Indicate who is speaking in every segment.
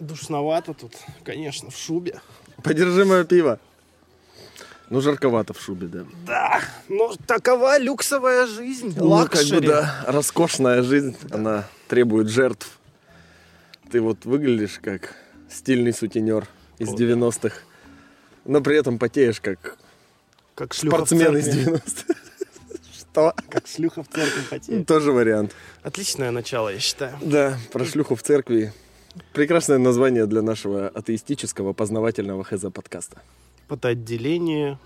Speaker 1: Душновато тут, конечно, в шубе.
Speaker 2: Подержи мое пиво. Ну, жарковато в шубе, да.
Speaker 1: Да, ну такова люксовая жизнь.
Speaker 2: Ну, как бы,
Speaker 1: Luxury.
Speaker 2: да, роскошная жизнь, она требует жертв. Ты вот выглядишь как стильный сутенер из
Speaker 1: Вот.
Speaker 2: 90-х, но при этом потеешь как
Speaker 1: Как
Speaker 2: спортсмен из
Speaker 1: церкви.
Speaker 2: 90-х. Что?
Speaker 1: Как шлюха в церкви потеет.
Speaker 2: Тоже вариант.
Speaker 1: Отличное начало, я считаю.
Speaker 2: Да, про шлюху в церкви. Прекрасное название для нашего атеистического познавательного хз-подкаста.
Speaker 1: Подотделение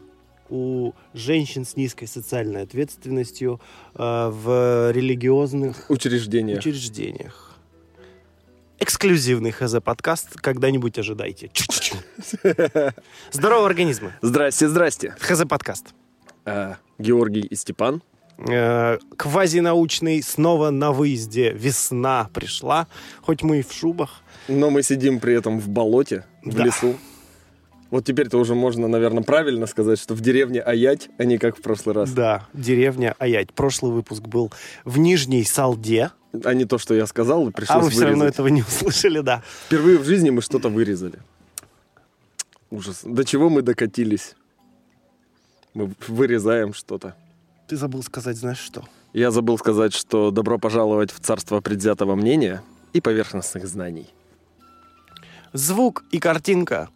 Speaker 1: у женщин с низкой социальной ответственностью э, в религиозных
Speaker 2: Учреждение.
Speaker 1: учреждениях. Эксклюзивный ХЗ-подкаст когда-нибудь ожидайте. Здорово, организмы.
Speaker 2: Здрасте, здрасте.
Speaker 1: ХЗ-подкаст.
Speaker 2: А, Георгий и Степан.
Speaker 1: Э, Квазинаучный снова на выезде. Весна пришла, хоть мы и в шубах.
Speaker 2: Но мы сидим при этом в болоте, в
Speaker 1: Да.
Speaker 2: лесу. Вот теперь-то уже можно, наверное, правильно сказать, что в деревне Аять, а не как в прошлый раз.
Speaker 1: Да, деревня Аять. Прошлый выпуск был в Нижней Салде,
Speaker 2: А не то, что я сказал, пришлось
Speaker 1: а вы все равно
Speaker 2: вырезать.
Speaker 1: этого не услышали, да.
Speaker 2: Впервые в жизни мы что-то вырезали. Ужас. До чего мы докатились? Мы вырезаем что-то.
Speaker 1: Ты забыл сказать, знаешь что?
Speaker 2: Я забыл сказать, что добро пожаловать в царство предвзятого мнения и поверхностных знаний.
Speaker 1: Звук и картинка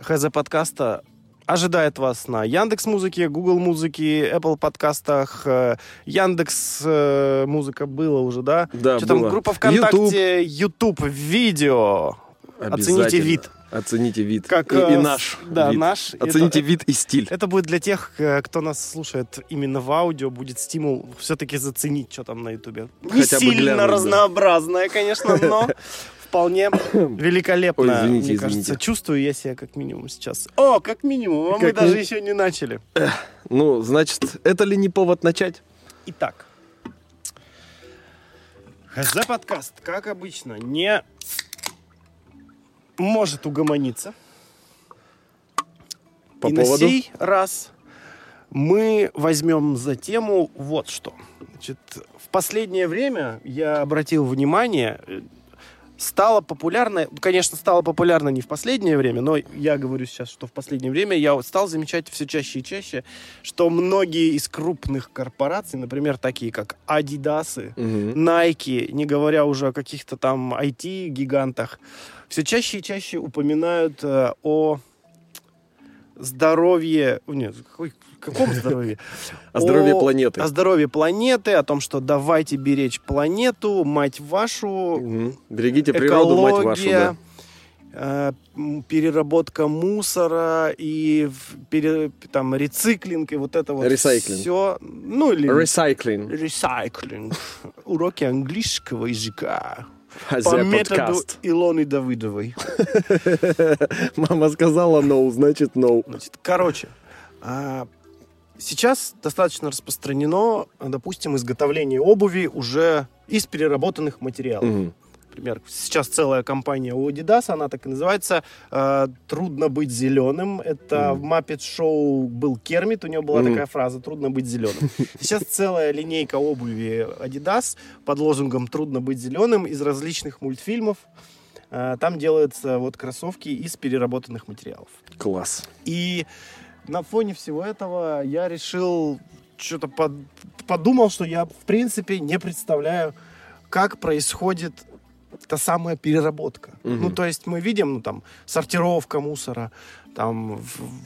Speaker 1: ХЗ подкаста ожидает вас на Яндекс Музыке, Google Музыке, Apple подкастах, э, Яндекс э, Музыка было уже, да?
Speaker 2: Да,
Speaker 1: Что там
Speaker 2: было.
Speaker 1: группа ВКонтакте, YouTube, видео. Оцените вид.
Speaker 2: Оцените вид.
Speaker 1: Как,
Speaker 2: и, и
Speaker 1: э,
Speaker 2: наш
Speaker 1: да,
Speaker 2: вид.
Speaker 1: наш.
Speaker 2: Оцените
Speaker 1: Это-
Speaker 2: вид и стиль.
Speaker 1: Это будет для тех, э, кто нас слушает именно в аудио, будет стимул все-таки заценить, что там на Ютубе. Не
Speaker 2: Хотя
Speaker 1: сильно
Speaker 2: глянуть, да.
Speaker 1: разнообразное, конечно, но вполне великолепно.
Speaker 2: Ой, извините,
Speaker 1: Мне
Speaker 2: извините.
Speaker 1: кажется, чувствую я себя как минимум сейчас. О, как минимум, а мы
Speaker 2: Как
Speaker 1: даже
Speaker 2: ми-
Speaker 1: еще не начали.
Speaker 2: Ну, значит, это ли не повод начать?
Speaker 1: Итак. ХЗ подкаст, как обычно, не может угомониться.
Speaker 2: По
Speaker 1: и
Speaker 2: поводу?
Speaker 1: на сей раз мы возьмем за тему вот что. Значит, в последнее время я обратил внимание, э, стало популярно, конечно, стало популярно не в последнее время, но я говорю сейчас, что в последнее время я вот стал замечать все чаще и чаще, что многие из крупных корпораций, например, такие как Adidas,
Speaker 2: Мгм.
Speaker 1: Nike, не говоря уже о каких-то там IT-гигантах, все чаще и чаще упоминают э, о здоровье... Нет, какой, каком здоровье?
Speaker 2: О здоровье планеты.
Speaker 1: О здоровье планеты, о том, что давайте беречь планету, мать вашу.
Speaker 2: Берегите природу, мать вашу, да.
Speaker 1: э, переработка мусора и пере- там рециклинг и вот это вот
Speaker 2: Ресайклинг.
Speaker 1: все. Ну или
Speaker 2: Recycling.
Speaker 1: Ресайклинг. Уроки английского языка. По методу. Илоны Давыдовой.
Speaker 2: Мама сказала no, значит no.
Speaker 1: Значит, короче, а, сейчас достаточно распространено, допустим, изготовление обуви уже из переработанных материалов.
Speaker 2: Мгм.
Speaker 1: Например, сейчас целая компания у Adidas, она так и называется э, «Трудно быть зеленым». Это в Muppet Show был Кермит, у него была
Speaker 2: Мгм.
Speaker 1: такая фраза «Трудно быть зеленым». Сейчас целая линейка обуви Adidas под лозунгом «Трудно быть зеленым» из различных мультфильмов. Э, Там делаются вот кроссовки из переработанных материалов.
Speaker 2: Класс.
Speaker 1: И на фоне всего этого я решил, что-то под- подумал, что я, в принципе, не представляю, как происходит та самая переработка.
Speaker 2: Мгм.
Speaker 1: Ну, то есть мы видим, ну, там, сортировка мусора, там,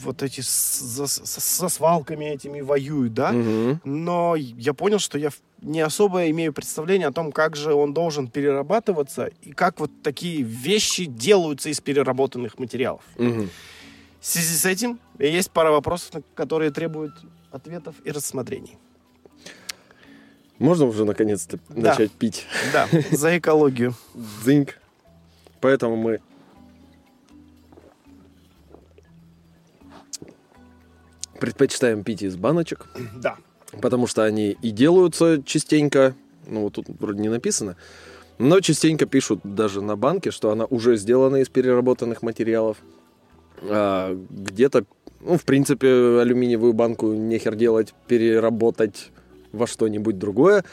Speaker 1: вот эти с- за- с- со свалками этими воюют, да?
Speaker 2: Мгм.
Speaker 1: Но я понял, что я не особо имею представление о том, как же он должен перерабатываться и как вот такие вещи делаются из переработанных материалов.
Speaker 2: Мгм.
Speaker 1: В связи с этим есть пара вопросов, которые требуют ответов и рассмотрений.
Speaker 2: Можно уже наконец-то
Speaker 1: Да.
Speaker 2: начать пить?
Speaker 1: Да, за экологию.
Speaker 2: Дзиньк. Поэтому мы предпочитаем пить из баночек,
Speaker 1: Да.
Speaker 2: потому что они и делаются частенько, ну вот тут вроде не написано, но частенько пишут даже на банке, что она уже сделана из переработанных материалов. А где-то, ну, в принципе, алюминиевую банку нехер делать, переработать во что-нибудь другое.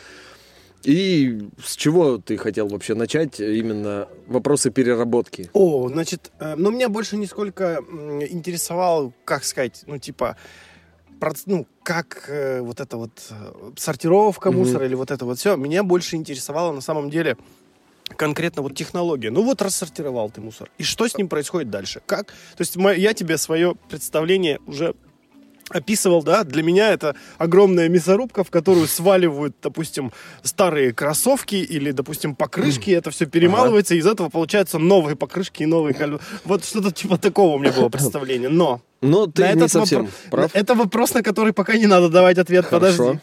Speaker 2: И с чего ты хотел вообще начать именно вопросы переработки?
Speaker 1: О, значит, э, ну, меня больше нисколько м, интересовало, как сказать, ну, типа, ну, как э, вот это вот э, сортировка
Speaker 2: Мгм.
Speaker 1: мусора или вот это вот все. Меня больше интересовало на самом деле конкретно вот технология. Ну вот рассортировал ты мусор. И что с ним происходит дальше? Как? То есть я тебе свое представление уже описывал, да, для меня это огромная мясорубка, в которую сваливают, допустим, старые кроссовки или, допустим, покрышки, это все перемалывается, и из этого получаются новые покрышки и новые колеса. Вот что-то типа такого у меня было представление. Но
Speaker 2: Но ты
Speaker 1: на
Speaker 2: не совсем
Speaker 1: вопро-
Speaker 2: прав.
Speaker 1: Это вопрос, на который пока не надо давать ответ.
Speaker 2: Хорошо.
Speaker 1: Подожди.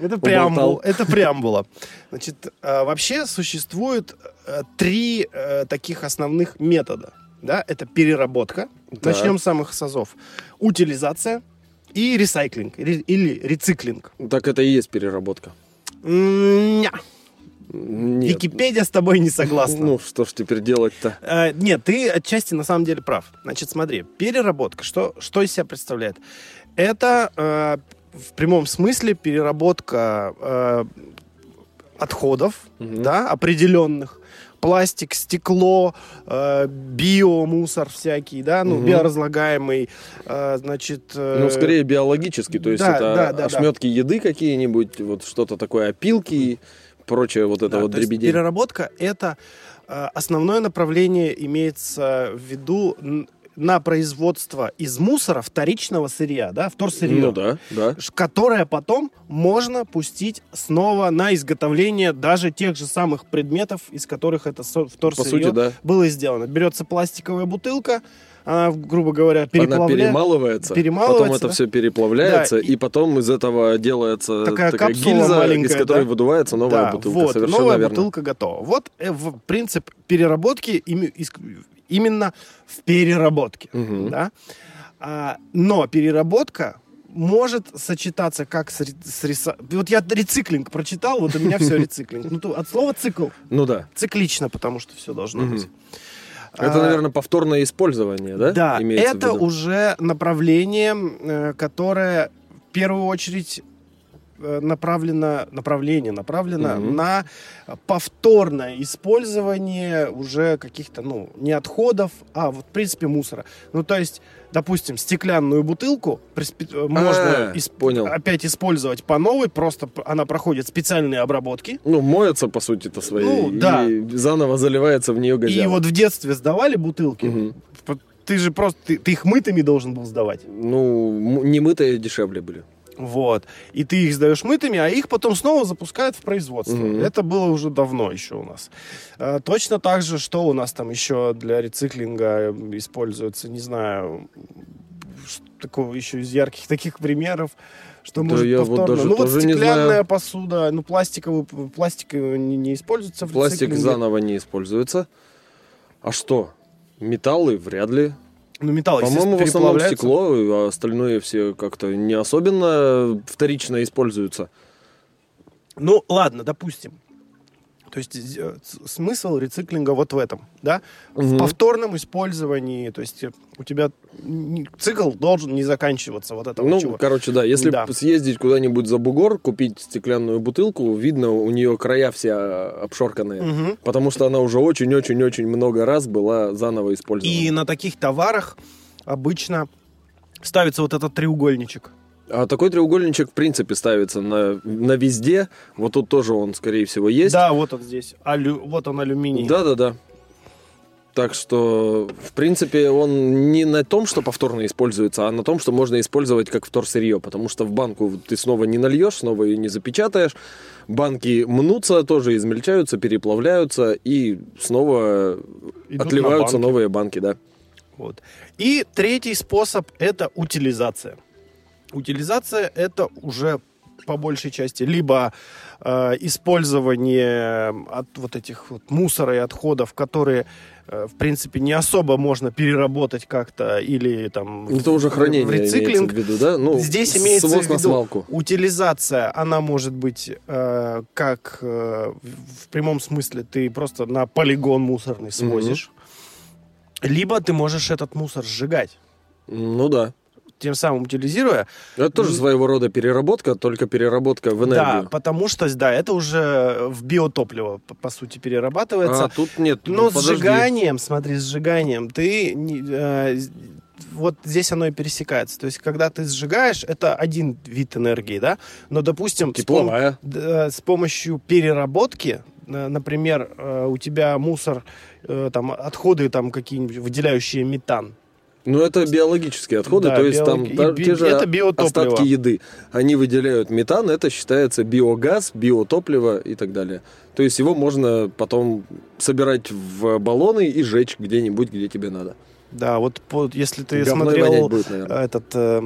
Speaker 1: Это преамбул. Это преамбула. Значит, э, вообще существует э, три э, таких основных метода. Да? Это переработка.
Speaker 2: Так.
Speaker 1: Начнем с самых сазов. Утилизация и ресайклинг. ре- Или рециклинг.
Speaker 2: Так это и есть переработка.
Speaker 1: М-ня.
Speaker 2: Нет.
Speaker 1: Википедия с тобой не согласна.
Speaker 2: Ну, что ж теперь делать-то?
Speaker 1: Э, нет, ты отчасти на самом деле прав. Значит, смотри, переработка, что, что из себя представляет? Это э, в прямом смысле переработка э, отходов,
Speaker 2: Мгм.
Speaker 1: да, определенных. Пластик, стекло, э, биомусор всякий, да, ну,
Speaker 2: Мгм.
Speaker 1: биоразлагаемый, э, значит... э,
Speaker 2: Ну, скорее биологически, то есть
Speaker 1: да,
Speaker 2: это
Speaker 1: да, да,
Speaker 2: ошметки еды какие-нибудь, вот что-то такое, опилки и прочее вот это
Speaker 1: Да,
Speaker 2: вот дребедень.
Speaker 1: переработка это э, основное направление имеется в виду на производство из мусора вторичного сырья, да, вторсырье,
Speaker 2: Ну да, да.
Speaker 1: которое потом можно пустить снова на изготовление даже тех же самых предметов, из которых это вторсырье
Speaker 2: сути, да.
Speaker 1: было сделано. Берется пластиковая бутылка, она, грубо говоря,
Speaker 2: Она
Speaker 1: переплавляется.
Speaker 2: перемалывается,
Speaker 1: перемалывается,
Speaker 2: потом это
Speaker 1: да.
Speaker 2: все переплавляется,
Speaker 1: Да, и-
Speaker 2: и потом из этого делается
Speaker 1: Такая
Speaker 2: такая,
Speaker 1: капсула
Speaker 2: гильза, из которой
Speaker 1: да.
Speaker 2: выдувается новая
Speaker 1: Да,
Speaker 2: бутылка.
Speaker 1: Вот,
Speaker 2: Совершенно
Speaker 1: новая
Speaker 2: верно.
Speaker 1: бутылка готова. Вот э, в принцип переработки именно в переработке.
Speaker 2: Мгм.
Speaker 1: Да? А, но переработка может сочетаться как с, с реса- Вот я рециклинг прочитал, вот у меня все рециклинг. Ну, то от слова цикл.
Speaker 2: Ну да.
Speaker 1: Циклично, потому что все должно быть.
Speaker 2: Это,
Speaker 1: А,
Speaker 2: наверное, повторное использование, да?
Speaker 1: Да, это уже направление, э, которое в первую очередь направлено, направление направлено
Speaker 2: Мгм.
Speaker 1: на повторное использование уже каких-то, ну, не отходов, а вот, в принципе, мусора. Ну, то есть, допустим, стеклянную бутылку э, можно
Speaker 2: А,
Speaker 1: исп-
Speaker 2: понял.
Speaker 1: опять использовать по новой, просто она проходит специальные обработки.
Speaker 2: Ну, моется, по сути-то, своей,
Speaker 1: Ну, да.
Speaker 2: и заново заливается в нее
Speaker 1: И
Speaker 2: газяла.
Speaker 1: вот в детстве сдавали бутылки, п- ты же просто, ты, ты их мытыми должен был сдавать.
Speaker 2: Ну, м- немытые дешевле были.
Speaker 1: Вот. И ты их сдаешь мытыми, а их потом снова запускают в производство.
Speaker 2: Мгм.
Speaker 1: Это было уже давно еще у нас. А, точно так же, что у нас там еще для рециклинга э, используется, не знаю, такого еще из ярких таких примеров, что
Speaker 2: Да
Speaker 1: может
Speaker 2: я вот
Speaker 1: повторно.
Speaker 2: даже
Speaker 1: ну вот
Speaker 2: тоже не
Speaker 1: стеклянная
Speaker 2: знаю.
Speaker 1: посуда, ну пластиковый, пластик э, не, не используется в
Speaker 2: Пластик
Speaker 1: рециклинге.
Speaker 2: заново не используется. А что? Металлы вряд ли.
Speaker 1: Ну металл,
Speaker 2: По-моему, в основном стекло, а остальное все как-то не особенно вторично используются.
Speaker 1: Ну, ладно, допустим. То есть э, смысл рециклинга вот в этом, да? В
Speaker 2: Мгм.
Speaker 1: повторном использовании, то есть э, у тебя цикл должен не заканчиваться вот этого
Speaker 2: Ну,
Speaker 1: чего.
Speaker 2: короче, да, если
Speaker 1: Да.
Speaker 2: съездить куда-нибудь за бугор, купить стеклянную бутылку, видно, у нее края все а, обшорканные.
Speaker 1: Мгм.
Speaker 2: Потому что она уже очень-очень-очень много раз была заново использована.
Speaker 1: И на таких товарах обычно ставится вот этот треугольничек.
Speaker 2: А такой треугольничек, в принципе, ставится на, на везде. Вот тут тоже он, скорее всего, есть.
Speaker 1: Да, вот он здесь. Алю... Вот он алюминий.
Speaker 2: Да-да-да. Так что, в принципе, он не на том, что повторно используется, а на том, что можно использовать как вторсырье, потому что в банку ты снова не нальешь, снова ее не запечатаешь. Банки мнутся, тоже измельчаются, переплавляются и снова
Speaker 1: Идут
Speaker 2: отливаются
Speaker 1: банки.
Speaker 2: новые банки, да.
Speaker 1: Вот. И третий способ – это утилизация. Утилизация – это уже по большей части либо э, использование от вот этих вот мусора и отходов, которые, э, в принципе, не особо можно переработать как-то или там
Speaker 2: Это уже
Speaker 1: в-
Speaker 2: хранение
Speaker 1: в рециклинг.
Speaker 2: в виду, да? Ну,
Speaker 1: Здесь имеется в виду
Speaker 2: свалку.
Speaker 1: утилизация, она может быть э, как э, в в прямом смысле ты просто на полигон мусорный свозишь, либо ты можешь этот мусор сжигать.
Speaker 2: Ну да.
Speaker 1: Тем самым утилизируя.
Speaker 2: Это тоже своего рода переработка, только переработка в
Speaker 1: Да,
Speaker 2: энергию.
Speaker 1: потому что, да, это уже в биотопливо, по, по сути, перерабатывается.
Speaker 2: А тут нет.
Speaker 1: Но
Speaker 2: ну,
Speaker 1: с
Speaker 2: подожди.
Speaker 1: сжиганием, смотри, с сжиганием ты э, вот здесь оно и пересекается. То есть, когда ты сжигаешь, это один вид энергии, да. Но, допустим, с, пом- д- с помощью переработки, э, например, э, у тебя мусор, э, там отходы там какие-нибудь выделяющие метан.
Speaker 2: Ну, это биологические отходы,
Speaker 1: Да,
Speaker 2: то есть там
Speaker 1: биологи-
Speaker 2: та-
Speaker 1: и
Speaker 2: те же
Speaker 1: это биотопливо.
Speaker 2: остатки еды. Они выделяют метан, это считается биогаз, биотопливо и так далее. То есть его можно потом собирать в баллоны и жечь где-нибудь, где тебе надо.
Speaker 1: Да, вот по- если ты
Speaker 2: Говно и
Speaker 1: смотрел
Speaker 2: будет, наверное.
Speaker 1: этот э,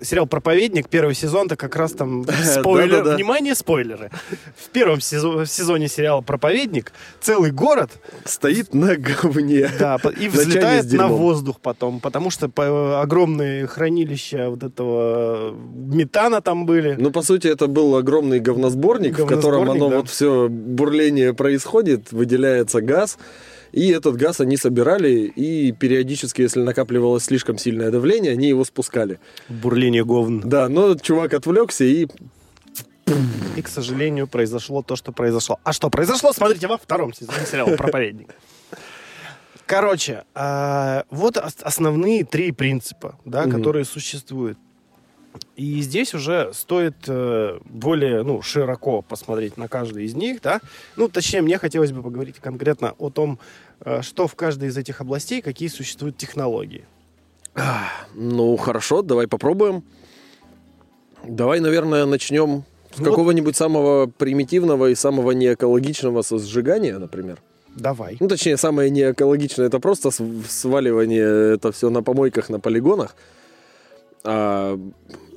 Speaker 1: сериал «Проповедник», первый сезон-то как раз там спойлер.
Speaker 2: Да-да-да.
Speaker 1: Внимание, спойлеры. В первом сезо- сезоне сериала «Проповедник» целый город
Speaker 2: Стоит на говне.
Speaker 1: да, и взлетает на воздух потом, потому что огромные хранилища вот этого метана там были.
Speaker 2: Ну, по сути, это был огромный говносборник, в котором оно
Speaker 1: да.
Speaker 2: вот все бурление происходит, выделяется газ. И этот газ они собирали, и периодически, если накапливалось слишком сильное давление, они его спускали.
Speaker 1: Бурление говн.
Speaker 2: Да, но чувак отвлекся и
Speaker 1: И, к сожалению, произошло то, что произошло. А что произошло, смотрите во втором сезоне сериала «Проповедник». Короче, а, вот ос- основные три принципа, да,
Speaker 2: Мгм.
Speaker 1: которые существуют. И здесь уже стоит э, более ну, широко посмотреть на каждый из них. Да? Ну, точнее, мне хотелось бы поговорить конкретно о том, э, что в каждой из этих областей, какие существуют технологии.
Speaker 2: Ну, хорошо, давай попробуем. Давай, наверное, начнем с
Speaker 1: Вот.
Speaker 2: какого-нибудь самого примитивного и самого неэкологичного со сжигания, например.
Speaker 1: Давай.
Speaker 2: Ну, точнее, самое неэкологичное это просто св- сваливание это все на помойках, на полигонах. А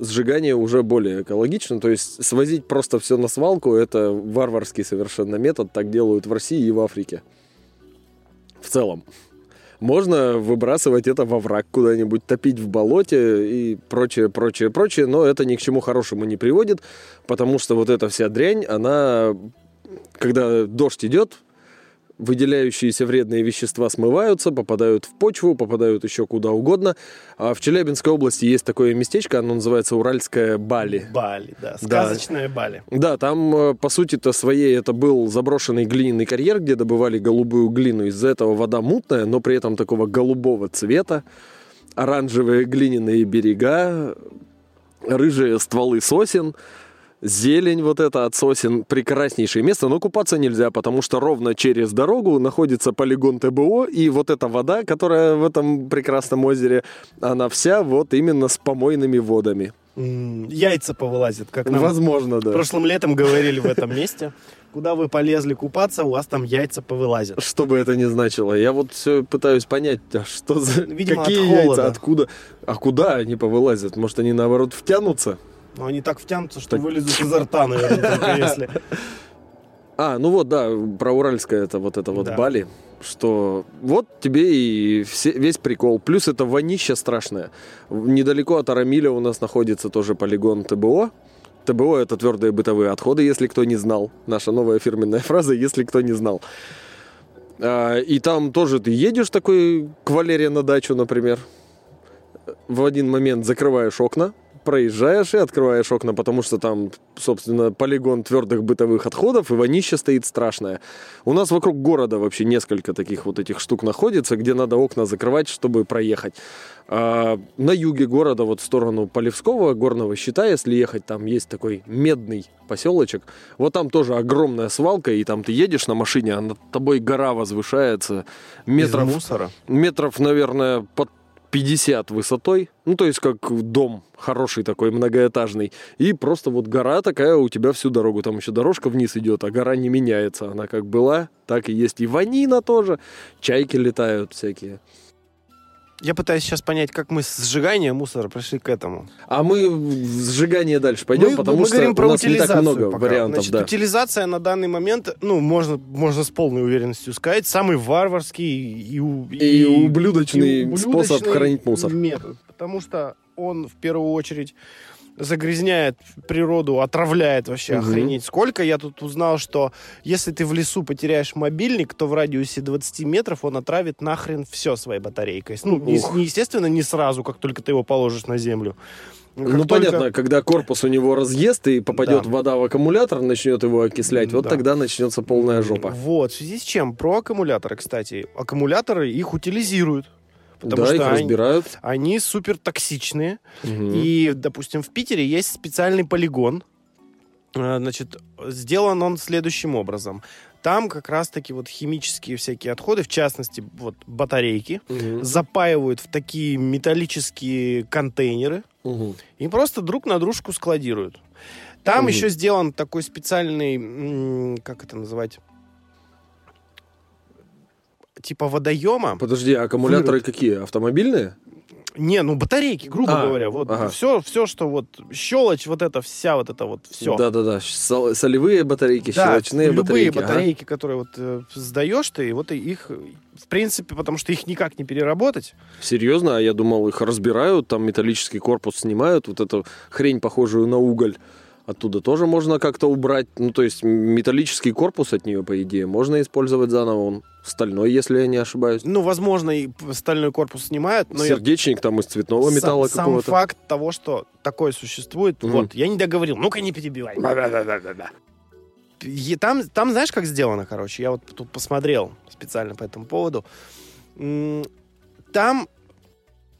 Speaker 2: сжигание уже более экологично. То есть свозить просто все на свалку это варварский совершенно метод. Так делают в России и в Африке. В целом. Можно выбрасывать это во враг куда-нибудь, топить в болоте и прочее, прочее, прочее, но это ни к чему хорошему не приводит, потому что вот эта вся дрянь, она, когда дождь идет, выделяющиеся вредные вещества смываются, попадают в почву, попадают еще куда угодно. А в Челябинской области есть такое местечко, оно называется Уральская Бали.
Speaker 1: Бали, да.
Speaker 2: Да.
Speaker 1: Сказочная Бали.
Speaker 2: Да, там, э, по сути-то своей, это был заброшенный глиняный карьер, где добывали голубую глину. Из-за этого вода мутная, но при этом такого голубого цвета. Оранжевые глиняные берега, рыжие стволы сосен, зелень вот эта от сосен. Прекраснейшее место, но купаться нельзя, потому что ровно через дорогу находится полигон ТБО, и вот эта вода, которая в этом прекрасном озере, она вся вот именно с помойными водами.
Speaker 1: Яйца повылазят, как нам
Speaker 2: Возможно, да.
Speaker 1: прошлым летом говорили в этом месте. Куда вы полезли купаться, у вас там яйца повылазят.
Speaker 2: Что бы это ни значило. Я вот все пытаюсь понять, а что за...
Speaker 1: Видимо,
Speaker 2: Какие яйца, откуда? А куда они повылазят? Может, они наоборот втянутся?
Speaker 1: Но они так втянутся, что
Speaker 2: Так.
Speaker 1: вылезут изо рта, наверное, только если.
Speaker 2: А, ну вот, да, про Уральское это вот это вот
Speaker 1: Да.
Speaker 2: Бали, что вот тебе и все- весь прикол. Плюс это вонища страшное. Недалеко от Арамиля у нас находится тоже полигон ТБО. ТБО это твердые бытовые отходы, если кто не знал. Наша новая фирменная фраза, если кто не знал. А, и там тоже ты едешь такой к Валере на дачу, например. В один момент закрываешь окна, проезжаешь и открываешь окна, потому что там, собственно, полигон твердых бытовых отходов, и вонище стоит страшное. У нас вокруг города вообще несколько таких вот этих штук находится, где надо окна закрывать, чтобы проехать. А на юге города, вот в сторону Полевского горного щита, если ехать, там есть такой медный поселочек. Вот там тоже огромная свалка, и там ты едешь на машине, а над тобой гора возвышается метров
Speaker 1: Из мусора.
Speaker 2: метров, наверное, под 50 высотой. Ну, то есть как дом хороший такой, многоэтажный. И просто вот гора такая у тебя всю дорогу. Там еще дорожка вниз идет, а гора не меняется. Она как была, так и есть. И ванина тоже. Чайки летают всякие.
Speaker 1: Я пытаюсь сейчас понять, как мы с сжигания мусора пришли к этому.
Speaker 2: А мы в сжигание дальше пойдем,
Speaker 1: мы,
Speaker 2: потому
Speaker 1: мы
Speaker 2: что
Speaker 1: говорим про
Speaker 2: у нас не так много
Speaker 1: пока.
Speaker 2: вариантов.
Speaker 1: Значит,
Speaker 2: да.
Speaker 1: утилизация на данный момент, ну, можно, можно с полной уверенностью сказать, самый варварский и, у-
Speaker 2: И ублюдочный
Speaker 1: и
Speaker 2: способ хранить мусор.
Speaker 1: метод. Потому что он в первую очередь загрязняет природу, отравляет вообще
Speaker 2: Мгм.
Speaker 1: охренеть. Сколько я тут узнал, что если ты в лесу потеряешь мобильник, то в радиусе 20 метров он отравит нахрен все своей батарейкой. Ну,
Speaker 2: Ух.
Speaker 1: не естественно, не сразу, как только ты его положишь на землю. Как
Speaker 2: ну,
Speaker 1: только-
Speaker 2: понятно, когда корпус у него разъест и попадет
Speaker 1: Да.
Speaker 2: вода в аккумулятор, начнет его окислять, вот
Speaker 1: Да.
Speaker 2: тогда начнется полная жопа.
Speaker 1: Вот, в связи с чем? Про аккумуляторы, кстати. Аккумуляторы их утилизируют. Потому
Speaker 2: да,
Speaker 1: что
Speaker 2: их
Speaker 1: они,
Speaker 2: разбирают.
Speaker 1: они супер токсичные.
Speaker 2: Мгм.
Speaker 1: И, допустим, в Питере есть специальный полигон. Э, Значит, сделан он следующим образом. Там как раз-таки вот химические всякие отходы, в частности, вот батарейки,
Speaker 2: Мгм.
Speaker 1: запаивают в такие металлические контейнеры
Speaker 2: Мгм.
Speaker 1: и просто друг на дружку складируют. Там
Speaker 2: Мгм.
Speaker 1: еще сделан такой специальный, как это называть, типа водоема.
Speaker 2: Подожди, а аккумуляторы
Speaker 1: Вырод.
Speaker 2: какие? Автомобильные?
Speaker 1: Не, ну батарейки, грубо
Speaker 2: А,
Speaker 1: говоря. Вот
Speaker 2: ага.
Speaker 1: все, все, что вот щелочь, вот это вся вот это вот все.
Speaker 2: Да-да-да, сол- солевые батарейки,
Speaker 1: Да,
Speaker 2: щелочные
Speaker 1: любые
Speaker 2: батарейки. ага.
Speaker 1: батарейки, которые вот э, сдаешь ты, вот и их, в принципе, потому что их никак не переработать.
Speaker 2: Серьезно? А я думал, их разбирают, там металлический корпус снимают, вот эту хрень, похожую на уголь. Оттуда тоже можно как-то убрать. Ну, то есть металлический корпус от нее, по идее, можно использовать заново. Он стальной, если я не ошибаюсь.
Speaker 1: Ну, возможно, и стальной корпус снимают, но я-
Speaker 2: Сердечник там из цветного
Speaker 1: сам-
Speaker 2: металла
Speaker 1: сам,
Speaker 2: какого-то.
Speaker 1: факт того, что такое существует,
Speaker 2: Мгм.
Speaker 1: вот, я не договорил. Ну-ка, не перебивай. И там, там, знаешь, как сделано, короче? Я вот тут посмотрел специально по этому поводу. Там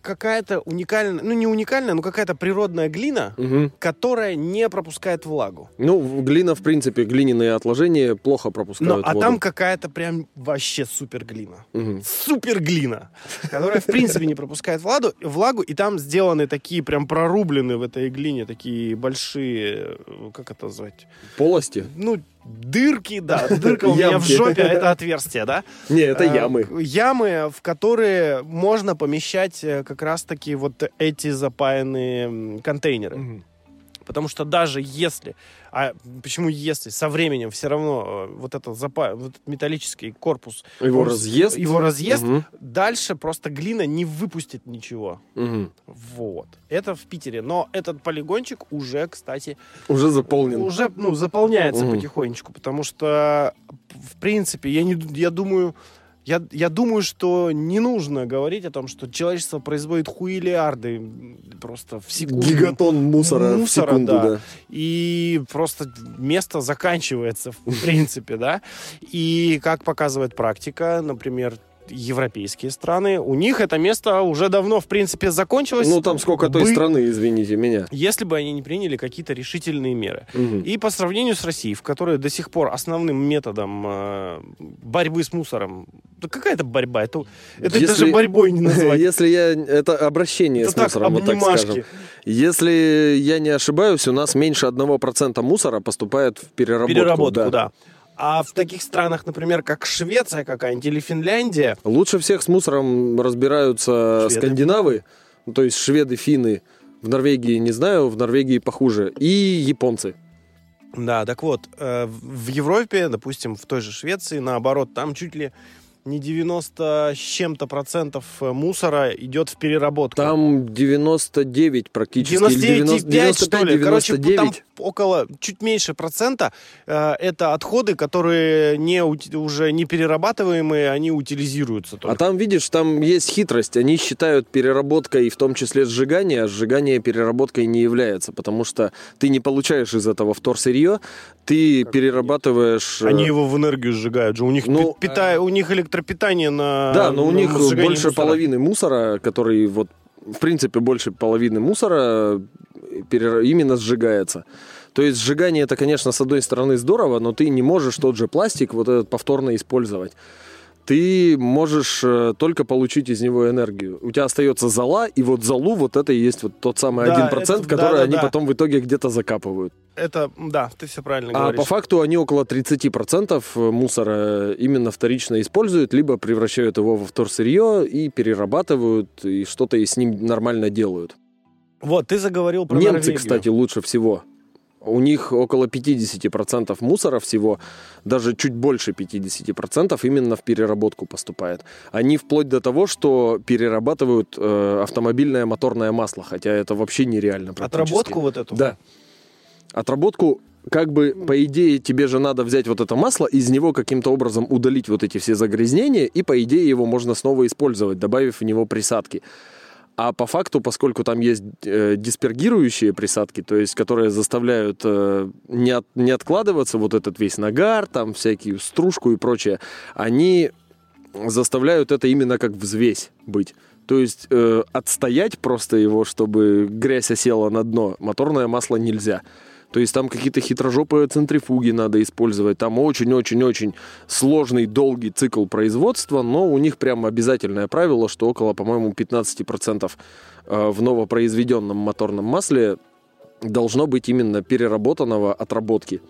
Speaker 1: какая-то уникальная, ну не уникальная, но какая-то природная глина,
Speaker 2: Мгм.
Speaker 1: которая не пропускает влагу.
Speaker 2: Ну, глина, в принципе, глиняные отложения плохо пропускают
Speaker 1: Но, а
Speaker 2: воду.
Speaker 1: там какая-то прям вообще супер глина.
Speaker 2: Мгм.
Speaker 1: Супер глина, которая в принципе не пропускает влагу, влагу, и там сделаны такие прям прорублены в этой глине такие большие, э, как это назвать?
Speaker 2: Полости?
Speaker 1: Ну, дырки, да, дырка у меня в жопе, а это отверстие, да?
Speaker 2: Не, это
Speaker 1: Э,
Speaker 2: ямы.
Speaker 1: Ямы, в которые можно помещать э, как раз-таки вот эти запаянные контейнеры. Потому что даже если, а почему если, со временем все равно э, вот этот, запа... вот этот металлический корпус
Speaker 2: Его
Speaker 1: он
Speaker 2: разъест?
Speaker 1: его разъест,
Speaker 2: Мгм.
Speaker 1: дальше просто глина не выпустит ничего.
Speaker 2: Мгм.
Speaker 1: Вот. Это в Питере. Но этот полигончик уже, кстати,
Speaker 2: Уже заполнен.
Speaker 1: уже ну, заполняется
Speaker 2: Мгм.
Speaker 1: потихонечку, потому что, в принципе, я, не, я думаю, я, я думаю, что не нужно говорить о том, что человечество производит хуилиарды просто в секунду.
Speaker 2: Гигатон мусора, в
Speaker 1: Мусора,
Speaker 2: секунду,
Speaker 1: да.
Speaker 2: да.
Speaker 1: И просто место заканчивается, в принципе, да. И как показывает практика, например, европейские страны, у них это место уже давно, в принципе, закончилось.
Speaker 2: Ну, там сколько той
Speaker 1: бы-
Speaker 2: страны, извините меня.
Speaker 1: Если бы они не приняли какие-то решительные меры.
Speaker 2: Мгм.
Speaker 1: И по сравнению с Россией, в которой до сих пор основным методом э, борьбы с мусором... Да какая это борьба? Это, это
Speaker 2: Если-
Speaker 1: даже борьбой не назвать.
Speaker 2: Если я... Это обращение
Speaker 1: Это
Speaker 2: с
Speaker 1: так,
Speaker 2: мусором, вот так скажем. Если я не ошибаюсь, у нас меньше 1% мусора поступает в переработку.
Speaker 1: Переработку, да. А в таких странах, например, как Швеция какая-нибудь или Финляндия,
Speaker 2: Лучше всех с мусором разбираются
Speaker 1: Шведы.
Speaker 2: скандинавы, ну, то есть шведы, финны. В Норвегии не знаю, в Норвегии похуже. И японцы.
Speaker 1: Да, так вот, э, в в Европе, допустим, в той же Швеции, наоборот, там чуть ли не 90 с чем-то процентов э, мусора идет в переработку.
Speaker 2: Там 99 практически. или
Speaker 1: 99,5 что ли? Короче,
Speaker 2: 99.
Speaker 1: там около, чуть меньше процента э, это отходы, которые не, уже не перерабатываемые, они утилизируются только.
Speaker 2: А там, видишь, там есть хитрость. Они считают переработкой, в том числе сжигание, а сжигание переработкой не является, потому что ты не получаешь из этого вторсырье, ты перерабатываешь... э,
Speaker 1: Они его в энергию сжигают же. У них,
Speaker 2: Ну,
Speaker 1: пи- пита- у них электропитание на
Speaker 2: Да, но у них больше
Speaker 1: мусора.
Speaker 2: половины мусора, который вот, в принципе, больше половины мусора э, именно сжигается. То есть сжигание это, конечно, с одной стороны здорово, но ты не можешь тот же пластик вот этот повторно использовать. Ты можешь э, только получить из него энергию. У тебя остается зола, и вот золу вот это и есть вот тот самый
Speaker 1: Да,
Speaker 2: 1%,
Speaker 1: это-
Speaker 2: который
Speaker 1: да-да-да.
Speaker 2: они потом в итоге где-то закапывают.
Speaker 1: Это, да, ты все правильно
Speaker 2: А
Speaker 1: говоришь.
Speaker 2: по факту они около 30% мусора именно вторично используют, либо превращают его во вторсырье и перерабатывают, и что-то и с ним нормально делают.
Speaker 1: Вот, ты заговорил про
Speaker 2: Немцы,
Speaker 1: Норвегию.
Speaker 2: кстати, лучше всего у них около 50% мусора всего, даже чуть больше 50% именно в переработку поступает. Они вплоть до того, что перерабатывают э, автомобильное моторное масло, хотя это вообще нереально.
Speaker 1: Отработку вот эту?
Speaker 2: Да. Отработку как бы, по идее, тебе же надо взять вот это масло, из него каким-то образом удалить вот эти все загрязнения, и, по идее, его можно снова использовать, добавив в него присадки. А по факту, поскольку там есть э, диспергирующие присадки, то есть которые заставляют э, не, от, не откладываться вот этот весь нагар, там всякие стружку и прочее, они заставляют это именно как взвесь быть. То есть э, отстоять просто его, чтобы грязь осела на дно, моторное масло нельзя. То есть там какие-то хитрожопые центрифуги надо использовать. Там очень-очень-очень сложный, долгий цикл производства, но у них прям обязательное правило, что около, по-моему, 15% э, в новопроизведенном моторном масле должно быть именно переработанного отработки.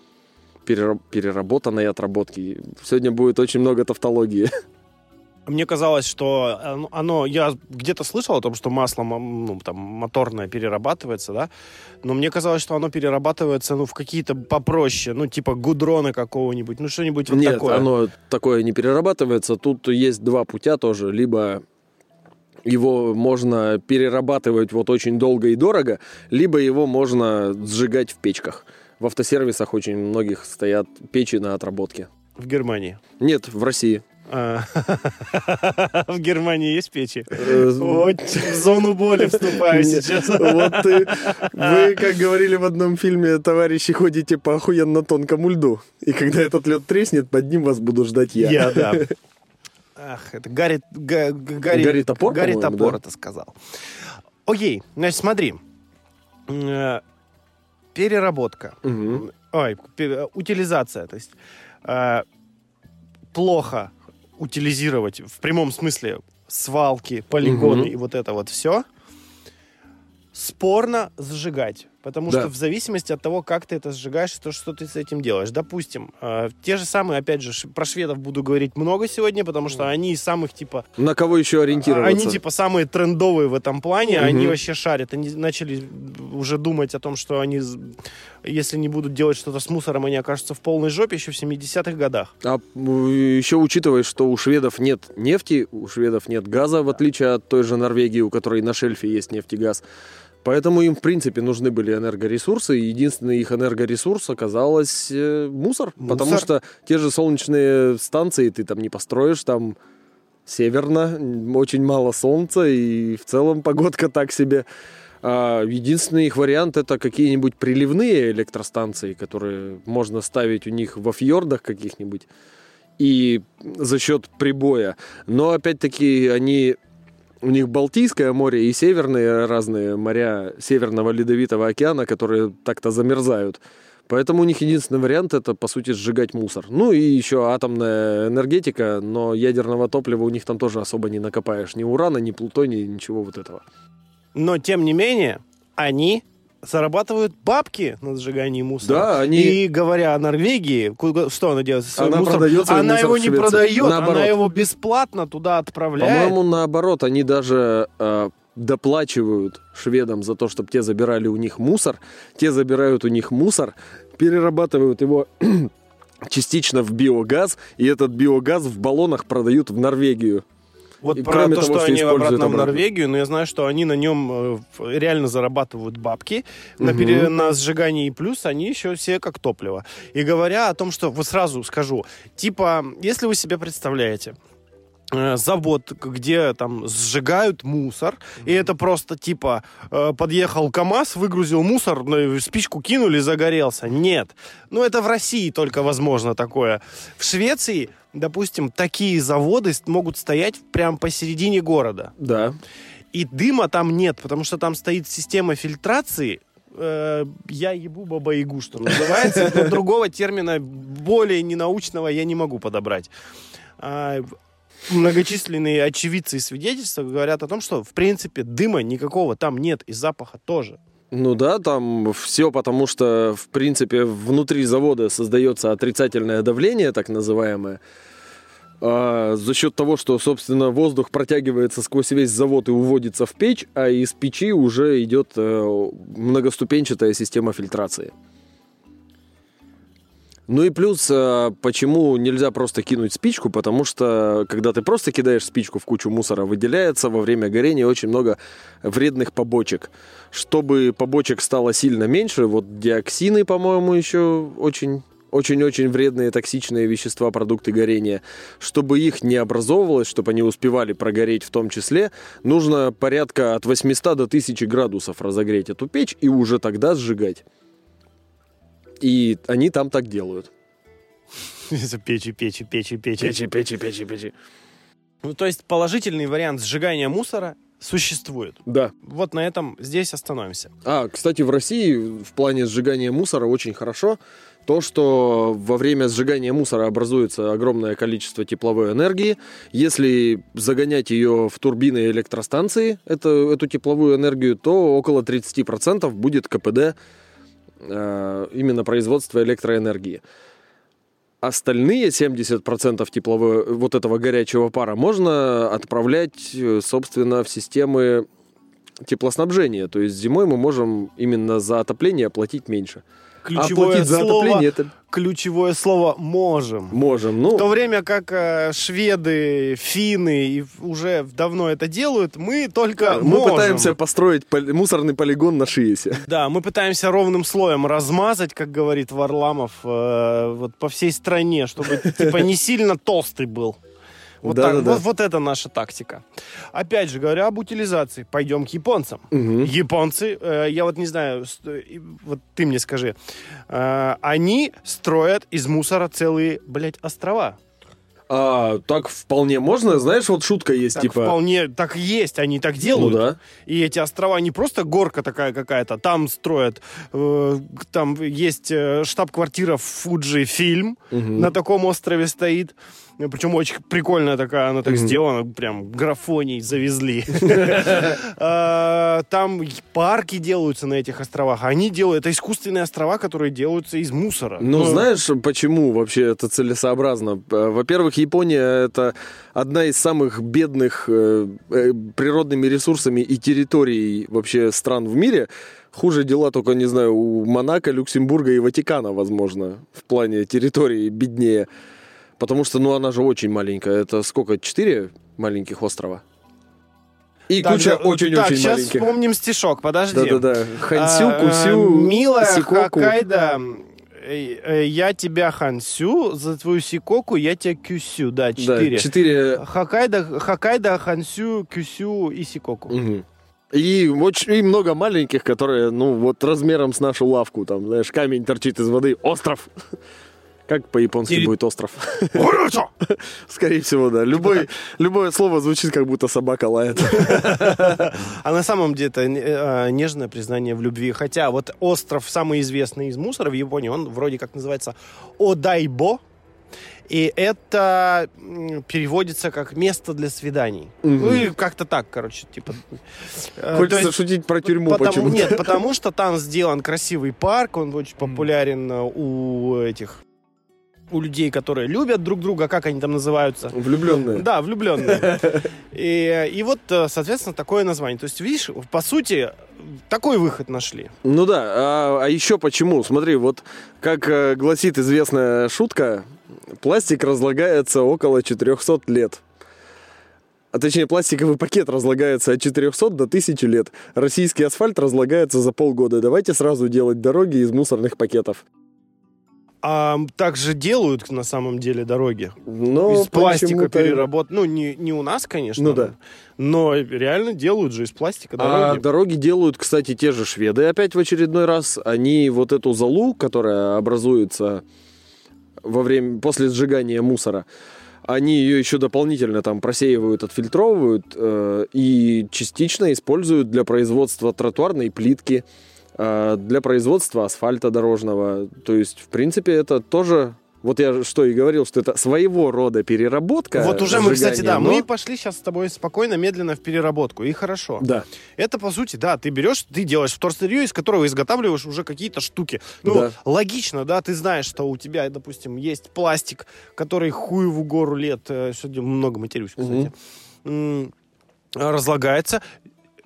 Speaker 2: Переработанной отработки. Сегодня будет очень много тавтологии.
Speaker 1: Мне казалось, что оно, я где-то слышал о том, что масло ну, там, моторное перерабатывается, да, но мне казалось, что оно перерабатывается ну, в какие-то попроще, ну, типа гудрона какого-нибудь, ну, что-нибудь вот
Speaker 2: Нет,
Speaker 1: такое.
Speaker 2: оно такое не перерабатывается. Тут есть два путя тоже. Либо его можно перерабатывать вот очень долго и дорого, либо его можно сжигать в печках. В автосервисах очень многих стоят печи на отработке.
Speaker 1: В Германии?
Speaker 2: Нет, в России.
Speaker 1: А. В Германии есть печи? Э, вот в зону боли вступаю сейчас.
Speaker 2: Вот ты, вы, как говорили в одном фильме, товарищи, ходите по охуенно тонкому льду. И когда этот лед треснет, под ним вас буду ждать я.
Speaker 1: Я, да. Ах, это Гарри, Га, Гарри,
Speaker 2: Гарри Топор,
Speaker 1: Гарри Топор да? это сказал. Окей, значит, смотри. Э, переработка.
Speaker 2: Угу.
Speaker 1: Ой, утилизация. То есть э, плохо утилизировать в прямом смысле свалки, полигоны угу. и вот это вот все, спорно сжигать. Потому да. что в зависимости от того, как ты это сжигаешь, то, что ты с этим делаешь. Допустим, э, те же самые, опять же, про шведов буду говорить много сегодня, потому что они из самых, типа...
Speaker 2: На кого еще ориентироваться?
Speaker 1: Они, типа, самые трендовые в этом плане, угу. они вообще шарят. Они начали уже думать о том, что они, если не будут делать что-то с мусором, они окажутся в полной жопе еще в 70-х годах.
Speaker 2: А еще учитывая, что у шведов нет нефти, у шведов нет газа, в отличие от той же Норвегии, у которой на шельфе есть нефть и газ, Поэтому им, в принципе, нужны были энергоресурсы, и единственный их энергоресурс оказалось э, мусор, мусор, потому что те же солнечные станции ты там не построишь, там северно, очень мало солнца, и в целом погодка так себе. А единственный их вариант это какие-нибудь приливные электростанции, которые можно ставить у них во фьордах каких-нибудь и за счет прибоя. Но опять-таки они у них Балтийское море и северные разные моря Северного Ледовитого океана, которые так-то замерзают. Поэтому у них единственный вариант это, по сути, сжигать мусор. Ну и еще атомная энергетика, но ядерного топлива у них там тоже особо не накопаешь. Ни урана, ни плутония, ничего вот этого.
Speaker 1: Но, тем не менее, они зарабатывают бабки на сжигании мусора.
Speaker 2: Да, они...
Speaker 1: И говоря о Норвегии, что она делает?
Speaker 2: Она мусор? продает
Speaker 1: Она его не продает, наоборот. она его бесплатно туда отправляет.
Speaker 2: По-моему, наоборот, они даже э, доплачивают шведам за то, чтобы те забирали у них мусор. Те забирают у них мусор, перерабатывают его частично в биогаз, и этот биогаз в баллонах продают в Норвегию.
Speaker 1: Вот и про то, того, что, что они обратно в Норвегию, но я знаю, что они на нем э, реально зарабатывают бабки угу. на, пере, на сжигании, и плюс они еще все как топливо. И говоря о том, что, вот сразу скажу, типа, если вы себе представляете, э, завод, где там сжигают мусор, mm-hmm. и это просто типа э, подъехал КАМАЗ, выгрузил мусор, спичку кинули, загорелся. Нет. Ну, это в России только возможно такое. В Швеции допустим, такие заводы могут стоять прямо посередине города.
Speaker 2: Да.
Speaker 1: И дыма там нет, потому что там стоит система фильтрации. Э, я ебу баба ягу, что называется. Другого термина более ненаучного я не могу подобрать. А, многочисленные очевидцы и свидетельства говорят о том, что, в принципе, дыма никакого там нет, и запаха тоже.
Speaker 2: Ну да, там все потому, что, в принципе, внутри завода создается отрицательное давление, так называемое. А за счет того, что, собственно, воздух протягивается сквозь весь завод и уводится в печь, а из печи уже идет э, многоступенчатая система фильтрации. Ну и плюс, э, почему нельзя просто кинуть спичку, потому что когда ты просто кидаешь спичку в кучу мусора, выделяется во время горения очень много вредных побочек. Чтобы побочек стало сильно меньше, вот диоксины, по-моему, еще очень очень-очень вредные токсичные вещества, продукты горения. Чтобы их не образовывалось, чтобы они успевали прогореть в том числе, нужно порядка от 800 до 1000 градусов разогреть эту печь и уже тогда сжигать. И они там так делают.
Speaker 1: Печи, печи, печи, печи.
Speaker 2: Печи, печи, печи, печи.
Speaker 1: Ну, то есть положительный вариант сжигания мусора существует.
Speaker 2: Да.
Speaker 1: Вот на этом здесь остановимся.
Speaker 2: А, кстати, в России в плане сжигания мусора очень хорошо то, что во время сжигания мусора образуется огромное количество тепловой энергии. Если загонять ее в турбины электростанции, это, эту тепловую энергию, то около 30% будет КПД именно производства электроэнергии. Остальные 70% тепловой, вот этого горячего пара можно отправлять, э, собственно, в системы теплоснабжения. То есть зимой мы можем именно за отопление платить меньше.
Speaker 1: Ключевое слово,
Speaker 2: это
Speaker 1: ключевое слово «можем».
Speaker 2: можем. Ну,
Speaker 1: В то время как э, шведы, финны и уже давно это делают, мы только
Speaker 2: мы
Speaker 1: можем.
Speaker 2: пытаемся построить поли- мусорный полигон на Шиесе.
Speaker 1: Да, мы пытаемся ровным слоем размазать, как говорит Варламов, э, вот по всей стране, чтобы типа не сильно толстый был. Вот, так,
Speaker 2: Да-да-да.
Speaker 1: вот, вот это наша тактика. Опять же, говоря об утилизации, пойдем к японцам.
Speaker 2: Мгм.
Speaker 1: Японцы, э, я вот не знаю, вот ты мне скажи, э, они строят из мусора целые, блядь, острова.
Speaker 2: А, так вполне можно, знаешь, вот шутка есть,
Speaker 1: Так
Speaker 2: типа...
Speaker 1: вполне так и есть, они так
Speaker 2: Ну
Speaker 1: делают.
Speaker 2: да.
Speaker 1: И эти острова не просто горка такая какая-то, там строят, э, там есть э, штаб-квартира Fuji фильм
Speaker 2: Мгм.
Speaker 1: на таком острове стоит. Э, Причем очень прикольная такая, она так сделана, прям графоний завезли. Э, Там парки делаются на этих островах. Они делают, это искусственные острова, которые делаются из мусора.
Speaker 2: Ну, знаешь, почему вообще это целесообразно? Э, Во-первых, Япония это одна из самых бедных э, э, природными ресурсами и территорий вообще стран в мире. Хуже дела только, не знаю, у Монако, Люксембурга и Ватикана, возможно, в плане территории беднее. Потому что, ну, она же очень маленькая. Это сколько? Четыре маленьких острова? И
Speaker 1: Так,
Speaker 2: куча
Speaker 1: да,
Speaker 2: очень-очень
Speaker 1: Так, сейчас
Speaker 2: маленьких.
Speaker 1: вспомним стишок, подожди.
Speaker 2: Да-да-да. Хансю,
Speaker 1: А,
Speaker 2: Кусю,
Speaker 1: Милая
Speaker 2: Сикоку.
Speaker 1: Хоккайдо, э, я тебя Хансю, за твою Сикоку я тебя Кюсю. Да,
Speaker 2: Да,
Speaker 1: четыре.
Speaker 2: четыре
Speaker 1: Хоккайдо, Хоккайдо, Хансю, Кюсю и Сикоку.
Speaker 2: Мгм. И очень и много маленьких, которые, ну, вот размером с нашу лавку, там, знаешь, камень торчит из воды, остров. Как по-японски
Speaker 1: Или-
Speaker 2: будет остров? Скорее всего, да. Любой, любое слово звучит, как будто собака лает.
Speaker 1: А на самом деле это э, нежное признание в любви. Хотя вот остров самый известный из мусора в Японии, он вроде как называется Одайбо. И это переводится как место для свиданий.
Speaker 2: Мгм.
Speaker 1: Ну, или как-то так, короче, типа. Э,
Speaker 2: Хочется
Speaker 1: есть-
Speaker 2: шутить про тюрьму
Speaker 1: Потому-
Speaker 2: почему-то.
Speaker 1: Нет, потому что там сделан красивый парк, он очень популярен э, у этих у людей, которые любят друг друга, как они там называются.
Speaker 2: Влюбленные.
Speaker 1: Да, влюбленные. И, и вот, э, соответственно, такое название. То есть, видишь, по сути, такой выход нашли.
Speaker 2: Ну да, а, а еще почему? Смотри, вот как э, гласит известная шутка, пластик разлагается около 400 лет. А точнее, пластиковый пакет разлагается от 400 до 1000 лет. Российский асфальт разлагается за полгода. Давайте сразу делать дороги из мусорных пакетов.
Speaker 1: А также делают на самом деле дороги.
Speaker 2: Но
Speaker 1: из пластика переработ. Ну, не, не у нас, конечно.
Speaker 2: Ну да.
Speaker 1: Но реально делают же из пластика
Speaker 2: А
Speaker 1: дороги.
Speaker 2: дороги делают, кстати, те же шведы опять в очередной раз. Они вот эту залу, которая образуется во время, после сжигания мусора, они ее еще дополнительно там просеивают, отфильтровывают э, и частично используют для производства тротуарной плитки, для производства асфальта дорожного. То есть, в принципе, это тоже... Вот я что и говорил, что это своего рода переработка.
Speaker 1: Вот уже мы, кстати, да,
Speaker 2: но-
Speaker 1: мы пошли сейчас с тобой спокойно, медленно в переработку, и хорошо.
Speaker 2: Да.
Speaker 1: Это, по сути, да, ты берешь, ты делаешь вторсырье, из которого изготавливаешь уже какие-то штуки. Ну,
Speaker 2: Да.
Speaker 1: логично, да, ты знаешь, что у тебя, допустим, есть пластик, который хуеву гору лет, э, сегодня много матерюсь, кстати, м, разлагается.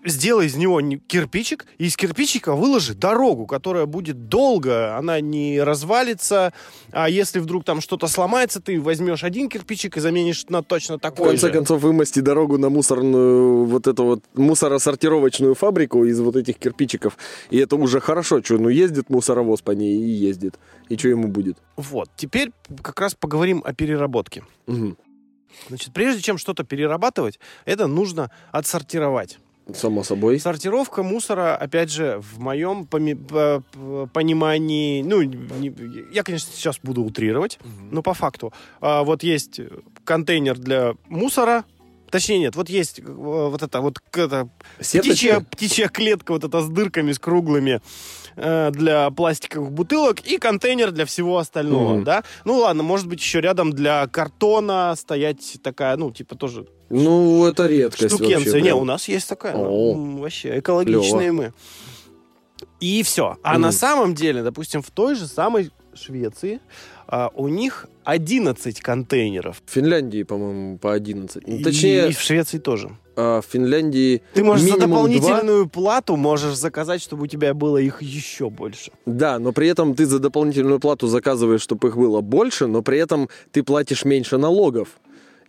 Speaker 1: Сделай из него не- кирпичик, и из кирпичика выложи дорогу, которая будет долго, она не развалится, а если вдруг там что-то сломается, ты возьмешь один кирпичик и заменишь на точно
Speaker 2: В
Speaker 1: такой
Speaker 2: конце
Speaker 1: же.
Speaker 2: концов, вымости дорогу на мусорную, вот эту вот мусоросортировочную фабрику из вот этих кирпичиков. И это уже хорошо, что, ну, ездит мусоровоз по ней и ездит. И что ему будет?
Speaker 1: Вот, теперь как раз поговорим о переработке.
Speaker 2: Мгм.
Speaker 1: Значит, прежде чем что-то перерабатывать, это нужно отсортировать.
Speaker 2: Само собой.
Speaker 1: Сортировка мусора, опять же, в моем понимании, ну, не- я, конечно, сейчас буду утрировать, но по факту. А, вот есть контейнер для мусора, точнее нет, вот есть э, вот это вот это,
Speaker 2: Сеточка?
Speaker 1: птичья, птичья клетка вот эта с дырками, с круглыми э, для пластиковых бутылок и контейнер для всего остального,
Speaker 2: Мгм.
Speaker 1: да? Ну ладно, может быть еще рядом для картона стоять такая, ну, типа тоже
Speaker 2: Ну, это редкость
Speaker 1: штукенция.
Speaker 2: вообще.
Speaker 1: Не,
Speaker 2: прям.
Speaker 1: у нас есть такая. Ну, вообще экологичные мы. И все. А
Speaker 2: Мгм.
Speaker 1: на самом деле, допустим, в той же самой Швеции а, у них 11 контейнеров.
Speaker 2: В Финляндии, по-моему, по 11. Ну,
Speaker 1: И-
Speaker 2: Точнее,
Speaker 1: и в Швеции тоже.
Speaker 2: А, в Финляндии
Speaker 1: Ты можешь за дополнительную плату можешь заказать, чтобы у тебя было их еще больше.
Speaker 2: Да, но при этом ты за дополнительную плату заказываешь, чтобы их было больше, но при этом ты платишь меньше налогов,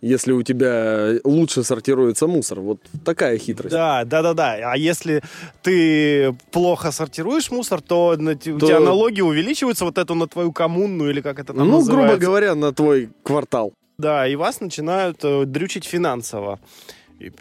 Speaker 2: если у тебя лучше сортируется мусор. Вот такая хитрость.
Speaker 1: Да, да, да, да. А если ты плохо сортируешь мусор, то, на те- у
Speaker 2: То-
Speaker 1: тебя налоги увеличиваются вот эту на твою коммунную или как это там
Speaker 2: ну,
Speaker 1: называется.
Speaker 2: грубо говоря, на твой квартал.
Speaker 1: Да, и вас начинают э, дрючить финансово.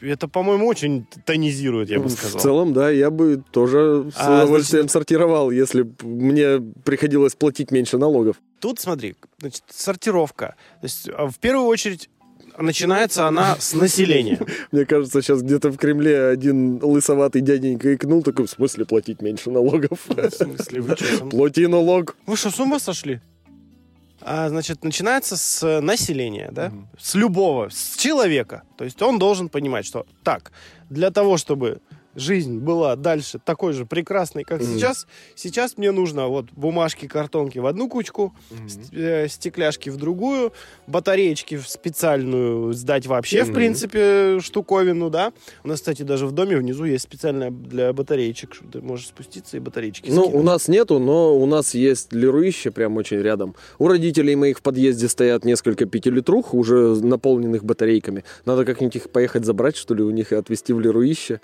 Speaker 1: Это, по-моему, очень тонизирует, я бы сказал.
Speaker 2: В целом, да, я бы тоже с
Speaker 1: А,
Speaker 2: удовольствием сортировал, если мне приходилось платить меньше налогов.
Speaker 1: Тут смотри, значит, сортировка. То есть, а, в первую очередь, начинается она с населения.
Speaker 2: Мне кажется, сейчас где-то в Кремле один лысоватый дяденька икнул, такой, в смысле платить меньше налогов?
Speaker 1: В смысле, вы что,
Speaker 2: Плати налог.
Speaker 1: Вы что, с ума сошли? А, значит, начинается с населения, да?
Speaker 2: Мгм.
Speaker 1: С любого, с человека. То есть он должен понимать, что так, для того, чтобы жизнь была дальше такой же прекрасной, как
Speaker 2: Мгм.
Speaker 1: сейчас, сейчас мне нужно вот бумажки, картонки в одну кучку, э, стекляшки в другую, батареечки в специальную сдать вообще, в
Speaker 2: Мгм.
Speaker 1: принципе, штуковину, да. У нас, кстати, даже в доме внизу есть специальная для батареечек, ты можешь спуститься и батареечки
Speaker 2: Ну,
Speaker 1: скинуть.
Speaker 2: у нас нету, но у нас есть леруище прям очень рядом. У родителей моих в подъезде стоят несколько пятилитрух, уже наполненных батарейками. Надо как-нибудь их поехать забрать, что ли, у них и отвезти в леруище.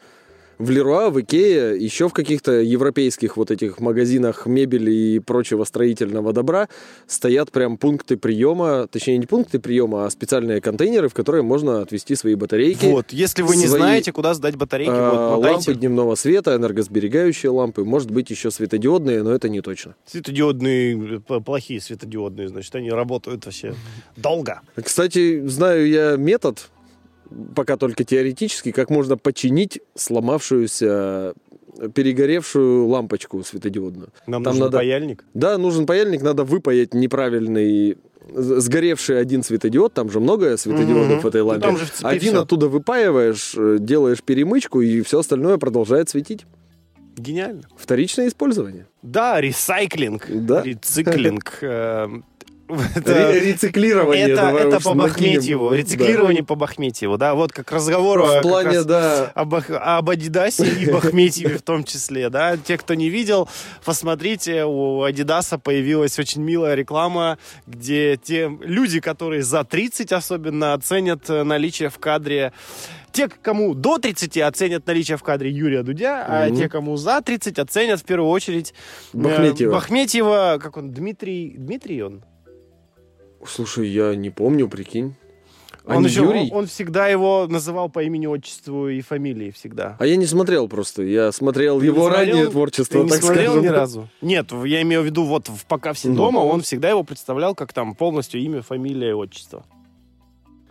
Speaker 2: В Леруа, в Икее, еще в каких-то европейских вот этих магазинах мебели и прочего строительного добра стоят прям пункты приема, точнее не пункты приема, а специальные контейнеры, в которые можно отвезти свои батарейки.
Speaker 1: Вот, если вы не
Speaker 2: свои,
Speaker 1: знаете, куда сдать батарейки,
Speaker 2: А,
Speaker 1: вот,
Speaker 2: лампы
Speaker 1: мотайте.
Speaker 2: дневного света, энергосберегающие лампы, может быть еще светодиодные, но это не точно.
Speaker 1: Светодиодные, э, плохие светодиодные, значит, они работают вообще долго.
Speaker 2: Кстати, знаю я метод, пока только теоретически, как можно починить сломавшуюся перегоревшую лампочку светодиодную.
Speaker 1: Нам
Speaker 2: Там
Speaker 1: нужен
Speaker 2: надо-
Speaker 1: паяльник.
Speaker 2: Да, нужен паяльник, надо выпаять неправильный сгоревший один светодиод, там же много светодиодов
Speaker 1: Мгм.
Speaker 2: в этой
Speaker 1: Ну,
Speaker 2: лампе.
Speaker 1: цепи
Speaker 2: один
Speaker 1: всё.
Speaker 2: оттуда выпаиваешь, э, делаешь перемычку, и все остальное продолжает светить.
Speaker 1: Гениально.
Speaker 2: Вторичное использование.
Speaker 1: Да, ресайклинг.
Speaker 2: Да.
Speaker 1: Рециклинг. Это,
Speaker 2: Рециклирование.
Speaker 1: это,
Speaker 2: давай
Speaker 1: это
Speaker 2: уж
Speaker 1: по
Speaker 2: накинем.
Speaker 1: Бахметьеву.
Speaker 2: Да.
Speaker 1: Рециклирование по Бахметьеву. Да, вот как разговор о-
Speaker 2: В
Speaker 1: как
Speaker 2: плане,
Speaker 1: раз
Speaker 2: да,
Speaker 1: об, об Адидасе и Бахметьеве в том числе, да. Те, кто не видел, посмотрите, у Адидаса появилась очень милая реклама, где те люди, которые за 30 особенно оценят э, наличие в кадре те, кому до 30 оценят наличие в кадре Юрия Дудя, а
Speaker 2: Мгм.
Speaker 1: те, кому за 30 оценят в первую очередь э,
Speaker 2: Бахметьева.
Speaker 1: Бахметьева, как он, Дмитрий, Дмитрий он?
Speaker 2: Слушай, я не помню, прикинь. А
Speaker 1: он еще,
Speaker 2: Юрий?
Speaker 1: он, он всегда его называл по имени, отчеству и фамилии всегда.
Speaker 2: А я не смотрел просто. Я смотрел
Speaker 1: Ты
Speaker 2: его
Speaker 1: смотрел?
Speaker 2: раннее творчество,
Speaker 1: Ты не
Speaker 2: так
Speaker 1: смотрел
Speaker 2: скажем.
Speaker 1: ни разу? Нет, я имею в виду, вот в «Пока все
Speaker 2: Ну.
Speaker 1: дома» он всегда его представлял как там полностью имя, фамилия и отчество.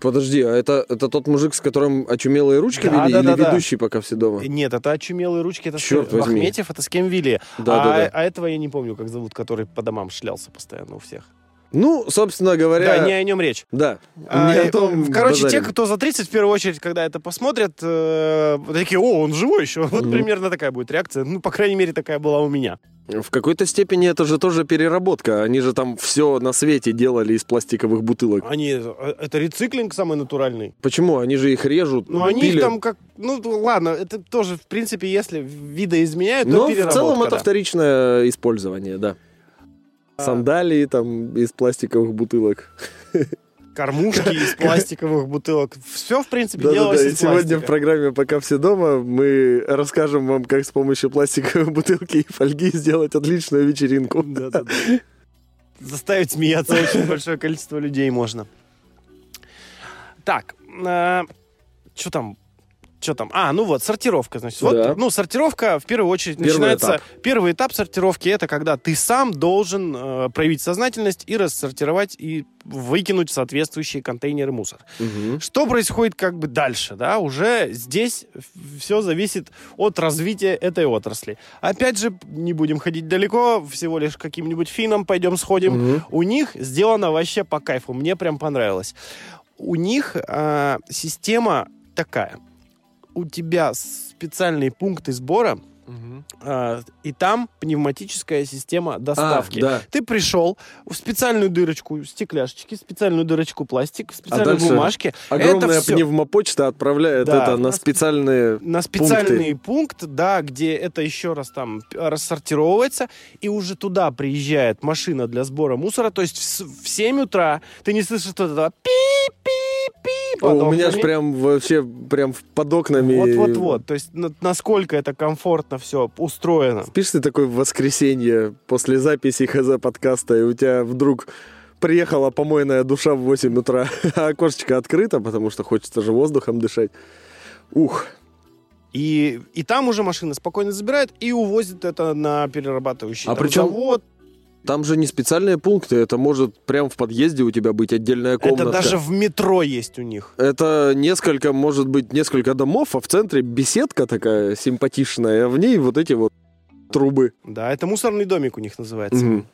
Speaker 2: Подожди, а это, это тот мужик, с которым очумелые ручки
Speaker 1: Да,
Speaker 2: вели,
Speaker 1: да,
Speaker 2: или
Speaker 1: да, да.
Speaker 2: ведущий пока все дома?
Speaker 1: Нет, это «Очумелые ручки», это с
Speaker 2: Черт
Speaker 1: кем-
Speaker 2: возьми.
Speaker 1: Бахметьев, это с кем вели.
Speaker 2: Да,
Speaker 1: а,
Speaker 2: да, да.
Speaker 1: а этого я не помню, как зовут, который по домам шлялся постоянно у всех.
Speaker 2: Ну, собственно говоря...
Speaker 1: Да, не о нем речь.
Speaker 2: Да.
Speaker 1: А,
Speaker 2: Не о том
Speaker 1: короче, те,
Speaker 2: базарим.
Speaker 1: кто за 30, в первую очередь, когда это посмотрят, э, такие, о, он живой еще. Вот
Speaker 2: Мгм.
Speaker 1: примерно такая будет реакция. Ну, по крайней мере, такая была у меня.
Speaker 2: В какой-то степени это же тоже переработка. Они же там все на свете делали из пластиковых бутылок.
Speaker 1: Они, э, это рециклинг самый натуральный.
Speaker 2: Почему? Они же их режут.
Speaker 1: Ну, они
Speaker 2: пилят.
Speaker 1: там как... Ну, ладно, это тоже, в принципе, если видоизменяют, то
Speaker 2: Но в целом это
Speaker 1: да.
Speaker 2: вторичное использование, да.
Speaker 1: А.
Speaker 2: Сандалии там из пластиковых бутылок.
Speaker 1: Кормушки из пластиковых бутылок. Все, в принципе,
Speaker 2: Да-да-да,
Speaker 1: делалось
Speaker 2: и
Speaker 1: из
Speaker 2: сегодня
Speaker 1: пластика.
Speaker 2: в программе «Пока все дома» мы расскажем вам, как с помощью пластиковой бутылки и фольги сделать отличную вечеринку.
Speaker 1: Да-да-да. Заставить смеяться очень большое количество людей можно. Так, что там? Что там? А, ну вот, сортировка, значит. Вот,
Speaker 2: Да.
Speaker 1: ну, сортировка, в первую очередь,
Speaker 2: Первый
Speaker 1: начинается...
Speaker 2: этап.
Speaker 1: Первый этап сортировки — это когда ты сам должен э, проявить сознательность и рассортировать, и выкинуть соответствующие контейнеры мусор.
Speaker 2: Мгм.
Speaker 1: Что происходит как бы дальше, да? Уже здесь все зависит от развития этой отрасли. Опять же, не будем ходить далеко, всего лишь каким-нибудь финам пойдем сходим.
Speaker 2: Мгм.
Speaker 1: У них сделано вообще по кайфу, мне прям понравилось. У них а, система такая. У тебя специальные пункты сбора, а, и там пневматическая система доставки.
Speaker 2: А, да.
Speaker 1: Ты пришел в специальную дырочку стекляшечки, специальную дырочку пластик, в специальной
Speaker 2: дальше
Speaker 1: бумажке.
Speaker 2: Огромная
Speaker 1: это всё
Speaker 2: пневмопочта отправляет
Speaker 1: Да.
Speaker 2: это на
Speaker 1: На сп-
Speaker 2: специальные...
Speaker 1: на специальный пункт, да, где это еще раз там рассортировывается, и уже туда приезжает машина для сбора мусора. То есть в, в 7 утра ты не слышишь вот этого пи-пи-пи
Speaker 2: О, у меня же прям вообще прям под окнами...
Speaker 1: Вот-вот-вот. То есть на- насколько это комфортно все устроено.
Speaker 2: Спишь ты такой в воскресенье после записи ХЗ подкаста, и у тебя вдруг приехала помойная душа в 8 утра, а окошечко открыто, потому что хочется же воздухом дышать. Ух,
Speaker 1: И, и там уже машина спокойно забирает и увозит это на перерабатывающий
Speaker 2: А причем
Speaker 1: завод.
Speaker 2: Там же не специальные пункты, это может прям в подъезде у тебя быть отдельная комната.
Speaker 1: Это даже в метро есть у них.
Speaker 2: Это несколько, может быть, несколько домов, а в центре беседка такая симпатичная, а в ней вот эти вот трубы.
Speaker 1: Да, это мусорный домик у них называется.
Speaker 2: Мгм.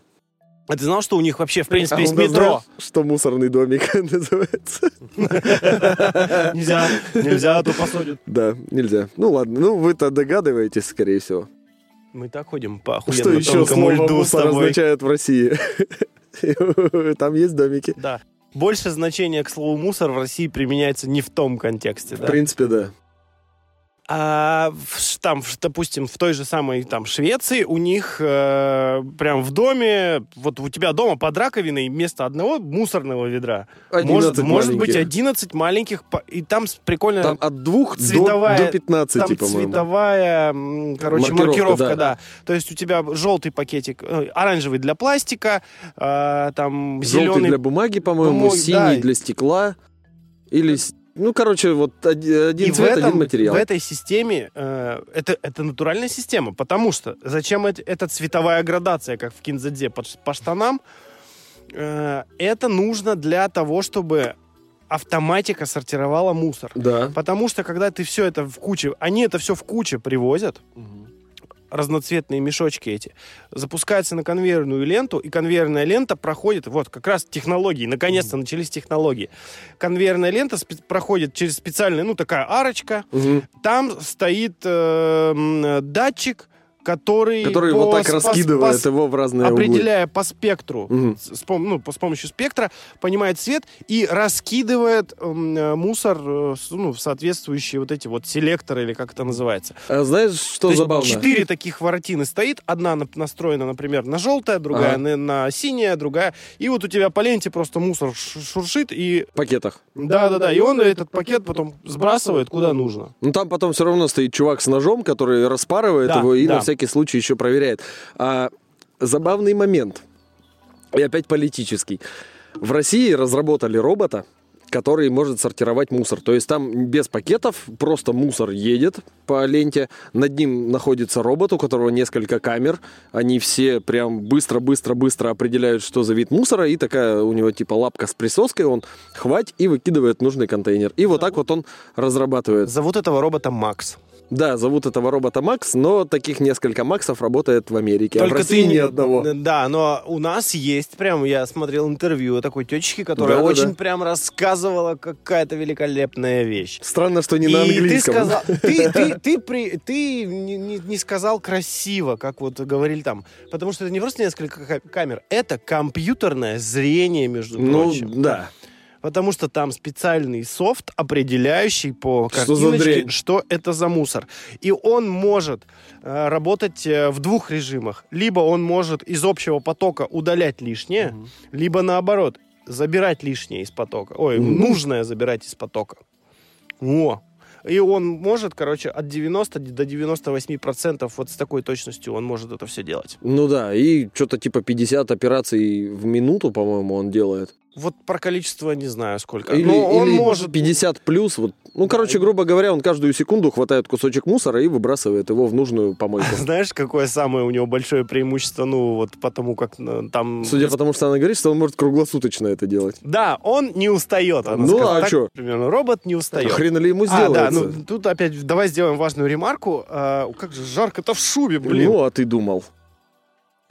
Speaker 1: А ты знал, что у них вообще, в принципе,
Speaker 2: А
Speaker 1: есть метро?
Speaker 2: знаешь, что мусорный домик называется?
Speaker 1: Нельзя, нельзя, а то посадят.
Speaker 2: Да, нельзя. Ну ладно, ну вы-то догадываетесь, скорее всего.
Speaker 1: Мы так ходим по
Speaker 2: Что еще слово
Speaker 1: льду с тобой.
Speaker 2: означает в России? Там есть домики.
Speaker 1: Да. Больше значения к слову мусор в России применяется не в том контексте,
Speaker 2: В
Speaker 1: да.
Speaker 2: принципе, да.
Speaker 1: А в там, в- допустим, в той же самой там Швеции у них э, прям в доме, вот у тебя дома под раковиной вместо одного мусорного ведра может,
Speaker 2: 11
Speaker 1: может быть
Speaker 2: маленьких.
Speaker 1: 11 маленьких, и там прикольно...
Speaker 2: Там от двух до,
Speaker 1: цветовая-
Speaker 2: до 15,
Speaker 1: Там
Speaker 2: по-моему.
Speaker 1: цветовая, короче,
Speaker 2: Маркировка,
Speaker 1: маркировка,
Speaker 2: да.
Speaker 1: да. То есть у тебя желтый пакетик, э, оранжевый для пластика, э, там
Speaker 2: Желтый
Speaker 1: зеленый
Speaker 2: для бумаги, по-моему,
Speaker 1: Бумаги,
Speaker 2: синий
Speaker 1: да.
Speaker 2: для стекла. Или... Ну, короче, вот оди- один
Speaker 1: И в,
Speaker 2: цвет,
Speaker 1: этом,
Speaker 2: один материал.
Speaker 1: в этой системе э, это, это натуральная система, потому что зачем эт- эта цветовая градация, как в Кинзадзе по, по штанам? Э, это нужно для того, чтобы автоматика сортировала мусор.
Speaker 2: Да.
Speaker 1: Потому что когда ты все это в куче, они это все в куче привозят, разноцветные мешочки эти, запускаются на конвейерную ленту, и конвейерная лента проходит, вот как раз технологии, наконец-то начались технологии. Конвейерная лента спе- проходит через специальную, ну такая арочка,
Speaker 2: Мгм.
Speaker 1: там стоит э, датчик, который,
Speaker 2: Который
Speaker 1: по
Speaker 2: вот так раскидывает
Speaker 1: по-
Speaker 2: его в разные углы.
Speaker 1: определяя по спектру,
Speaker 2: Мгм.
Speaker 1: с, пом- ну, по- с помощью спектра, понимает цвет и раскидывает м, э, мусор э, ну, в соответствующие вот эти вот селекторы, или как это называется.
Speaker 2: А знаешь, что
Speaker 1: То
Speaker 2: забавно?
Speaker 1: четыре таких воротины стоит, одна на- настроена, например, на желтое, другая
Speaker 2: Ага.
Speaker 1: на, на синее, другая, и вот у тебя по ленте просто мусор шуршит, и
Speaker 2: В пакетах.
Speaker 1: да-да-да, и он этот пакет потом сбрасывает куда нужно.
Speaker 2: Ну, там потом все равно стоит чувак с ножом, который распарывает
Speaker 1: Да,
Speaker 2: его и
Speaker 1: да.
Speaker 2: на всякий случай еще проверяет. А, забавный момент. И опять политический. В России разработали робота, который может сортировать мусор. То есть там без пакетов просто мусор едет по ленте. Над ним находится робот, у которого несколько камер. Они все прям быстро-быстро-быстро определяют, что за вид мусора. И такая у него типа лапка с присоской. Он хвать и выкидывает нужный контейнер. И вот так вот он разрабатывает.
Speaker 1: Зовут этого робота Макс.
Speaker 2: Да, зовут этого робота Макс, но таких несколько Максов работает в Америке. а в России
Speaker 1: ты
Speaker 2: ни одного.
Speaker 1: Да, но у нас есть прям, я смотрел интервью такой тетечки, которая
Speaker 2: Да-да-да.
Speaker 1: очень прям рассказывала рассказывала какая-то великолепная вещь.
Speaker 2: Странно, что не
Speaker 1: И
Speaker 2: на
Speaker 1: ты
Speaker 2: английском.
Speaker 1: сказал, ты, ты, ты, при- ты не, не- не сказал красиво, как вот говорили там. Потому что это не просто несколько ка- камер, это компьютерное зрение, между
Speaker 2: Ну,
Speaker 1: прочим.
Speaker 2: да.
Speaker 1: Потому что там специальный софт, определяющий по
Speaker 2: Что
Speaker 1: картиночке, что это за мусор. И он может э, работать э, в двух режимах. Либо он может из общего потока удалять лишнее, либо наоборот, забирать лишнее из потока. Ой,
Speaker 2: Мгм.
Speaker 1: нужное забирать из потока. О! И он может, короче, от 90 до 98% вот с такой точностью он может это все делать.
Speaker 2: Ну да, и что-то типа 50 операций в минуту, по-моему, он делает.
Speaker 1: Вот про количество не знаю сколько.
Speaker 2: Или,
Speaker 1: Но он
Speaker 2: или
Speaker 1: может...
Speaker 2: 50 плюс. Вот. Ну, короче, грубо говоря, он каждую секунду хватает кусочек мусора и выбрасывает его в нужную помойку.
Speaker 1: Знаешь, какое самое у него большое преимущество, ну, вот потому как э, там...
Speaker 2: Судя по тому, что она говорит, что он может круглосуточно это делать.
Speaker 1: Да, он не устает. она
Speaker 2: Ну,
Speaker 1: сказала.
Speaker 2: а чё?
Speaker 1: Примерно, робот не устает.
Speaker 2: Хрен ли ему
Speaker 1: А, да, ну тут опять давай сделаем важную ремарку. А, как же жарко-то в шубе, блин.
Speaker 2: Ну, а ты думал.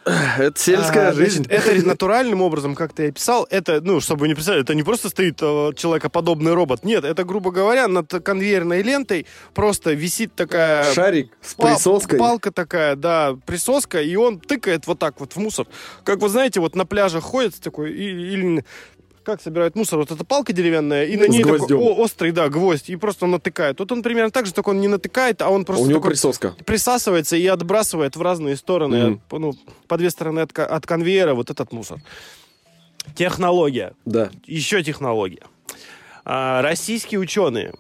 Speaker 2: Это сельская
Speaker 1: А,
Speaker 2: жизнь.
Speaker 1: значит, это натуральным образом, как ты описал, это, ну, чтобы вы не представили, это не просто стоит э, человекоподобный робот. Нет, это, грубо говоря, над конвейерной лентой просто висит такая...
Speaker 2: Шарик с
Speaker 1: Па-
Speaker 2: присоской.
Speaker 1: Палка такая, да, присоска, и он тыкает вот так вот в мусор. Как вы знаете, вот на пляжах ходит такой, и- или как собирают мусор, вот эта палка деревянная, и на ней такой о- острый, да, гвоздь, и просто он натыкает. Вот он примерно так же, только он не натыкает, а он просто
Speaker 2: У него
Speaker 1: такой
Speaker 2: присоска.
Speaker 1: присасывается и отбрасывает в разные стороны,
Speaker 2: Мгм.
Speaker 1: ну, по две стороны от, от конвейера вот этот мусор. Технология
Speaker 2: Да.
Speaker 1: еще технология. А, российские ученые.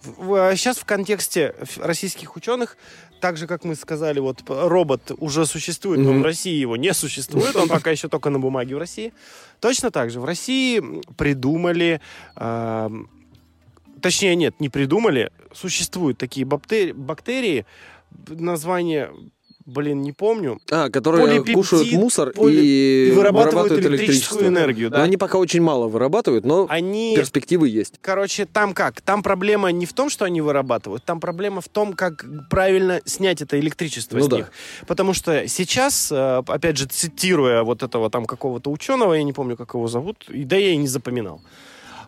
Speaker 1: сейчас в контексте российских ученых, так же, как мы сказали, вот робот уже существует, но
Speaker 2: Мгм.
Speaker 1: в России его не существует, он пока еще только на бумаге в России. Точно так же в России придумали, ам, точнее нет, не придумали, существуют такие бактери- бактерии, б- название, блин, не помню,
Speaker 2: А, которые
Speaker 1: Полипептид,
Speaker 2: кушают мусор
Speaker 1: поли-
Speaker 2: и,
Speaker 1: и вырабатывают
Speaker 2: вырабатывают
Speaker 1: электрическую энергию, да.
Speaker 2: Но они пока очень мало вырабатывают, но
Speaker 1: Они
Speaker 2: перспективы есть.
Speaker 1: Короче, там как? Там проблема не в том, что они вырабатывают, там проблема в том, как правильно снять это электричество
Speaker 2: Ну
Speaker 1: с
Speaker 2: да.
Speaker 1: них. Потому что сейчас, э, опять же, цитируя вот этого там какого-то ученого, я не помню, как его зовут, и да я и не запоминал.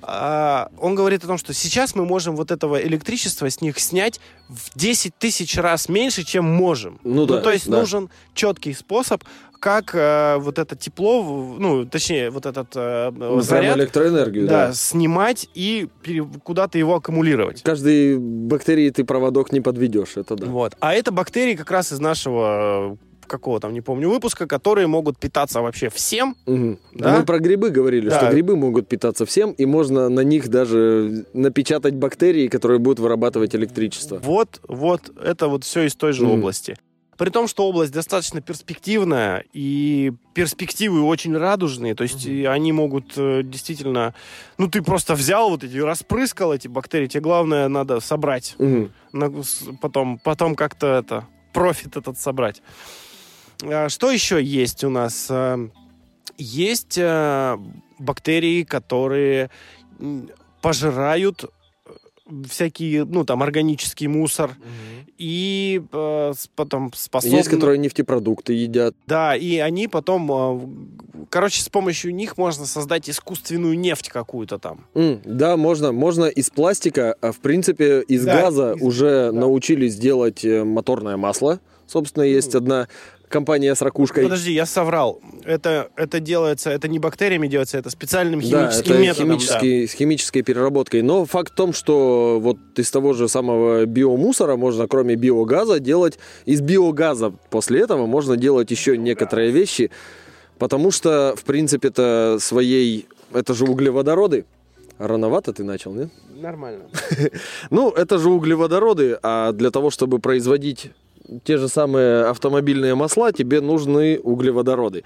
Speaker 1: А, Он говорит о том, что сейчас мы можем вот этого электричества с них снять в 10 тысяч раз меньше, чем можем.
Speaker 2: Ну да,
Speaker 1: то есть
Speaker 2: да.
Speaker 1: нужен четкий способ, как э, вот это тепло, ну, точнее, вот этот э, заряд
Speaker 2: электроэнергию,
Speaker 1: да,
Speaker 2: да.
Speaker 1: снимать и куда-то его аккумулировать.
Speaker 2: Каждой бактерии ты проводок не подведешь, это да.
Speaker 1: Вот. А это бактерии как раз из нашего э, какого там, не помню, выпуска, которые могут питаться вообще всем.
Speaker 2: Мгм.
Speaker 1: Да?
Speaker 2: Мы про грибы говорили,
Speaker 1: Да.
Speaker 2: что грибы могут питаться всем, и можно на них даже напечатать бактерии, которые будут вырабатывать электричество.
Speaker 1: Вот, вот, это вот все из той же
Speaker 2: Мгм.
Speaker 1: области. При том, что область достаточно перспективная, и перспективы очень радужные, то есть и они могут э, действительно... Ну, ты просто взял вот эти, распрыскал эти бактерии, тебе главное надо собрать.
Speaker 2: Мгм.
Speaker 1: на- потом, потом как-то это профит этот собрать. А, Что еще есть у нас? А, Есть а, бактерии, которые пожирают э, всякий, ну, там, органический мусор и э, потом способны...
Speaker 2: Есть, которые нефтепродукты едят.
Speaker 1: Да, и они потом... в- Короче, с помощью них можно создать искусственную нефть какую-то там.
Speaker 2: М, да, можно, можно из пластика, а в принципе из
Speaker 1: Да,
Speaker 2: газа
Speaker 1: из-
Speaker 2: уже
Speaker 1: да.
Speaker 2: научились делать э, моторное масло. Собственно, есть одна компания с ракушкой.
Speaker 1: Подожди, я соврал. Это, это делается, это не бактериями делается, это специальным
Speaker 2: Да,
Speaker 1: химическим
Speaker 2: это
Speaker 1: методом. да.
Speaker 2: химический, с химической переработкой. Но факт в том, что вот из того же самого биомусора можно, кроме биогаза, делать из биогаза после этого можно делать еще некоторые вещи, потому что, в принципе-то, своей... Это же углеводороды. Рановато ты начал, нет?
Speaker 1: Нормально.
Speaker 2: Ну, это же углеводороды, а для того, чтобы производить те же самые автомобильные масла, тебе нужны углеводороды.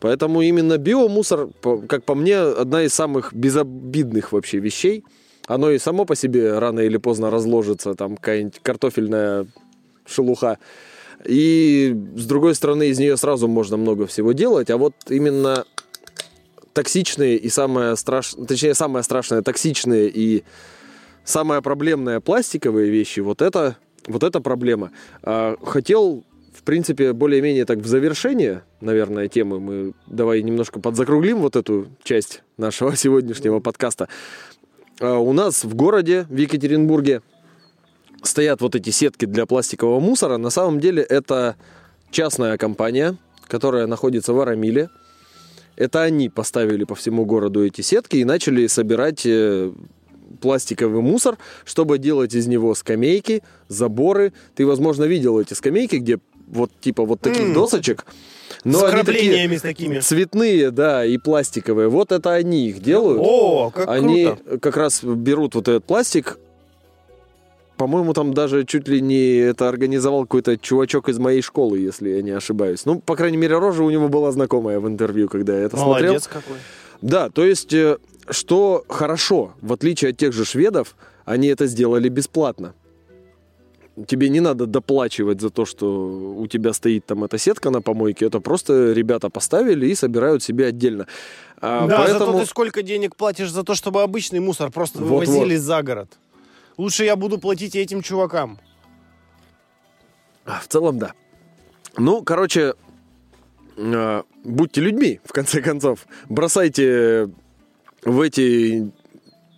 Speaker 2: Поэтому именно биомусор, как по мне, одна из самых безобидных вообще вещей. Оно и само по себе рано или поздно разложится, там какая-нибудь картофельная шелуха. И с другой стороны, из нее сразу можно много всего делать, а вот именно токсичные и самое страшное, точнее, самое страшное, токсичные и самое проблемное пластиковые вещи, вот это, вот это проблема. А, хотел, в принципе, более-менее так в завершение, наверное, темы, мы давай немножко подзакруглим вот эту часть нашего сегодняшнего подкаста. а, у нас в городе, в Екатеринбурге, стоят вот эти сетки для пластикового мусора. На самом деле это частная компания, которая находится в Арамиле. Это они поставили по всему городу эти сетки и начали собирать э, пластиковый мусор, чтобы делать из него скамейки, заборы. Ты, возможно, видел эти скамейки, где вот типа вот таких
Speaker 1: М.
Speaker 2: досочек. Но
Speaker 1: С с такими.
Speaker 2: цветные, да, и пластиковые. Вот это они их делают.
Speaker 1: О, как
Speaker 2: они
Speaker 1: круто.
Speaker 2: как раз берут вот этот пластик. По-моему, там даже чуть ли не это организовал какой-то чувачок из моей школы, если я не ошибаюсь. Ну, по крайней мере, рожа у него была знакомая в интервью, когда я это смотрел.
Speaker 1: Молодец какой.
Speaker 2: Да, то есть, э, что хорошо, в отличие от тех же шведов, они это сделали бесплатно. Тебе не надо доплачивать за то, что у тебя стоит там эта сетка на помойке. Это просто ребята поставили и собирают себе отдельно. А,
Speaker 1: да,
Speaker 2: поэтому...
Speaker 1: зато ты сколько денег платишь за то, чтобы обычный мусор просто
Speaker 2: Вот-вот.
Speaker 1: вывозили за город. Лучше я буду платить этим чувакам.
Speaker 2: А, В целом, да. Ну, короче, э, будьте людьми, в конце концов. Бросайте в эти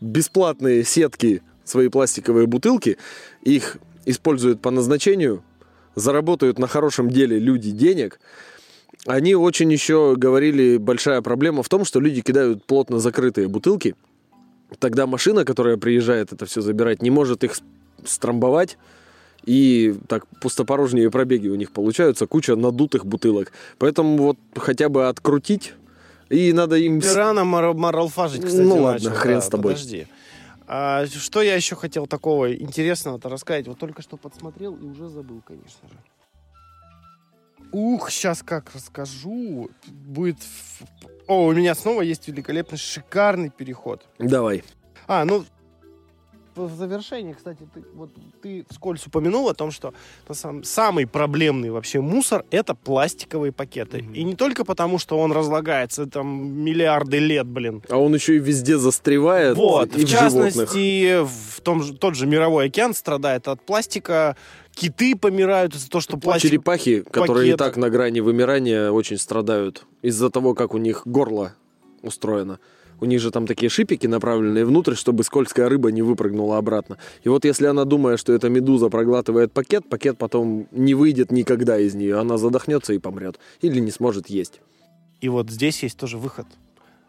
Speaker 2: бесплатные сетки свои пластиковые бутылки. Их используют по назначению. Заработают на хорошем деле люди денег. Они очень еще говорили, большая проблема в том, что люди кидают плотно закрытые бутылки. Тогда машина, которая приезжает это все забирать, не может их с- стромбовать. И так пустопорожнее пробеги у них получаются, куча надутых бутылок. Поэтому вот хотя бы открутить, и надо им...
Speaker 1: Ты рано мор- моралфажить, кстати,
Speaker 2: Ну ладно,
Speaker 1: начал.
Speaker 2: хрен
Speaker 1: Да,
Speaker 2: с тобой.
Speaker 1: Подожди. А, что я еще хотел такого интересного-то рассказать? Вот только что подсмотрел и уже забыл, конечно же. Ух, сейчас как расскажу. Будет... О, у меня снова есть великолепный, шикарный переход.
Speaker 2: Давай.
Speaker 1: А, ну, в завершении, кстати, ты, вот, ты вскользь упомянул о том, что на самом- самый проблемный вообще мусор — это пластиковые пакеты.
Speaker 2: Мгм.
Speaker 1: И не только потому, что он разлагается там миллиарды лет, блин.
Speaker 2: А он еще и везде застревает.
Speaker 1: Вот,
Speaker 2: и
Speaker 1: в
Speaker 2: в животных.
Speaker 1: частности, в том же, тот же мировой океан страдает от пластика, киты помирают из-за того, что пластик...
Speaker 2: Черепахи, которые и так на грани вымирания, очень страдают из-за того, как у них горло устроено. У них же там такие шипики, направленные внутрь, чтобы скользкая рыба не выпрыгнула обратно. И вот если она, думая, что эта медуза проглатывает пакет, пакет потом не выйдет никогда из нее. Она задохнется и помрет. Или не сможет есть.
Speaker 1: И вот здесь есть тоже выход.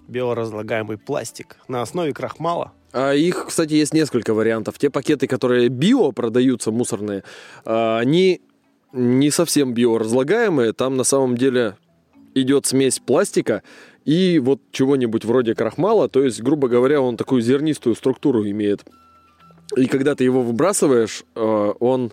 Speaker 1: Биоразлагаемый пластик на основе крахмала.
Speaker 2: А их, кстати, есть несколько вариантов. Те пакеты, которые био продаются, мусорные, а, они не совсем биоразлагаемые. Там на самом деле идет смесь пластика и вот чего-нибудь вроде крахмала. То есть, грубо говоря, он такую зернистую структуру имеет. И когда ты его выбрасываешь, а, он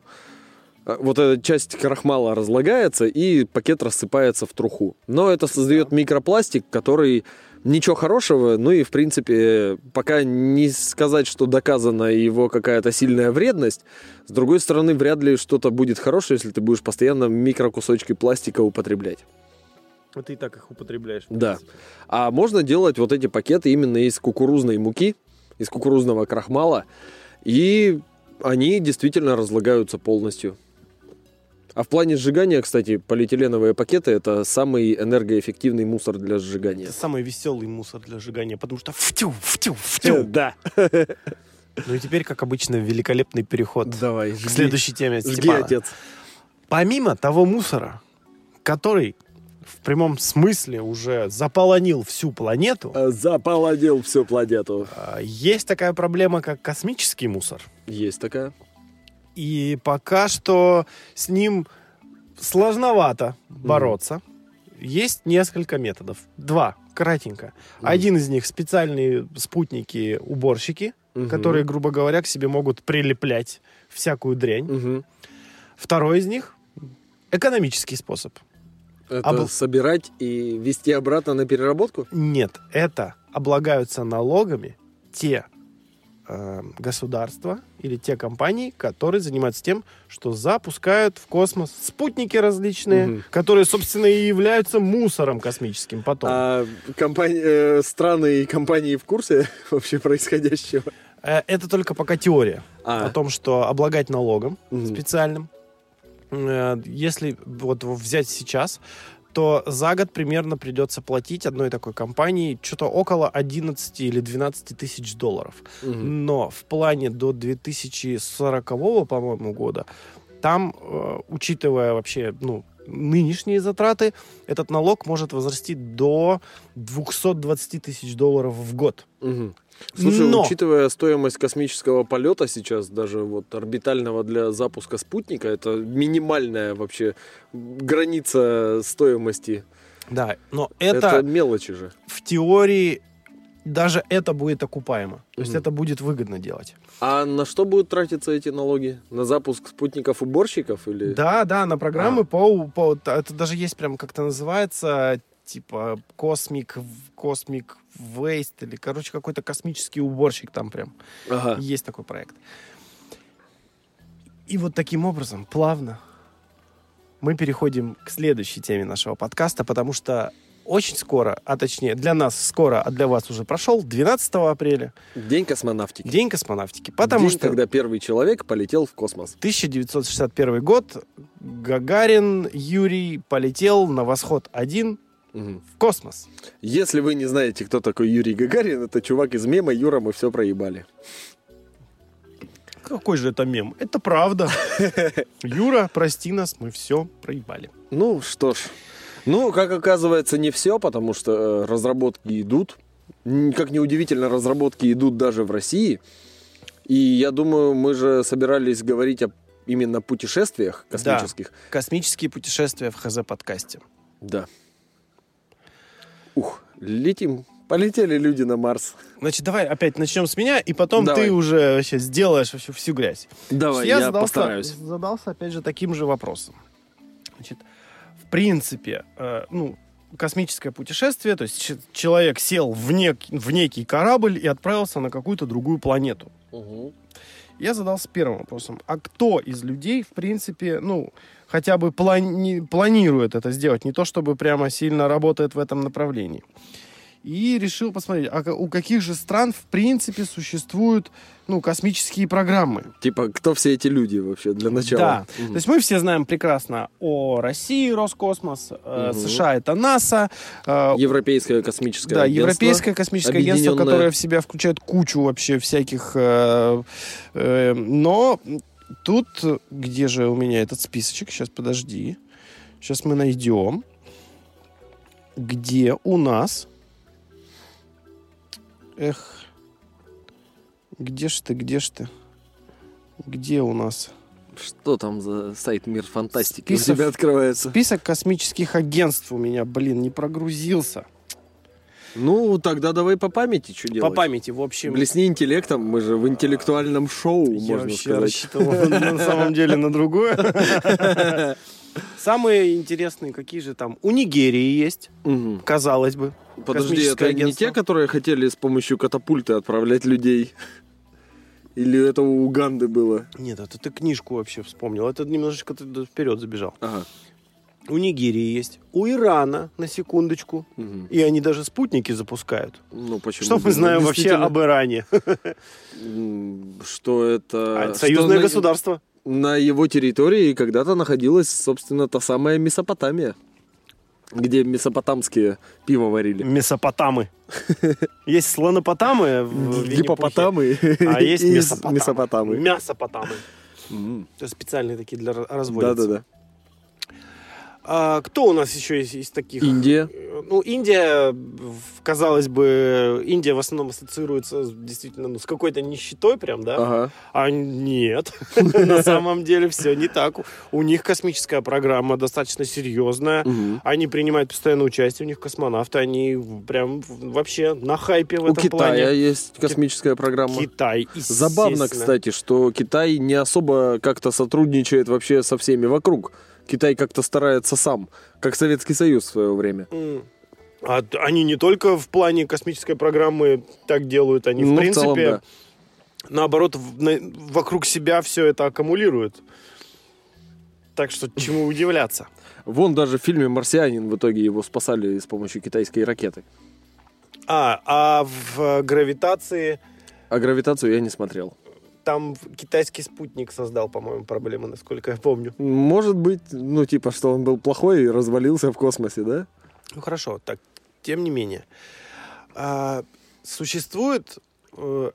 Speaker 2: а, вот эта часть крахмала разлагается, и пакет рассыпается в труху. Но это создает микропластик, который ничего хорошего, ну и, в принципе, пока не сказать, что доказана его какая-то сильная вредность, с другой стороны, вряд ли что-то будет хорошее, если ты будешь постоянно микрокусочки пластика употреблять.
Speaker 1: Вот ты и так их употребляешь.
Speaker 2: Да. А можно делать вот эти пакеты именно из кукурузной муки, из кукурузного крахмала, и они действительно разлагаются полностью. А в плане сжигания, кстати, полиэтиленовые пакеты это самый энергоэффективный мусор для сжигания.
Speaker 1: Это самый веселый мусор для сжигания, потому что втю, втю, втю.
Speaker 2: Да.
Speaker 1: Ну и теперь, как обычно, великолепный переход
Speaker 2: Давай,
Speaker 1: к следующей теме.
Speaker 2: Жги,
Speaker 1: Степана.
Speaker 2: отец.
Speaker 1: Помимо того мусора, который в прямом смысле уже заполонил всю планету,
Speaker 2: Заполонил всю планету.
Speaker 1: а, есть такая проблема, как космический мусор.
Speaker 2: Есть такая.
Speaker 1: И пока что с ним сложновато бороться. Есть несколько методов. Два, кратенько.
Speaker 2: Мгм.
Speaker 1: Один из них специальные спутники-уборщики,
Speaker 2: Мгм.
Speaker 1: которые, грубо говоря, к себе могут прилеплять всякую дрянь. Второй из них экономический способ.
Speaker 2: Это
Speaker 1: Обл-
Speaker 2: собирать и вести обратно на переработку?
Speaker 1: Нет, это облагаются налогами те э, государства или те компании, которые занимаются тем, что запускают в космос спутники различные,
Speaker 2: Мгм.
Speaker 1: которые, собственно, и являются мусором космическим потом.
Speaker 2: А компани- э, страны и компании в курсе вообще происходящего?
Speaker 1: Э, Это только пока теория
Speaker 2: А,
Speaker 1: о том, что облагать налогом
Speaker 2: Мгм.
Speaker 1: специальным. Э, Если вот взять сейчас, то за год примерно придется платить одной такой компании что-то около 11 или 12 тысяч долларов.
Speaker 2: Мгм.
Speaker 1: Но в плане до 2040, по-моему, года, там, э, учитывая вообще, ну, нынешние затраты, этот налог может возрасти до 220 тысяч долларов в год.
Speaker 2: Мгм. Слушай,
Speaker 1: Но-
Speaker 2: учитывая стоимость космического полета сейчас, даже вот орбитального для запуска спутника, это минимальная вообще граница стоимости.
Speaker 1: Да, но
Speaker 2: Это,
Speaker 1: это,
Speaker 2: мелочи же.
Speaker 1: в теории даже это будет окупаемо. То есть это будет выгодно делать.
Speaker 2: А на что будут тратиться эти налоги? На запуск спутников-уборщиков или?
Speaker 1: Да, да, на программы
Speaker 2: А.
Speaker 1: по, по- Это даже есть прям как-то называется, типа Cosmic, Cosmic Waste, или, короче, какой-то космический уборщик там прям.
Speaker 2: Ага.
Speaker 1: Есть такой проект. И вот таким образом, плавно, мы переходим к следующей теме нашего подкаста, потому что очень скоро, а точнее для нас скоро, а для вас уже прошел, 12 апреля,
Speaker 2: День космонавтики.
Speaker 1: День космонавтики. Потому
Speaker 2: День,
Speaker 1: что
Speaker 2: когда первый человек полетел в космос.
Speaker 1: 1961 год Гагарин Юрий полетел на Восход-1
Speaker 2: Мгм.
Speaker 1: в космос.
Speaker 2: Если вы не знаете, кто такой Юрий Гагарин, это чувак из мема «Юра, мы все проебали».
Speaker 1: Какой же это мем? Это правда. Юра, прости нас, мы все проебали.
Speaker 2: Ну что ж. Ну, как оказывается, не все, потому что э, разработки идут. Как неудивительно, разработки идут даже в России. И я думаю, мы же собирались говорить о именно путешествиях космических.
Speaker 1: Космические путешествия в ХЗ-подкасте.
Speaker 2: Да. Ух, летим. Полетели люди на Марс.
Speaker 1: Значит, давай опять начнем с меня, и потом
Speaker 2: Давай.
Speaker 1: ты уже вообще сделаешь вообще всю грязь.
Speaker 2: Давай,
Speaker 1: я
Speaker 2: я,
Speaker 1: задался,
Speaker 2: постараюсь.
Speaker 1: задался, опять же, таким же вопросом. Значит, в принципе, э, ну, космическое путешествие, то есть человек сел в, нек- в некий корабль и отправился на какую-то другую планету.
Speaker 2: Мгм.
Speaker 1: Я задался первым вопросом. А кто из людей, в принципе, ну, хотя бы плани- планирует это сделать, не то чтобы прямо сильно работает в этом направлении? И решил посмотреть, а у каких же стран, в принципе, существуют, ну, космические программы?
Speaker 2: Типа, кто все эти люди вообще для начала?
Speaker 1: Да.
Speaker 2: Мгм.
Speaker 1: То есть мы все знаем прекрасно о России, Роскосмос, э,
Speaker 2: Мгм.
Speaker 1: США это НАСА, э,
Speaker 2: Европейское космическое
Speaker 1: да,
Speaker 2: агентство.
Speaker 1: Европейское космическое агентство, которое в себя включает кучу вообще всяких... э, э, но тут, где же у меня этот списочек? Сейчас, подожди. Сейчас мы найдем, где у нас... Эх, где ж ты, где ж ты? Где у нас
Speaker 2: Что там за сайт Мир Фантастики
Speaker 1: Список-
Speaker 2: у тебя открывается?
Speaker 1: список космических агентств у меня, блин, не прогрузился.
Speaker 2: Ну, тогда давай по памяти что делать?
Speaker 1: По памяти, в общем...
Speaker 2: Блесни интеллектом, мы же в интеллектуальном шоу,
Speaker 1: Я
Speaker 2: можно
Speaker 1: вообще
Speaker 2: сказать.
Speaker 1: рассчитывал на самом деле на другое. Самые интересные какие же там? У Нигерии есть,
Speaker 2: Мгм.
Speaker 1: казалось бы.
Speaker 2: Подожди, это не
Speaker 1: агентство.
Speaker 2: те, которые хотели с помощью катапульты отправлять людей? Или это у Уганды было?
Speaker 1: Нет, это ты книжку вообще вспомнил. Это немножечко ты вперед забежал.
Speaker 2: Ага.
Speaker 1: У Нигерии есть. У Ирана, на секундочку.
Speaker 2: Мгм.
Speaker 1: И они даже спутники запускают.
Speaker 2: Ну, почему?
Speaker 1: Что мы знаем вообще об Иране?
Speaker 2: Что это...
Speaker 1: А, это союзное государство.
Speaker 2: На его территории когда-то находилась, собственно, та самая Месопотамия. Где месопотамские пиво варили.
Speaker 1: Месопотамы. Есть слонопотамы
Speaker 2: Гипопотамы
Speaker 1: а есть месопотамы. Мясопотамы. Это специальные такие для ра- разводятся.
Speaker 2: Да-да-да.
Speaker 1: А кто у нас еще есть из таких?
Speaker 2: Индия.
Speaker 1: Ну, Индия, казалось бы, Индия в основном ассоциируется с- действительно ну, с какой-то нищетой прям, да?
Speaker 2: Ага.
Speaker 1: А нет, на самом деле все не так. У- У них космическая программа достаточно серьезная. Они принимают постоянное участие, у них космонавты, они прям вообще на хайпе в
Speaker 2: У
Speaker 1: этом
Speaker 2: Китая
Speaker 1: плане.
Speaker 2: есть космическая программа.
Speaker 1: Китай,
Speaker 2: Забавно, кстати, что Китай не особо как-то сотрудничает вообще со всеми вокруг. Китай как-то старается сам, как Советский Союз в свое время.
Speaker 1: А они не только в плане космической программы так делают, они, в
Speaker 2: Ну, в
Speaker 1: принципе,
Speaker 2: целом, да.
Speaker 1: наоборот, в- на- вокруг себя все это аккумулируют. Так что чему удивляться?
Speaker 2: Вон даже в фильме «Марсианин» в итоге его спасали с помощью китайской ракеты.
Speaker 1: А, а в гравитации
Speaker 2: А «Гравитацию» я не смотрел.
Speaker 1: Там китайский спутник создал, по-моему, проблемы, насколько я помню.
Speaker 2: Может быть, ну, типа, что он был плохой и развалился в космосе, да?
Speaker 1: Ну хорошо, так, тем не менее. А, существует э,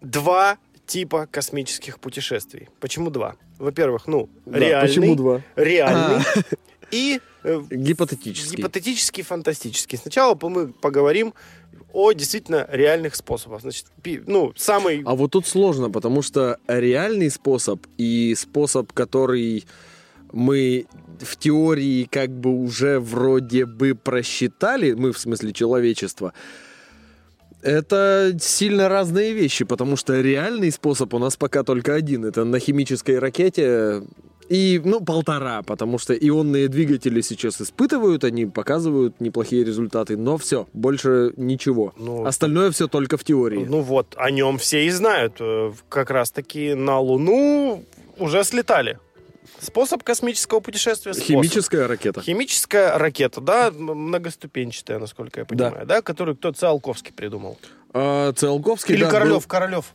Speaker 1: два типа космических путешествий. Почему два? Во-первых, ну,
Speaker 2: Да,
Speaker 1: реальный,
Speaker 2: Почему два?
Speaker 1: реальный и э,
Speaker 2: Гипотетически.
Speaker 1: гипотетический, фантастический. Сначала мы поговорим о действительно реальных способах. Значит, ну, самый...
Speaker 2: А вот тут сложно, потому что реальный способ и способ, который мы в теории как бы уже вроде бы просчитали, мы в смысле человечество, это сильно разные вещи, потому что реальный способ у нас пока только один. Это на химической ракете и, ну, полтора, потому что ионные двигатели сейчас испытывают, они показывают неплохие результаты, но все, больше ничего.
Speaker 1: Ну,
Speaker 2: Остальное все только в теории.
Speaker 1: Ну вот, о нем все и знают. Э, Как раз-таки на Луну уже слетали. Способ космического путешествия. способ.
Speaker 2: Химическая ракета.
Speaker 1: Химическая ракета, да, многоступенчатая, насколько я понимаю, да, которую кто Циолковский придумал.
Speaker 2: А, Циолковский,
Speaker 1: Или
Speaker 2: да,
Speaker 1: Королев,
Speaker 2: был-
Speaker 1: Королев.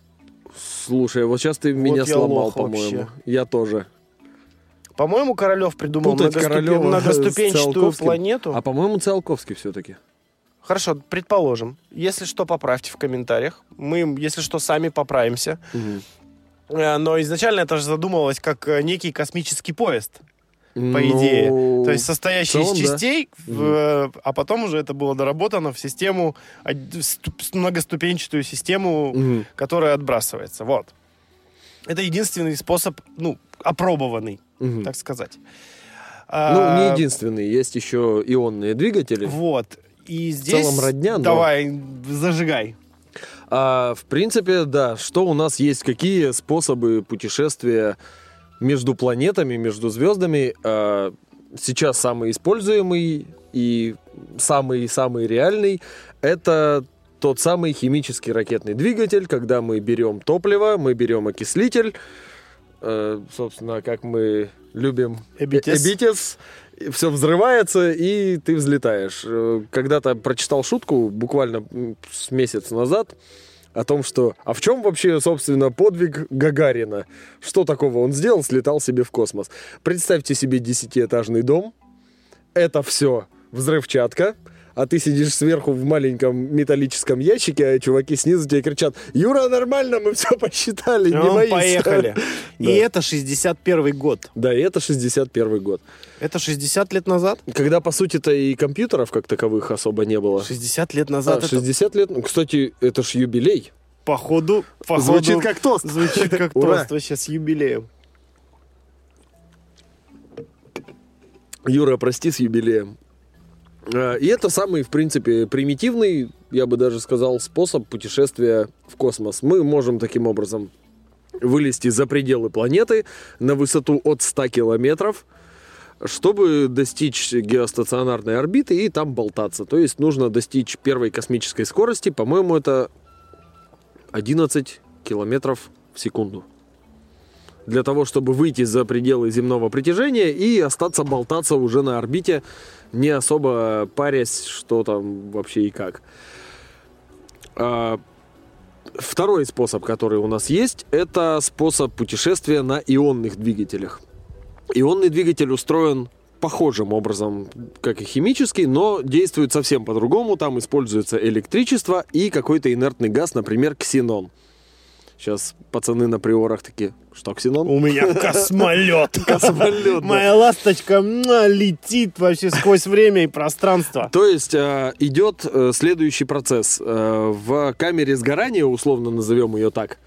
Speaker 2: Слушай, вот сейчас ты меня
Speaker 1: я
Speaker 2: сломал, по-моему. Я тоже.
Speaker 1: По-моему, Королев придумал
Speaker 2: Путать Королева
Speaker 1: многоступенчатую планету.
Speaker 2: А по-моему, Циолковский все-таки.
Speaker 1: Хорошо, предположим. Если что, поправьте в комментариях. Мы, если что, сами поправимся. Э, Но изначально это же задумывалось как э, некий космический поезд. по идее. То есть состоящий
Speaker 2: Ну, в целом,
Speaker 1: из
Speaker 2: да.
Speaker 1: частей, в- а потом уже это было доработано в систему, с- многоступенчатую систему,
Speaker 2: Мгм.
Speaker 1: которая отбрасывается. Вот. Это единственный способ, ну, опробованный,
Speaker 2: Мгм.
Speaker 1: так сказать.
Speaker 2: Ну,
Speaker 1: А,
Speaker 2: не единственный. Есть еще ионные двигатели.
Speaker 1: Вот. И здесь...
Speaker 2: целом родня, но-
Speaker 1: Давай, зажигай.
Speaker 2: А, в принципе, да, что у нас есть, какие способы путешествия между планетами, между звездами. А, сейчас самый используемый и самый-самый реальный это тот самый химический ракетный двигатель, когда мы берем топливо, мы берем окислитель, собственно, как мы любим
Speaker 1: Эбитес.
Speaker 2: Эбитес, все взрывается, и ты взлетаешь. Э, Когда-то прочитал шутку, буквально с месяц назад, о том, что... А в чем вообще, собственно, подвиг Гагарина? Что такого он сделал? Слетал себе в космос. Представьте себе десятиэтажный дом. Это все взрывчатка. А ты сидишь сверху в маленьком металлическом ящике, а чуваки снизу тебе кричат, Юра, нормально, мы все посчитали, не
Speaker 1: Ну,
Speaker 2: боись».
Speaker 1: поехали. И это 61 год.
Speaker 2: Да, и это 61 год.
Speaker 1: Это 60 лет назад?
Speaker 2: Когда, по сути-то, и компьютеров как таковых особо не было.
Speaker 1: 60 лет
Speaker 2: А,
Speaker 1: назад это
Speaker 2: 60 лет? Ну, кстати, это ж юбилей.
Speaker 1: походу, походу...
Speaker 2: Звучит как тост.
Speaker 1: Звучит как тост вообще с юбилеем.
Speaker 2: Юра, прости с юбилеем. А, И это самый, в принципе, примитивный, я бы даже сказал, способ путешествия в космос. Мы можем таким образом вылезти за пределы планеты на высоту от 100 километров, чтобы достичь геостационарной орбиты и там болтаться. То есть нужно достичь первой космической скорости, по-моему, это 11 километров в секунду. Для того, чтобы выйти за пределы земного притяжения и остаться болтаться уже на орбите, не особо парясь, что там вообще и как. А, Второй способ, который у нас есть, это способ путешествия на ионных двигателях. Ионный двигатель устроен похожим образом, как и химический, но действует совсем по-другому. Там используется электричество и какой-то инертный газ, например, ксенон. Сейчас пацаны на приорах такие, что ксенон?
Speaker 1: У меня космолет.
Speaker 2: Космолет.
Speaker 1: Моя ласточка летит вообще сквозь время и пространство.
Speaker 2: То есть э, идет э, следующий процесс. Э, в камере сгорания, условно назовем ее так,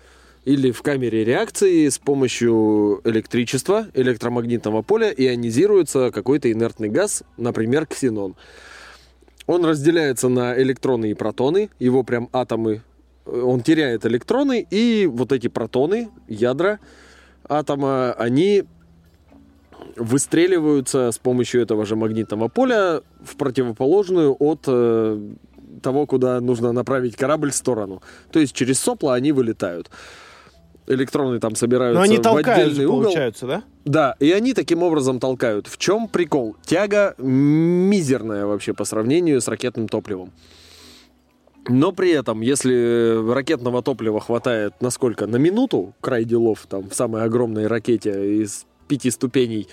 Speaker 2: или в камере реакции с помощью электричества, электромагнитного поля ионизируется какой-то инертный газ, например, ксенон. Он разделяется на электроны и протоны, его прям атомы, он теряет электроны, и вот эти протоны, ядра атома, они выстреливаются с помощью этого же магнитного поля в противоположную от э, того, куда нужно направить корабль сторону. То есть через сопла они вылетают. Электроны там собираются
Speaker 1: Но они
Speaker 2: в отдельный угол.
Speaker 1: получается, да?
Speaker 2: Да, и они таким образом толкают. В чем прикол? Тяга мизерная вообще по сравнению с ракетным топливом. Но при этом, если ракетного топлива хватает на сколько? На минуту, край делов, там, в самой огромной ракете из пяти ступеней,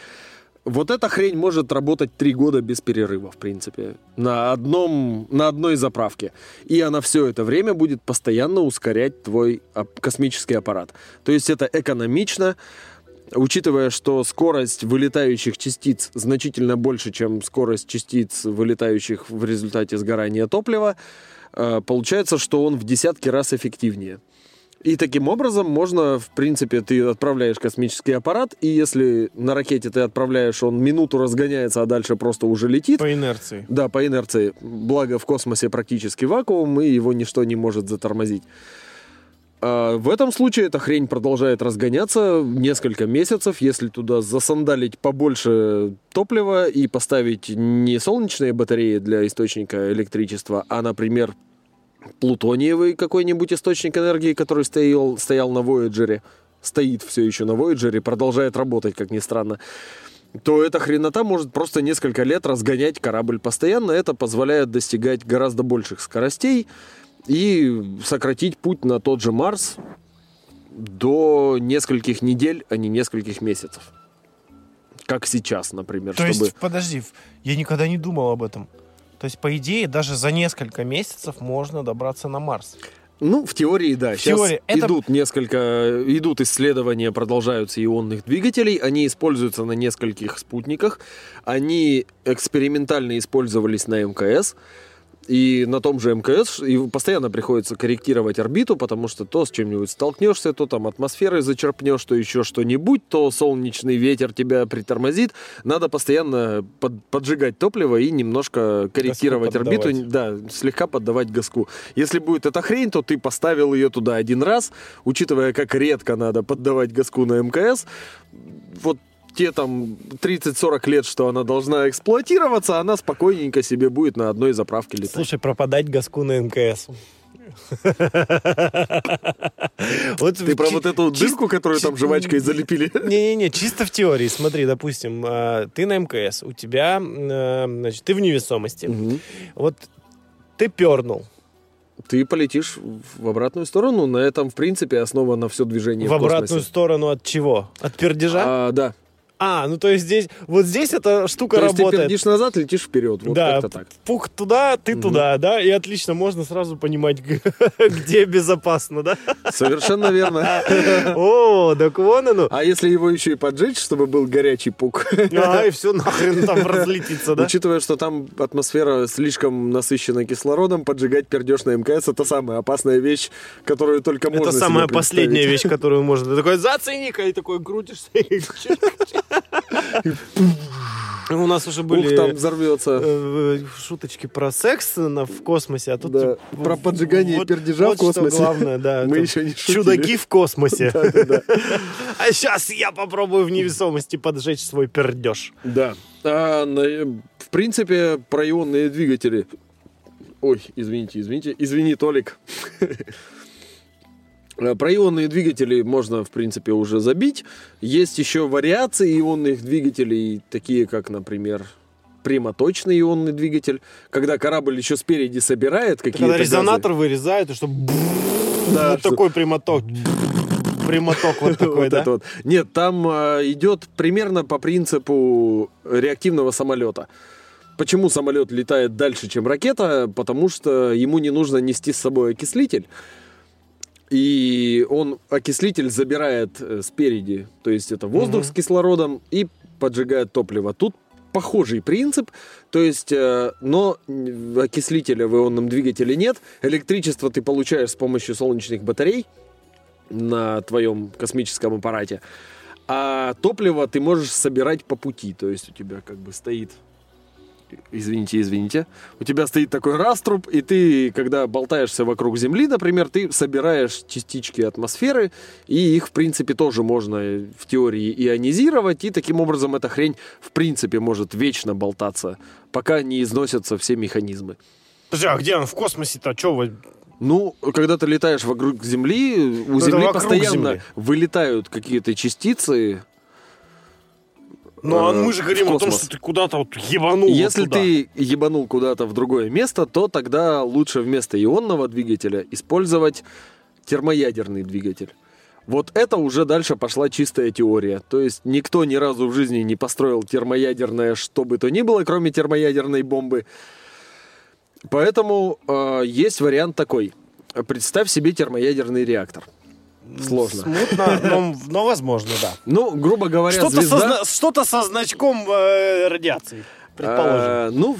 Speaker 2: вот эта хрень может работать три года без перерыва, в принципе, на, одном, на одной заправке. И она все это время будет постоянно ускорять твой космический аппарат. То есть это экономично, учитывая, что скорость вылетающих частиц значительно больше, чем скорость частиц, вылетающих в результате сгорания топлива, получается, что он в десятки раз эффективнее. И таким образом можно, в принципе, ты отправляешь космический аппарат, и если на ракете ты отправляешь, он минуту разгоняется, а дальше просто уже летит.
Speaker 1: По инерции.
Speaker 2: Да, по инерции. Благо в космосе практически вакуум, и его ничто не может затормозить. А в этом случае эта хрень продолжает разгоняться несколько месяцев, если туда засандалить побольше топлива и поставить не солнечные батареи для источника электричества, а, например, плутониевый какой-нибудь источник энергии, который стоял, стоял на Voyager, стоит все еще на Voyager, продолжает работать, как ни странно, то эта хренота может просто несколько лет разгонять корабль постоянно. Это позволяет достигать гораздо больших скоростей и сократить путь на тот же Марс до нескольких недель, а не нескольких месяцев. Как сейчас, например.
Speaker 1: То
Speaker 2: чтобы...
Speaker 1: есть, подожди, я никогда не думал об этом. То есть, по идее, даже за несколько месяцев можно добраться на Марс.
Speaker 2: Ну, в теории, да.
Speaker 1: В
Speaker 2: Сейчас
Speaker 1: теории. Это-
Speaker 2: идут несколько, идут исследования, продолжаются ионных двигателей. Они используются на нескольких спутниках. Они экспериментально использовались на МКС. И на том же МКС и постоянно приходится корректировать орбиту, потому что то с чем-нибудь столкнешься, то там атмосферой зачерпнешь, то еще что-нибудь, то солнечный ветер тебя притормозит. Надо постоянно под- поджигать топливо и немножко корректировать орбиту, да, слегка поддавать газку. Если будет эта хрень, то ты поставил ее туда один раз, учитывая, как редко надо поддавать газку на МКС, вот те там 30-40 лет, что она должна эксплуатироваться, она спокойненько себе будет на одной заправке летать.
Speaker 1: Слушай, пропадать газку на МКС. Вот
Speaker 2: Ты про вот эту дырку, которую там жвачкой залепили?
Speaker 1: Не-не-не, чисто в теории. Смотри, допустим, а, ты на МКС, у тебя, э, значит, ты в невесомости. Вот ты пернул
Speaker 2: Ты полетишь в обратную сторону. На этом, в принципе, основано все движение
Speaker 1: в
Speaker 2: в,
Speaker 1: обратную
Speaker 2: космосе.
Speaker 1: сторону от чего? От пердежа?
Speaker 2: А, да.
Speaker 1: А, ну то есть здесь, вот здесь эта штука
Speaker 2: То есть ты
Speaker 1: работает.
Speaker 2: пердишь назад, летишь вперед. Вот
Speaker 1: да,
Speaker 2: как-то так.
Speaker 1: пух туда, ты туда, да, и отлично, можно сразу понимать, где безопасно, да?
Speaker 2: Совершенно верно.
Speaker 1: О, так вон оно.
Speaker 2: А если его еще и поджечь, чтобы был горячий пук?
Speaker 1: А, и все нахрен там разлетится, да?
Speaker 2: Учитывая, что там атмосфера слишком насыщена кислородом, поджигать пердеж на МКС это самая опасная вещь, которую только можно
Speaker 1: Это самая последняя вещь, которую можно. Ты такой, зацени-ка, и такой крутишься. и У нас уже
Speaker 2: Ух,
Speaker 1: были
Speaker 2: там взорвется.
Speaker 1: э, шуточки про секс на- в космосе, а тут...
Speaker 2: Да, про поджигание
Speaker 1: вот-
Speaker 2: пердежа
Speaker 1: вот
Speaker 2: в космосе.
Speaker 1: что главное, да.
Speaker 2: Мы еще не шутили.
Speaker 1: Чудаки в космосе. А сейчас я попробую в невесомости поджечь свой пердеж.
Speaker 2: Да. А, в принципе, про ионные двигатели. Ой, извините, извините. Извини, Толик. А, Про ионные двигатели можно, в принципе, уже забить. Есть еще вариации ионных двигателей, такие как, например, прямоточный ионный двигатель, когда корабль еще спереди собирает какие-то
Speaker 1: Когда
Speaker 2: газы.
Speaker 1: резонатор вырезают, и чтобы...
Speaker 2: Да,
Speaker 1: Вот
Speaker 2: что-
Speaker 1: такой прямоток. Прямоток вот такой,
Speaker 2: Вот
Speaker 1: да?
Speaker 2: вот. Нет, там а, идет примерно по принципу реактивного самолета. Почему самолет летает дальше, чем ракета? Потому что ему не нужно нести с собой окислитель. И он окислитель забирает э, спереди, то есть это воздух
Speaker 1: Мгм.
Speaker 2: с кислородом и поджигает топливо. Тут похожий принцип, то есть, э, но окислителя в ионном двигателе нет. Электричество ты получаешь с помощью солнечных батарей на твоем космическом аппарате. А топливо ты можешь собирать по пути. То есть у тебя как бы стоит... Извините, извините. У тебя стоит такой раструб, и ты, когда болтаешься вокруг Земли, например, ты собираешь частички атмосферы, и их, в принципе, тоже можно в теории ионизировать, и таким образом эта хрень, в принципе, может вечно болтаться, пока не износятся все механизмы.
Speaker 1: Подожди, а где он в космосе-то? Че вы...
Speaker 2: Ну, когда ты летаешь вокруг Земли, у
Speaker 1: это
Speaker 2: Земли постоянно
Speaker 1: Земли.
Speaker 2: вылетают какие-то частицы.
Speaker 1: Ну, а
Speaker 2: э,
Speaker 1: мы же говорим о том, что ты куда-то вот ебанул. вот
Speaker 2: Если
Speaker 1: туда.
Speaker 2: ты ебанул куда-то в другое место, то тогда лучше вместо ионного двигателя использовать термоядерный двигатель. Вот это уже дальше пошла чистая теория. То есть никто ни разу в жизни не построил термоядерное что бы то ни было, кроме термоядерной бомбы. Поэтому э, есть вариант такой. Представь себе термоядерный реактор. Сложно.
Speaker 1: Смутно, но, но возможно, да.
Speaker 2: Ну, грубо говоря,
Speaker 1: Что-то со,
Speaker 2: звезда...
Speaker 1: зна- что-то со значком э, радиации, предположим.
Speaker 2: А, ну,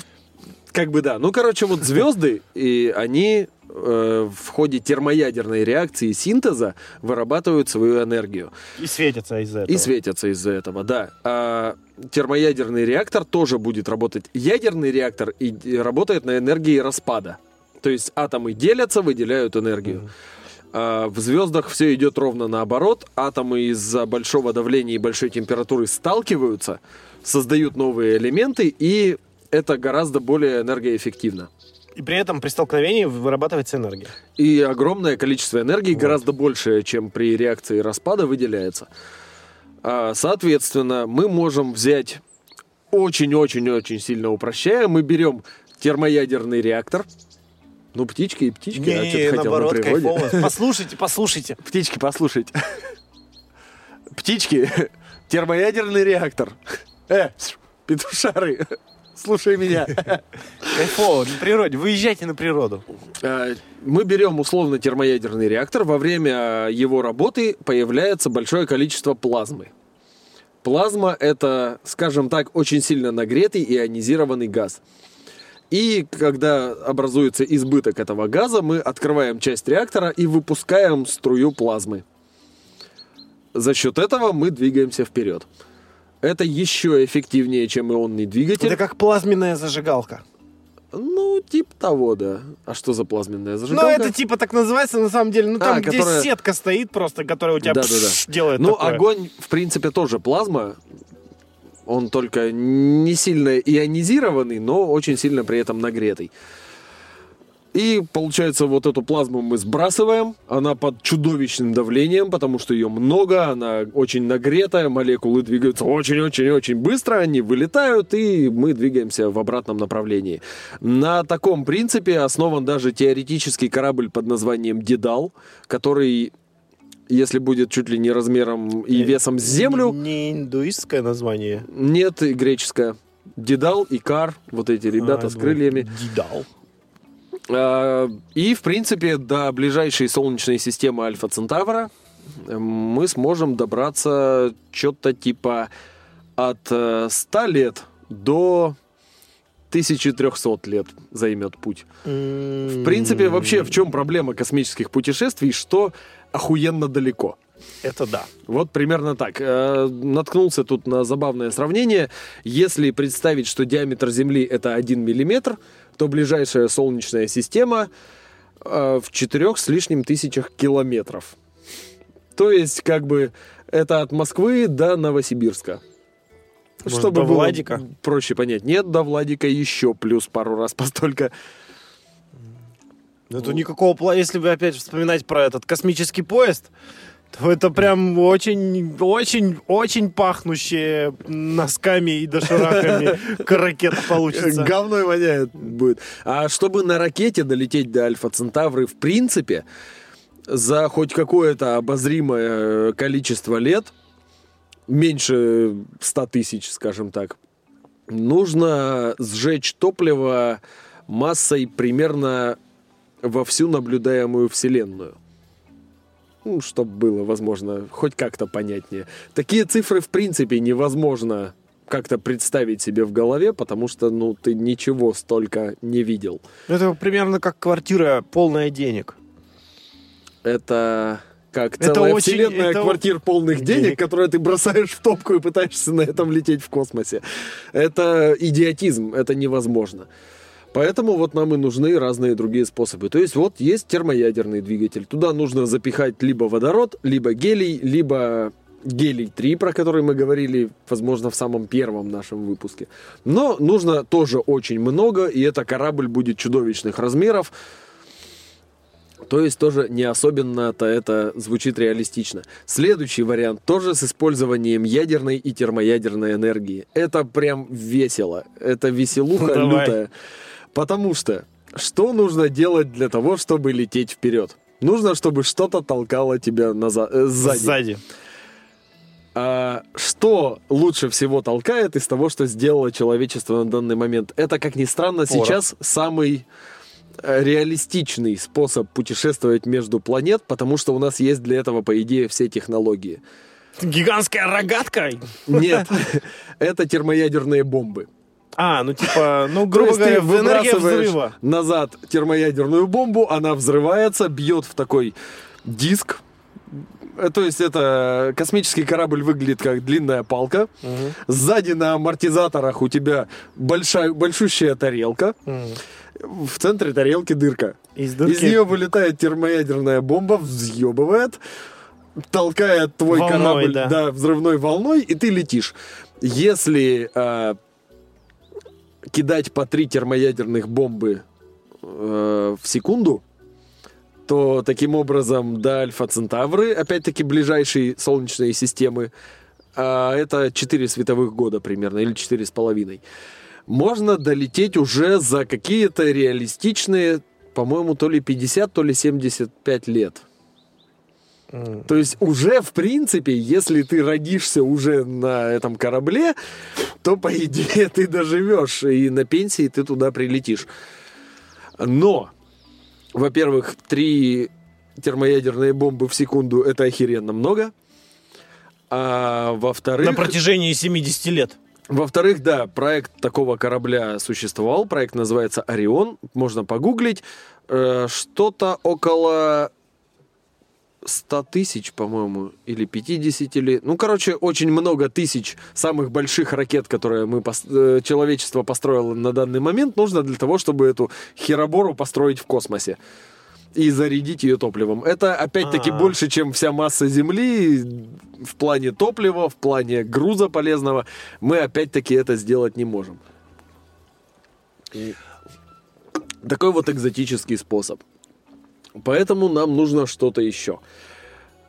Speaker 2: как бы да. Ну, короче, вот звезды, и они э, в ходе термоядерной реакции синтеза вырабатывают свою энергию.
Speaker 1: И светятся из-за этого.
Speaker 2: И светятся из-за этого, да. А термоядерный реактор тоже будет работать. Ядерный реактор и, и работает на энергии распада. То есть атомы делятся, выделяют энергию. А в звездах все идет ровно наоборот. Атомы из-за большого давления и большой температуры сталкиваются, создают новые элементы, и это гораздо более энергоэффективно.
Speaker 1: И при этом при столкновении вырабатывается энергия.
Speaker 2: И огромное количество энергии, гораздо большее, чем при реакции распада, выделяется. А, Соответственно, мы можем взять очень-очень-очень сильно упрощая. Мы берем термоядерный реактор. Ну, птички и птички. а ты хотел на
Speaker 1: наоборот,
Speaker 2: природе?
Speaker 1: кайфово. Послушайте, послушайте.
Speaker 2: Птички, послушайте. Птички, термоядерный реактор. Э, петушары, слушай меня.
Speaker 1: Кайфово, на природе. Выезжайте на природу.
Speaker 2: Э, Мы берем условно термоядерный реактор. Во время его работы появляется большое количество плазмы. Плазма – это, скажем так, очень сильно нагретый ионизированный газ. И когда образуется избыток этого газа, мы открываем часть реактора и выпускаем струю плазмы. За счет этого мы двигаемся вперед. Это еще эффективнее, чем ионный двигатель.
Speaker 1: Это как плазменная зажигалка.
Speaker 2: Ну, типа того, да. А что за плазменная
Speaker 1: Ну,
Speaker 2: зажигалка?
Speaker 1: это типа так называется на самом деле. Ну, там,
Speaker 2: А,
Speaker 1: где
Speaker 2: которая-
Speaker 1: сетка стоит просто, которая у тебя
Speaker 2: Да-да-да.
Speaker 1: пш, делает
Speaker 2: Ну,
Speaker 1: такое.
Speaker 2: огонь, в принципе, тоже плазма. Он только не сильно ионизированный, но очень сильно при этом нагретый. И, получается, вот эту плазму мы сбрасываем. Она под чудовищным давлением, потому что ее много, она очень нагретая, молекулы двигаются очень-очень-очень быстро, они вылетают, и мы двигаемся в обратном направлении. На таком принципе основан даже теоретический корабль под названием «Дедал», который если будет чуть ли не размером и весом с землю,
Speaker 1: Не индуистское название.
Speaker 2: нет, и греческое. Дедал, Икар, вот эти ребята
Speaker 1: А,
Speaker 2: с крыльями.
Speaker 1: Дидал.
Speaker 2: А, И, в принципе, до ближайшей солнечной системы Альфа Центавра э, мы сможем добраться что-то типа от э, 100 лет до 1300 лет займет путь. В принципе, вообще, в чем проблема космических путешествий, что охуенно далеко.
Speaker 1: Это да.
Speaker 2: Вот примерно так. Э, Наткнулся тут на забавное сравнение. Если представить, что диаметр Земли это 1 миллиметр, то ближайшая Солнечная система э, в четырех с лишним тысячах километров. То есть, как бы, это от Москвы до Новосибирска.
Speaker 1: Может,
Speaker 2: Чтобы
Speaker 1: до
Speaker 2: было
Speaker 1: Владика?
Speaker 2: проще понять. Нет, до Владика еще плюс пару раз постолько.
Speaker 1: Ну, Это никакого пла... Если вы опять вспоминать про этот космический поезд, то это прям очень, очень, очень пахнущие носками и дошираками ракета получится.
Speaker 2: Говной воняет будет. А чтобы на ракете долететь до Альфа Центавры, в принципе, за хоть какое-то обозримое э, количество лет, меньше 100 тысяч, скажем так, нужно сжечь топливо массой примерно во всю наблюдаемую Вселенную. Ну, чтобы было, возможно, хоть как-то понятнее. Такие цифры, в принципе, невозможно как-то представить себе в голове, потому что, ну, ты ничего столько не видел.
Speaker 1: Это примерно как квартира полная денег.
Speaker 2: Это как
Speaker 1: Это
Speaker 2: целая
Speaker 1: очень-
Speaker 2: вселенная
Speaker 1: это-
Speaker 2: квартир полных денег,
Speaker 1: Денег.
Speaker 2: которые ты бросаешь в топку и пытаешься на этом лететь в космосе. Это идиотизм, это невозможно. Поэтому вот нам и нужны разные другие способы. То есть вот есть термоядерный двигатель. Туда нужно запихать либо водород, либо гелий, либо гелий-3, про который мы говорили, возможно, в самом первом нашем выпуске. Но нужно тоже очень много, и это корабль будет чудовищных размеров. То есть тоже не особенно-то это звучит реалистично. Следующий вариант тоже с использованием ядерной и термоядерной энергии. Это прям весело. Это веселуха
Speaker 1: Ну, давай.
Speaker 2: лютая. Потому что что нужно делать для того, чтобы лететь вперед? Нужно, чтобы что-то толкало тебя назад, э, сзади.
Speaker 1: Сзади.
Speaker 2: А что лучше всего толкает из того, что сделало человечество на данный момент? Это, как ни странно, сейчас самый э, реалистичный способ путешествовать между планет, потому что у нас есть для этого, по идее, все технологии.
Speaker 1: Гигантская рогатка?
Speaker 2: Нет, это термоядерные бомбы.
Speaker 1: А, ну типа, ну, грубо говоря, энергия
Speaker 2: выбрасываешь
Speaker 1: взрыва.
Speaker 2: назад термоядерную бомбу, она взрывается, бьет в такой диск. Э, То есть это космический корабль выглядит как длинная палка.
Speaker 1: Мгм.
Speaker 2: Сзади на амортизаторах у тебя большая, большущая тарелка.
Speaker 1: Мгм.
Speaker 2: В центре тарелки дырка.
Speaker 1: Из
Speaker 2: Из
Speaker 1: дырки
Speaker 2: нее вылетает термоядерная бомба, взъебывает, толкает твой
Speaker 1: Волной,
Speaker 2: корабль
Speaker 1: да.
Speaker 2: да, взрывной волной, и ты летишь. Если а, кидать по три термоядерных бомбы э, в секунду, то таким образом до Альфа Центавры, опять-таки ближайшие солнечные системы, а это 4 световых года примерно, или четыре с половиной, можно долететь уже за какие-то реалистичные, по-моему, то ли 50, то ли 75 лет. То есть уже, в принципе, если ты родишься уже на этом корабле, то, по идее, ты доживешь, и на пенсии ты туда прилетишь. Но, во-первых, три термоядерные бомбы в секунду – это охеренно много. А во-вторых...
Speaker 1: На протяжении 70 лет.
Speaker 2: Во-вторых, да, проект такого корабля существовал. Проект называется Орион. Можно погуглить. Э, Что-то около 100 тысяч, по-моему, или 50, или... Ну, короче, очень много тысяч самых больших ракет, которые мы пос- э, человечество построило на данный момент, нужно для того, чтобы эту херобору построить в космосе и зарядить ее топливом. Это, опять-таки,
Speaker 1: А.
Speaker 2: больше, чем вся масса Земли в плане топлива, в плане груза полезного. Мы, опять-таки, это сделать не можем. И Такой вот экзотический способ. Поэтому нам нужно что-то еще.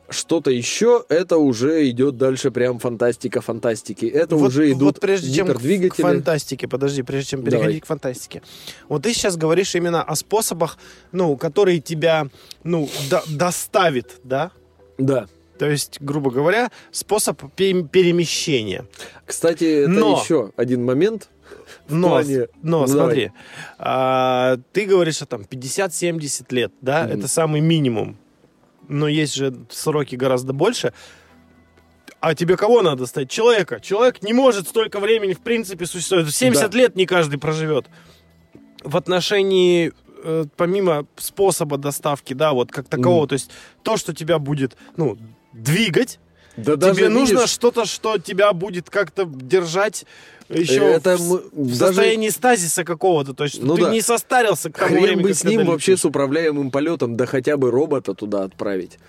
Speaker 2: Что-то еще, это уже идет дальше прям фантастика фантастики. Это
Speaker 1: Вот-
Speaker 2: уже идут
Speaker 1: вот прежде чем к- фантастике, подожди, прежде чем
Speaker 2: Давай.
Speaker 1: переходить к фантастике. Вот ты сейчас говоришь именно о способах, ну, которые тебя, ну, до- доставит, да?
Speaker 2: Да.
Speaker 1: То есть, грубо говоря, способ пе- перемещения.
Speaker 2: Кстати, это
Speaker 1: Но-
Speaker 2: еще один момент.
Speaker 1: Но,
Speaker 2: плане-
Speaker 1: но
Speaker 2: Ну,
Speaker 1: смотри, а, ты говоришь, что там 50-70 лет, да,
Speaker 2: Мгм.
Speaker 1: это самый минимум. Но есть же сроки гораздо больше. А тебе кого надо стать? Человека. Человек не может столько времени, в принципе, существовать. 70
Speaker 2: Да.
Speaker 1: лет не каждый проживет. В отношении, э, помимо способа доставки, да, вот как такового,
Speaker 2: Мгм.
Speaker 1: то есть то, что тебя будет, ну, двигать,
Speaker 2: Да
Speaker 1: тебе нужно
Speaker 2: видишь,
Speaker 1: что-то, что тебя будет как-то держать еще
Speaker 2: Это
Speaker 1: в, в
Speaker 2: даже-
Speaker 1: состоянии стазиса какого-то. То есть
Speaker 2: Ну
Speaker 1: ты
Speaker 2: да.
Speaker 1: не состарился к тому
Speaker 2: Хрен
Speaker 1: времени,
Speaker 2: бы с ним
Speaker 1: долетишь.
Speaker 2: вообще с управляемым полетом, да хотя бы робота туда отправить.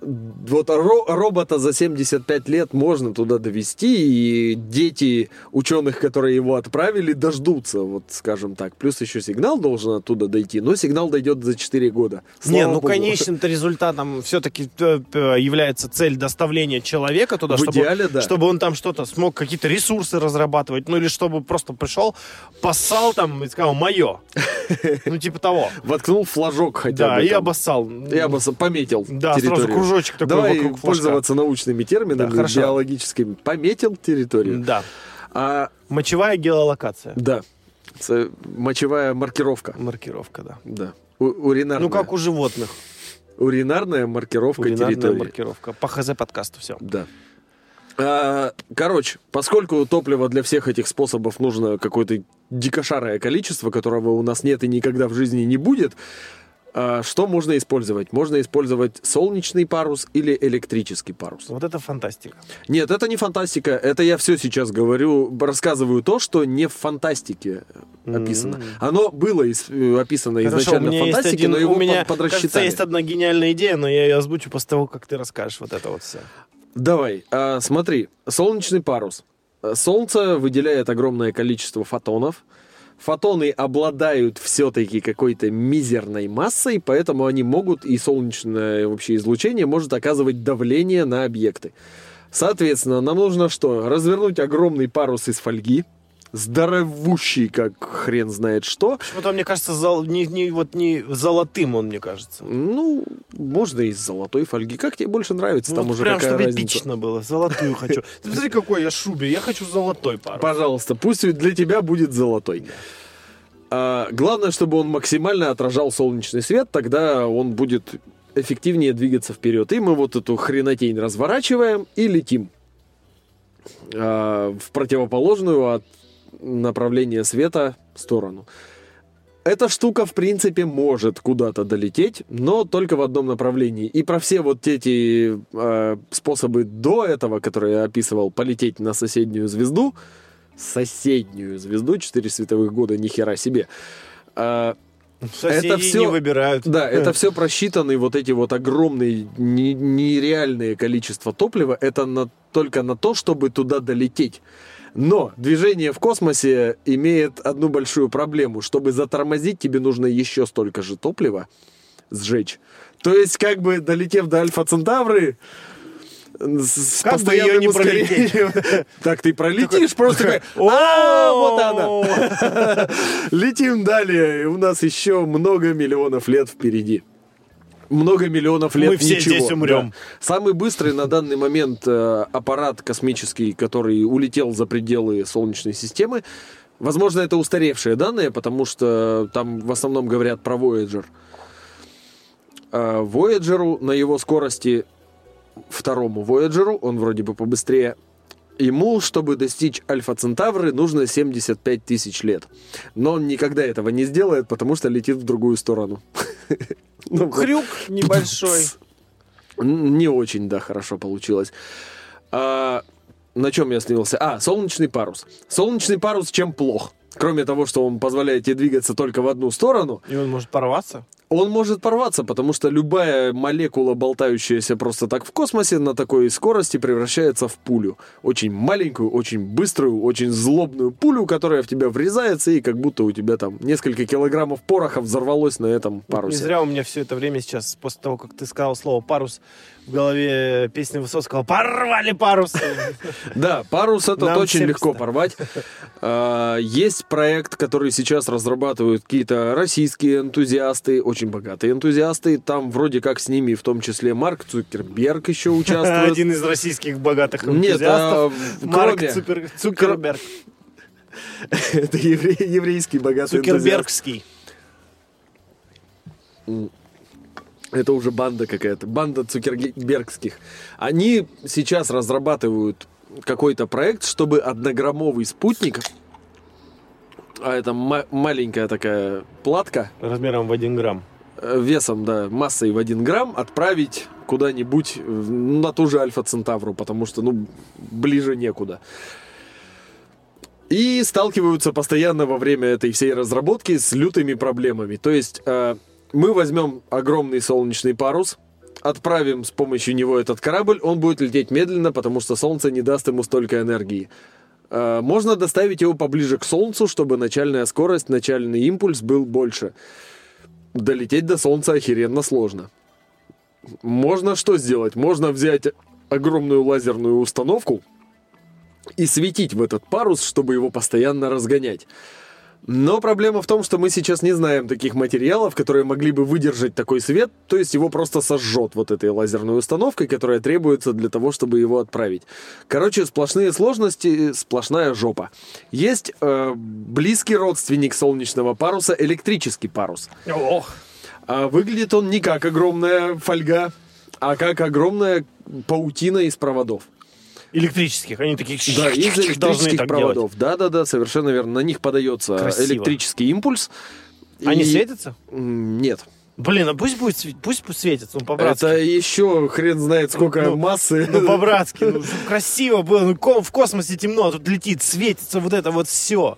Speaker 2: Вот ро- робота за 75 лет можно туда довести, и дети ученых, которые его отправили, дождутся, вот скажем так. Плюс еще сигнал должен оттуда дойти, но сигнал дойдет за 4 года.
Speaker 1: Не,
Speaker 2: Слава
Speaker 1: ну
Speaker 2: богу.
Speaker 1: конечным-то результатом все-таки является цель доставления человека туда,
Speaker 2: В
Speaker 1: чтобы,
Speaker 2: идеале, да.
Speaker 1: чтобы он там что-то смог, какие-то ресурсы разрабатывать, ну или чтобы просто пришел, поссал там и сказал «мое». Ну типа того.
Speaker 2: Воткнул флажок хотя
Speaker 1: Да,
Speaker 2: бы.
Speaker 1: и
Speaker 2: там.
Speaker 1: обоссал.
Speaker 2: Я бы пометил
Speaker 1: Да,
Speaker 2: территорию.
Speaker 1: сразу кружочек такой
Speaker 2: Давай
Speaker 1: вокруг флажка.
Speaker 2: пользоваться научными терминами
Speaker 1: Да, хорошо.
Speaker 2: биологическими. Пометил территорию.
Speaker 1: Да.
Speaker 2: А,
Speaker 1: Мочевая геолокация.
Speaker 2: да, Це мочевая маркировка.
Speaker 1: Маркировка, да.
Speaker 2: Да. У- уринарная.
Speaker 1: Ну, как у животных.
Speaker 2: Уринарная маркировка
Speaker 1: Кулинарная
Speaker 2: территории.
Speaker 1: маркировка. По ХЗ подкасту все.
Speaker 2: Да. А, короче, поскольку топлива для всех этих способов нужно какое-то дикошарое количество, которого у нас нет и никогда в жизни не будет, что можно использовать? Можно использовать солнечный парус или электрический парус.
Speaker 1: Вот это фантастика.
Speaker 2: Нет, это не фантастика. Это я все сейчас говорю, рассказываю то, что не в фантастике описано. Оно было ис- э, описано
Speaker 1: Хорошо,
Speaker 2: изначально в фантастике,
Speaker 1: один,
Speaker 2: но его
Speaker 1: у меня,
Speaker 2: под-
Speaker 1: кажется,
Speaker 2: подрасчитали.
Speaker 1: есть одна гениальная идея, но я ее озвучу после того, как ты расскажешь вот это вот все.
Speaker 2: Давай, а, смотри, солнечный парус. А, Солнце выделяет огромное количество фотонов, Фотоны обладают все-таки какой-то мизерной массой, поэтому они могут, и солнечное вообще излучение может оказывать давление на объекты. Соответственно, нам нужно что? Развернуть огромный парус из фольги, здоровущий, как хрен знает что.
Speaker 1: Почему-то, мне кажется, зол... не, не, вот не золотым он, мне кажется.
Speaker 2: Ну, можно из золотой фольги. Как тебе больше нравится?
Speaker 1: Ну,
Speaker 2: Там
Speaker 1: вот
Speaker 2: уже
Speaker 1: прям,
Speaker 2: какая
Speaker 1: чтобы
Speaker 2: разница?
Speaker 1: эпично было. Золотую хочу. Ты Смотри, какой я шубе. Я хочу золотой пару.
Speaker 2: Пожалуйста, пусть для тебя будет золотой. А, главное, чтобы он максимально отражал солнечный свет, тогда он будет эффективнее двигаться вперед. И мы вот эту хренотень разворачиваем и летим а, в противоположную от направления света сторону. Эта штука, в принципе, может куда-то долететь, но только в одном направлении. И про все вот эти э, способы до этого, которые я описывал, полететь на соседнюю звезду, соседнюю звезду, 4 световых года, ни хера себе. А,
Speaker 1: Соседи
Speaker 2: это всё-
Speaker 1: не выбирают.
Speaker 2: да, это все просчитаны, вот эти вот огромные, не- нереальные количество топлива, это на, только на то, чтобы туда долететь. Но движение в космосе имеет одну большую проблему. Чтобы затормозить, тебе нужно еще столько же топлива сжечь. То есть, как бы долетев до Альфа Центавры, с,
Speaker 1: Как бы её не
Speaker 2: ускорением, Так ты пролетишь, просто а, вот она. Летим далее. У нас еще много миллионов лет впереди. Много миллионов лет
Speaker 1: Мы все
Speaker 2: ничего.
Speaker 1: здесь умрем.
Speaker 2: Да. Самый быстрый на данный момент э, аппарат космический, который улетел за пределы Солнечной системы, возможно, это устаревшие данные, потому что там в основном говорят про Voyager. А Voyager на его скорости, второму Voyager, он вроде бы побыстрее, Ему, чтобы достичь Альфа Центавры, нужно 75 тысяч лет. Но он никогда этого не сделает, потому что летит в другую сторону. Ну.
Speaker 1: Крюк небольшой.
Speaker 2: Не очень, да, хорошо получилось. А, на чем я остановился? А, солнечный парус. Солнечный парус чем плох? Кроме того, что он позволяет тебе двигаться только в одну сторону,
Speaker 1: И он может порваться.
Speaker 2: Он может порваться, потому что любая молекула, болтающаяся просто так в космосе, на такой скорости превращается в пулю. Очень маленькую, очень быструю, очень злобную пулю, которая в тебя врезается, и как будто у тебя там несколько килограммов пороха взорвалось на этом
Speaker 1: Не
Speaker 2: парусе.
Speaker 1: зря у меня все это время сейчас, после того, как ты сказал слово «парус», в голове песни Высоцкого «Порвали парус!»
Speaker 2: Да, парус этот очень легко порвать. А, Есть проект, который сейчас разрабатывают какие-то российские энтузиасты, очень богатые энтузиасты. Там вроде как с ними в том числе Марк Цукерберг еще участвует.
Speaker 1: Один из российских богатых
Speaker 2: Нет,
Speaker 1: энтузиастов.
Speaker 2: а,
Speaker 1: Марк Цукерберг.
Speaker 2: Это евре- еврейский богатый энтузиаст.
Speaker 1: Цукербергский.
Speaker 2: Это уже банда какая-то, банда цукербергских. Они сейчас разрабатывают какой-то проект, чтобы однограммовый спутник, а это ма- маленькая такая платка,
Speaker 1: Размером в один грамм.
Speaker 2: э, весом, да, массой в 1 грамм отправить куда-нибудь в- на ту же Альфа Центавру, потому что, ну, ближе некуда. И сталкиваются постоянно во время этой всей разработки с лютыми проблемами. То есть э, мы возьмем огромный солнечный парус, отправим с помощью него этот корабль, он будет лететь медленно, потому что Солнце не даст ему столько энергии. Э, можно доставить его поближе к Солнцу, чтобы начальная скорость, начальный импульс был больше. Долететь до Солнца охеренно сложно. Можно что сделать? Можно взять огромную лазерную установку и светить в этот парус, чтобы его постоянно разгонять. Но проблема в том, что мы сейчас не знаем таких материалов, которые могли бы выдержать такой свет, то есть его просто сожжет вот этой лазерной установкой, которая требуется для того, чтобы его отправить. Короче, сплошные сложности, сплошная жопа. Есть э, близкий родственник солнечного паруса, электрический парус.
Speaker 1: Ох.
Speaker 2: А выглядит он не как огромная фольга, а как огромная паутина из проводов.
Speaker 1: Электрических. Они такие
Speaker 2: Да, из электрических проводов. Да-да-да, совершенно верно. На них подается
Speaker 1: Красиво.
Speaker 2: электрический импульс.
Speaker 1: Они
Speaker 2: И-
Speaker 1: светятся?
Speaker 2: Нет.
Speaker 1: Блин, а пусть будет пусть пусть светится, ну по-братски.
Speaker 2: Это еще хрен знает сколько
Speaker 1: Ну,
Speaker 2: массы.
Speaker 1: Ну по-братски, ну красиво было, ну в космосе темно, а тут летит, светится вот это вот все.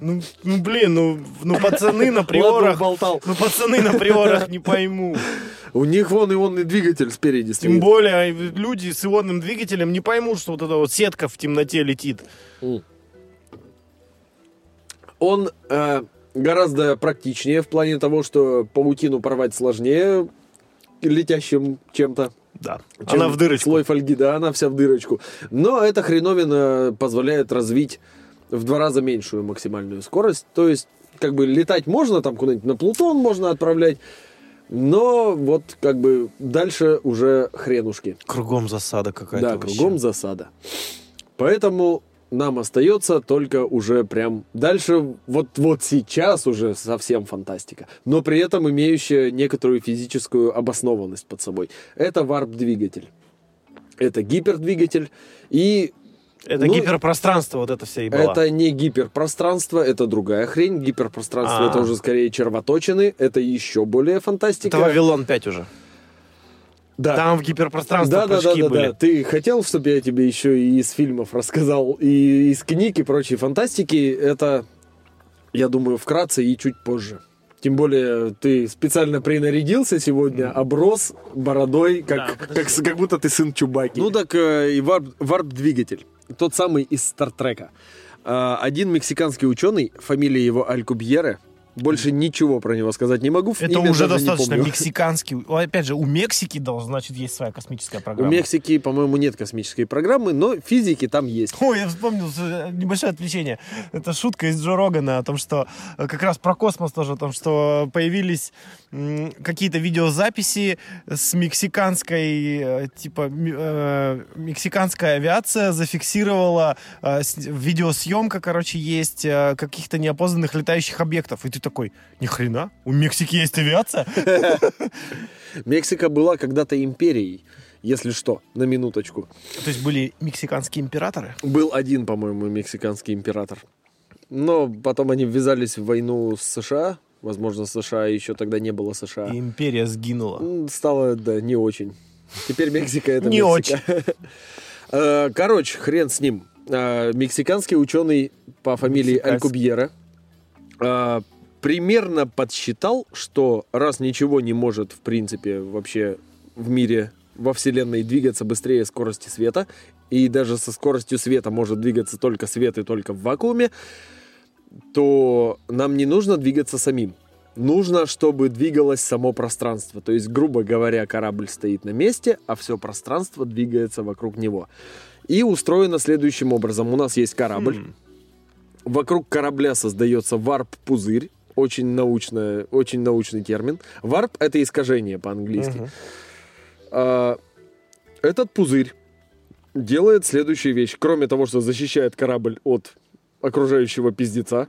Speaker 1: Ну, ну блин, ну, ну пацаны на приорах,
Speaker 2: болтал.
Speaker 1: ну пацаны на приорах не пойму.
Speaker 2: У них вон ионный двигатель спереди
Speaker 1: Тем
Speaker 2: стоит.
Speaker 1: более люди с ионным двигателем не поймут, что вот эта вот сетка в темноте летит.
Speaker 2: Он э, гораздо практичнее в плане того, что паутину порвать сложнее летящим чем-то.
Speaker 1: Да.
Speaker 2: чем
Speaker 1: Она в дырочку.
Speaker 2: Слой фольги, да, она вся в дырочку. Но эта хреновина позволяет развить в два раза меньшую максимальную скорость. То есть, как бы летать можно, там куда-нибудь на Плутон можно отправлять, но вот как бы дальше уже хренушки.
Speaker 1: Кругом засада какая-то.
Speaker 2: Да,
Speaker 1: вообще.
Speaker 2: кругом засада. Поэтому нам остается только уже прям дальше, вот, вот сейчас уже совсем фантастика, но при этом имеющая некоторую физическую обоснованность под собой. Это варп-двигатель. Это гипердвигатель. И
Speaker 1: Это
Speaker 2: Ну,
Speaker 1: гиперпространство, вот это вся и была.
Speaker 2: это не гиперпространство, это другая хрень. Гиперпространство
Speaker 1: А.
Speaker 2: это уже скорее червоточины, это еще более фантастика.
Speaker 1: Это Вавилон 5 уже.
Speaker 2: Да.
Speaker 1: Там в гиперпространство
Speaker 2: Да, да, да,
Speaker 1: прыжки
Speaker 2: да,
Speaker 1: были.
Speaker 2: да. Ты хотел, чтобы я тебе еще и из фильмов рассказал, и из книг и прочей фантастики? Это, я думаю, вкратце и чуть позже. Тем более, ты специально принарядился сегодня, оброс бородой, как, как, с- как будто ты сын Чубаки. Ну так э, и варп- варп-двигатель. Тот самый из Стартрека. А, Один мексиканский ученый, фамилия его Алькубьере, больше ничего про него сказать не могу.
Speaker 1: Это
Speaker 2: имя
Speaker 1: уже достаточно мексиканский. О, Опять же, у Мексики, да, значит, есть своя космическая
Speaker 2: У
Speaker 1: программа.
Speaker 2: Мексики, по-моему, нет космической программы, но физики там есть.
Speaker 1: Ой, я вспомнил э, небольшое отвлечение. Это шутка из Джо Рогана о том, что э, как раз про космос тоже, о том, что появились какие-то видеозаписи с мексиканской, э, типа, э, мексиканская авиация зафиксировала, э, видеосъемка, короче, есть э, каких-то неопознанных летающих объектов. И ты такой, ни хрена, у Мексики есть авиация?
Speaker 2: Мексика была когда-то империей, если что, на минуточку.
Speaker 1: То есть были мексиканские императоры?
Speaker 2: Был один, по-моему, мексиканский император. Но потом они ввязались в войну с США. Возможно, США еще тогда не было США.
Speaker 1: И империя сгинула.
Speaker 2: Стало, да, не очень. Теперь Мексика это
Speaker 1: Не
Speaker 2: Мексика. Э, Короче, хрен с ним. Э, Мексиканский ученый по фамилии. Алькубьера э, примерно подсчитал, что раз ничего не может, в принципе, вообще в мире, во Вселенной двигаться быстрее скорости света, и даже со скоростью света может двигаться только свет и только в вакууме, то нам не нужно двигаться самим. Нужно, чтобы двигалось само пространство. То есть, грубо говоря, корабль стоит на месте, а все пространство двигается вокруг него. И устроено следующим образом. У нас есть корабль. Вокруг корабля создается варп-пузырь. Очень, научное, очень научный термин. Варп — это искажение по-английски. А, этот пузырь делает следующую вещь. Кроме того, что защищает корабль от окружающего пиздеца,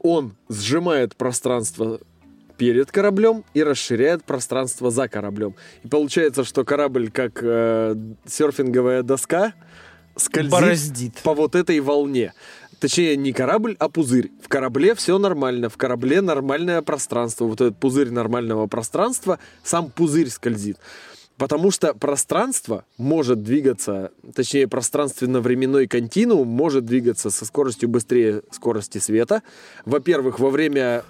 Speaker 2: он сжимает пространство перед кораблем и расширяет пространство за кораблем. И получается, что корабль, как э, серфинговая доска, скользит
Speaker 1: Бороздит.
Speaker 2: по вот этой волне. Точнее, не корабль, а пузырь. В корабле все нормально. В корабле нормальное пространство. Вот этот пузырь нормального пространства, сам пузырь скользит. Потому что пространство может двигаться, точнее, пространственно-временной континуум может двигаться со скоростью быстрее скорости света. Во-первых, во время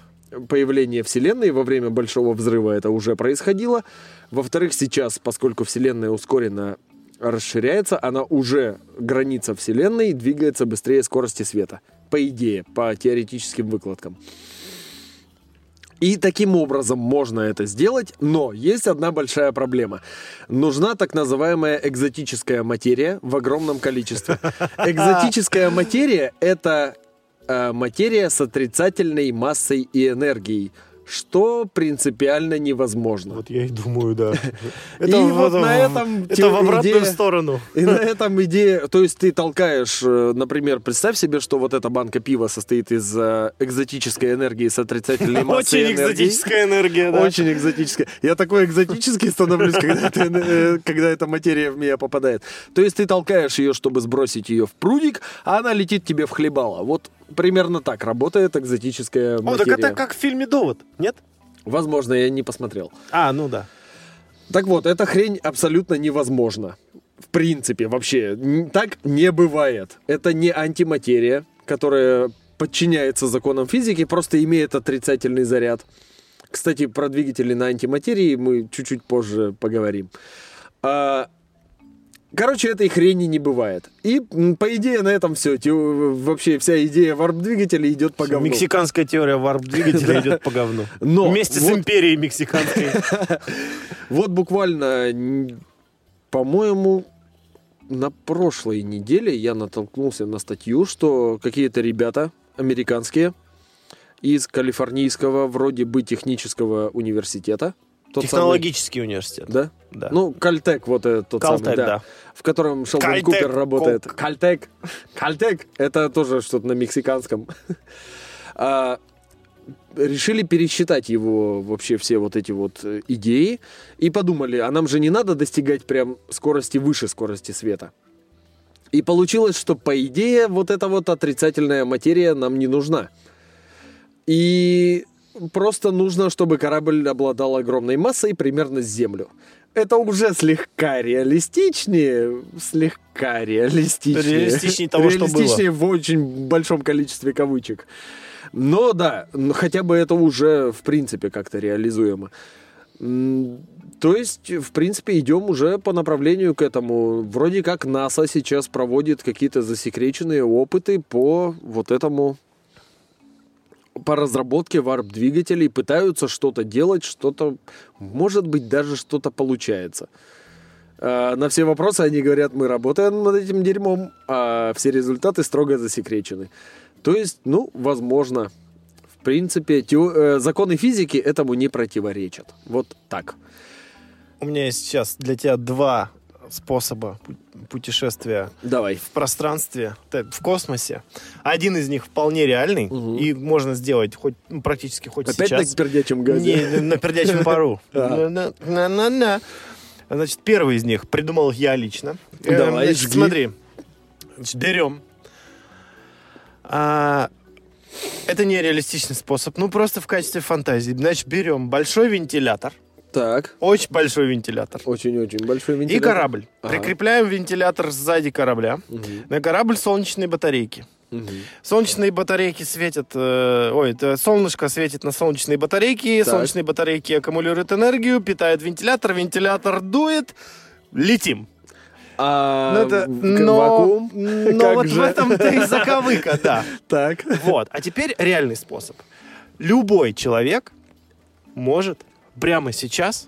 Speaker 2: появления Вселенной, во время Большого Взрыва это уже происходило. Во-вторых, сейчас, поскольку Вселенная ускоренно расширяется, она уже, граница Вселенной, двигается быстрее скорости света. По идее, по теоретическим выкладкам. И таким образом можно это сделать, но есть одна большая проблема. Нужна так называемая экзотическая материя в огромном количестве. Экзотическая материя — это э, материя с отрицательной массой и энергией, что принципиально невозможно.
Speaker 1: Вот я и думаю, да.
Speaker 2: И вот на этом
Speaker 1: Это в обратную
Speaker 2: идея-
Speaker 1: сторону.
Speaker 2: И на этом идея, то есть ты толкаешь, э, например, представь себе, что вот эта банка пива состоит из э, экзотической энергии с отрицательной массой
Speaker 1: Очень
Speaker 2: и энергией.
Speaker 1: экзотическая энергия, да.
Speaker 2: Очень экзотическая. Я такой экзотический становлюсь, когда, это, э, когда эта материя в меня попадает. То есть ты толкаешь ее, чтобы сбросить ее в прудик, а она летит тебе в хлебало. Вот примерно так работает экзотическая
Speaker 1: О,
Speaker 2: материя.
Speaker 1: так это как в фильме «Довод», нет?
Speaker 2: Возможно, я не посмотрел.
Speaker 1: А, ну да.
Speaker 2: Так вот, эта хрень абсолютно невозможна. В принципе, вообще. Так не бывает. Это не антиматерия, которая подчиняется законам физики, просто имеет отрицательный заряд. Кстати, про двигатели на антиматерии мы чуть-чуть позже поговорим. А, Короче, этой хрени не бывает. И, по идее, на этом все. Вообще вся идея варп-двигателя идет по говну.
Speaker 1: Мексиканская теория варп-двигателя идет по говну.
Speaker 2: Но
Speaker 1: Вместе с империей мексиканской.
Speaker 2: Вот буквально, по-моему, на прошлой неделе я натолкнулся на статью, что какие-то ребята американские из калифорнийского вроде бы технического университета. Тот
Speaker 1: Технологический университет.
Speaker 2: самый, да?
Speaker 1: Да.
Speaker 2: Ну, Кальтек, вот этот тот
Speaker 1: Калтек,
Speaker 2: самый, да,
Speaker 1: да.
Speaker 2: В котором Шелдон
Speaker 1: Кальтек,
Speaker 2: Купер работает.
Speaker 1: Кол-
Speaker 2: Кальтек. Кальтек. Это тоже что-то на мексиканском. А, решили пересчитать его вообще все вот эти вот э, идеи и подумали, а нам же не надо достигать прям скорости выше скорости света. И получилось, что по идее вот эта вот отрицательная материя нам не нужна. И просто нужно, чтобы корабль обладал огромной массой примерно с Землю. Это уже слегка реалистичнее, слегка реалистичнее.
Speaker 1: Реалистичнее того, что было.
Speaker 2: Реалистичнее в очень большом количестве кавычек. Но да, ну, хотя бы это уже в принципе как-то реализуемо. То есть, в принципе, идем уже по направлению к этому. Вроде как НАСА сейчас проводит какие-то засекреченные опыты по вот этому по разработке варп-двигателей пытаются что-то делать, что-то, может быть, даже что-то получается. А, На все вопросы они говорят, мы работаем над этим дерьмом, а все результаты строго засекречены. То есть, ну, возможно, в принципе, тео- э, законы физики этому не противоречат. Вот так.
Speaker 1: У меня есть сейчас для тебя два способа пу- путешествия
Speaker 2: Давай.
Speaker 1: в пространстве, в космосе. Один из них вполне реальный,
Speaker 2: Мгм.
Speaker 1: и можно сделать хоть ну, практически хоть
Speaker 2: Опять
Speaker 1: сейчас.
Speaker 2: на пердячем газе.
Speaker 1: Не, на пердячем пару.
Speaker 2: Ага.
Speaker 1: На- на- на- на. Значит, первый из них придумал я лично. Э,
Speaker 2: Давай,
Speaker 1: значит, смотри. Значит, берем. А, это не реалистичный способ, ну просто в качестве фантазии. Значит, берем большой вентилятор,
Speaker 2: Так,
Speaker 1: очень большой вентилятор,
Speaker 2: очень-очень большой
Speaker 1: и
Speaker 2: вентилятор.
Speaker 1: корабль.
Speaker 2: Ага.
Speaker 1: Прикрепляем вентилятор сзади корабля.
Speaker 2: Мгм,
Speaker 1: На корабль солнечные батарейки.
Speaker 2: мгм.
Speaker 1: Солнечные батарейки светят, э, ой, это солнышко светит на солнечные батарейки,
Speaker 2: Так.
Speaker 1: солнечные батарейки аккумулируют энергию, питают вентилятор, вентилятор дует, летим.
Speaker 2: А
Speaker 1: Ну, это-
Speaker 2: в-
Speaker 1: но
Speaker 2: вакуум?
Speaker 1: но
Speaker 2: Как
Speaker 1: вот
Speaker 2: же?
Speaker 1: в этом-то и заковыка, да.
Speaker 2: Так.
Speaker 1: Вот, а теперь реальный способ. Любой человек может прямо сейчас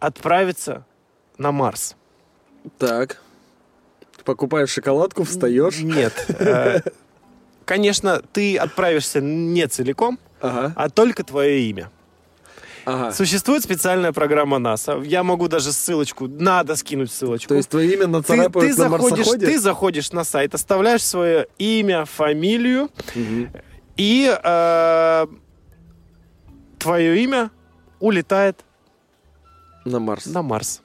Speaker 1: отправиться на Марс.
Speaker 2: Так. Покупаешь шоколадку, встаешь.
Speaker 1: Нет. э, Конечно, ты отправишься не целиком,
Speaker 2: Ага.
Speaker 1: а только твое имя.
Speaker 2: Ага.
Speaker 1: Существует специальная программа НАСА. Я могу даже ссылочку, надо скинуть ссылочку.
Speaker 2: То есть твое имя
Speaker 1: ты,
Speaker 2: нацарапают
Speaker 1: ты
Speaker 2: на
Speaker 1: заходишь,
Speaker 2: марсоходе?
Speaker 1: ты заходишь на сайт, оставляешь свое имя, фамилию,
Speaker 2: Мгм.
Speaker 1: и э, твое имя улетает
Speaker 2: На Марс.
Speaker 1: на Марс.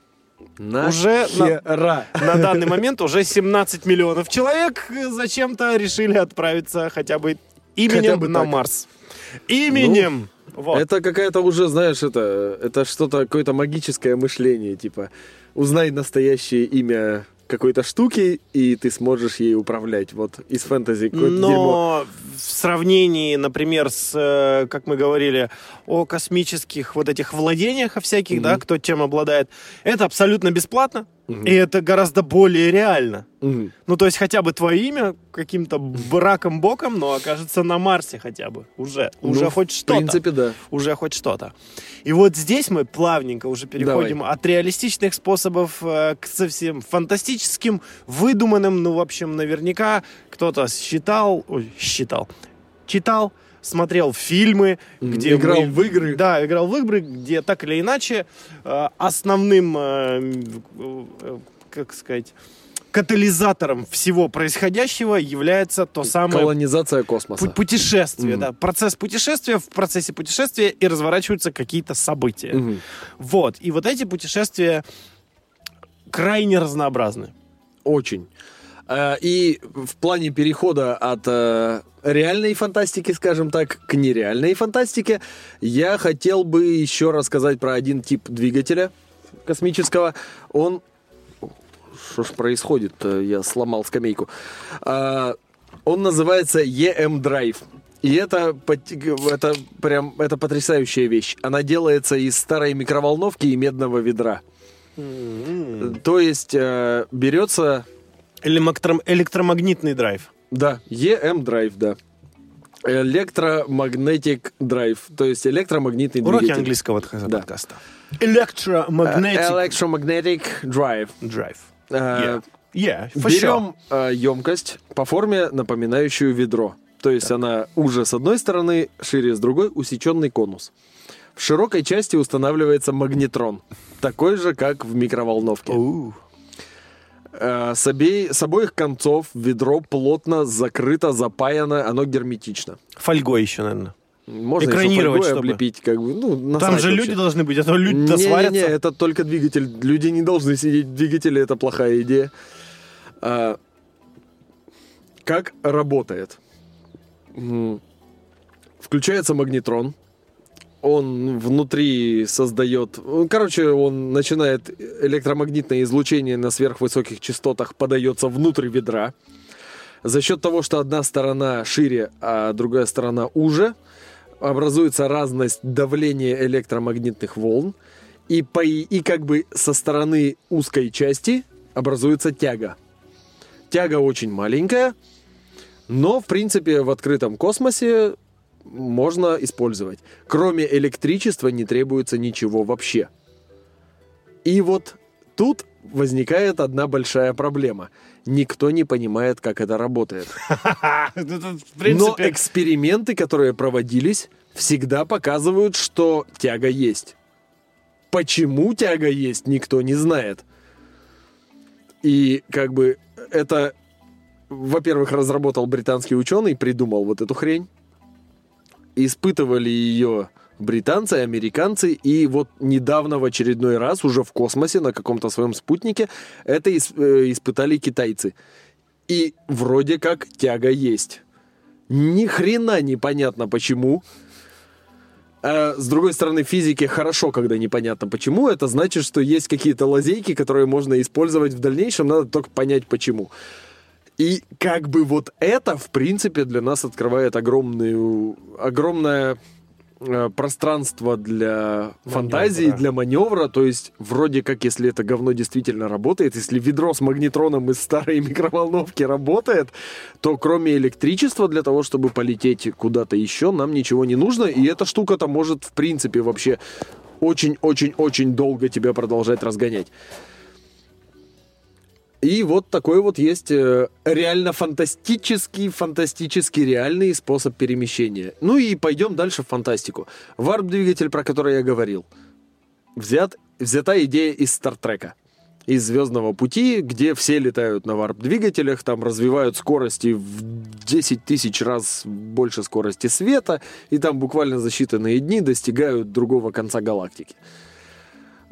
Speaker 2: На
Speaker 1: Уже на-
Speaker 2: хера.
Speaker 1: На данный момент уже 17 миллионов человек э, зачем-то решили отправиться хотя бы именем
Speaker 2: Хотя бы
Speaker 1: на
Speaker 2: так. Ну,
Speaker 1: Марс. Именем. вот.
Speaker 2: Это какая-то уже, знаешь, это, это что-то, какое-то магическое мышление, типа, узнай настоящее имя какой-то штуки, и ты сможешь ей управлять. Вот из фэнтези какое-то дерьмо.
Speaker 1: Но в сравнении, например, с, э, как мы говорили, о космических вот этих владениях всяких, да, кто чем обладает, это абсолютно бесплатно, и это гораздо более реально.
Speaker 2: Мгм.
Speaker 1: Ну, то есть хотя бы твое имя каким-то браком боком, но окажется на Марсе хотя бы. Уже. Уже
Speaker 2: Ну,
Speaker 1: хоть
Speaker 2: В
Speaker 1: что-то.
Speaker 2: принципе, да.
Speaker 1: Уже хоть что-то. И вот здесь мы плавненько уже переходим от реалистичных способов э, к совсем фантастическим, выдуманным. Ну, в общем, наверняка кто-то считал, ой, считал, читал, смотрел фильмы, где
Speaker 2: Играл
Speaker 1: мы-
Speaker 2: в игры.
Speaker 1: Да, играл в игры, где так или иначе э, основным, э, э, как сказать, катализатором всего происходящего является то самое
Speaker 2: Колонизация космоса.
Speaker 1: Пу- путешествие,
Speaker 2: Мгм.
Speaker 1: да. Процесс путешествия, в процессе путешествия и разворачиваются какие-то события.
Speaker 2: Мгм.
Speaker 1: Вот. И вот эти путешествия крайне разнообразны.
Speaker 2: Очень. Э, И в плане перехода от э, реальной фантастики, скажем так, к нереальной фантастике, я хотел бы еще рассказать про один тип двигателя космического. Он... Что ж происходит? Я сломал скамейку. Он называется EM Drive. И это, это прям это потрясающая вещь. Она делается из старой микроволновки и медного ведра. То есть э, берется,
Speaker 3: Элемактро- Электромагнитный драйв.
Speaker 2: да, EM драйв, да. Электромагнетик драйв, то есть электромагнитный
Speaker 3: Уроки
Speaker 2: двигатель.
Speaker 3: английского от-
Speaker 2: Да.
Speaker 3: подкаста. Electromagnetic
Speaker 2: Electromagnetic drive.
Speaker 3: drive.
Speaker 2: Э,
Speaker 3: Yeah. For sure.
Speaker 2: Берем э, емкость по форме, напоминающую ведро. То есть она уже с одной стороны, шире с другой, усеченный конус. В широкой части устанавливается магнетрон, такой же, как в микроволновке.
Speaker 3: Оу.
Speaker 2: Э, с, обей- с обоих концов ведро плотно закрыто, запаяно, оно герметично.
Speaker 3: Фольгой еще, наверное.
Speaker 2: Можно
Speaker 3: Экранировать, чтобы.
Speaker 2: облепить, как бы, ну,
Speaker 3: Там
Speaker 2: насрать
Speaker 3: же
Speaker 2: вообще.
Speaker 3: люди должны быть, а то люди-то
Speaker 2: Не-не-не,
Speaker 3: сварятся.
Speaker 2: это только двигатель. Люди не должны сидеть в двигателе, это плохая идея. А, как работает? Включается магнетрон. Он внутри создает... Короче, он начинает электромагнитное излучение на сверхвысоких частотах подается внутрь ведра. За счет того, что одна сторона шире, а другая сторона уже, образуется разность давления электромагнитных волн, и, по, и как бы со стороны узкой части образуется тяга. Тяга очень маленькая, но, в принципе, в открытом космосе можно использовать. Кроме электричества не требуется ничего вообще. И вот тут возникает одна большая проблема. Никто не понимает, как это работает.
Speaker 3: В
Speaker 2: Но эксперименты, которые проводились, всегда показывают, что тяга есть. Почему тяга есть, никто не знает. И как бы это, во-первых, разработал британский ученый, придумал вот эту хрень. Испытывали ее британцы, американцы, и вот недавно в очередной раз уже в космосе на каком-то своем спутнике это э, испытали китайцы. И вроде как тяга есть. Ни хрена непонятно почему. А с другой стороны, физике хорошо, когда непонятно почему. Это значит, что есть какие-то лазейки, которые можно использовать в дальнейшем. Надо только понять почему. И как бы вот это, в принципе, для нас открывает огромную, огромное э, пространство для фантазии,
Speaker 3: Маневра.
Speaker 2: для маневра. То есть, вроде как, если это говно действительно работает, если ведро с магнетроном из старой микроволновки работает, то кроме электричества для того, чтобы полететь куда-то еще, нам ничего не нужно. И эта штука-то может, в принципе, вообще очень-очень-очень долго тебя продолжать разгонять. И вот такой вот есть э, реально фантастический, фантастически реальный способ перемещения. Ну и пойдем дальше в фантастику. Варп-двигатель, про который я говорил, взят, взята идея из Стартрека. Из Звездного пути, где все летают на варп-двигателях, там развивают скорости в 10 тысяч раз больше скорости света, и там буквально за считанные дни достигают другого конца галактики.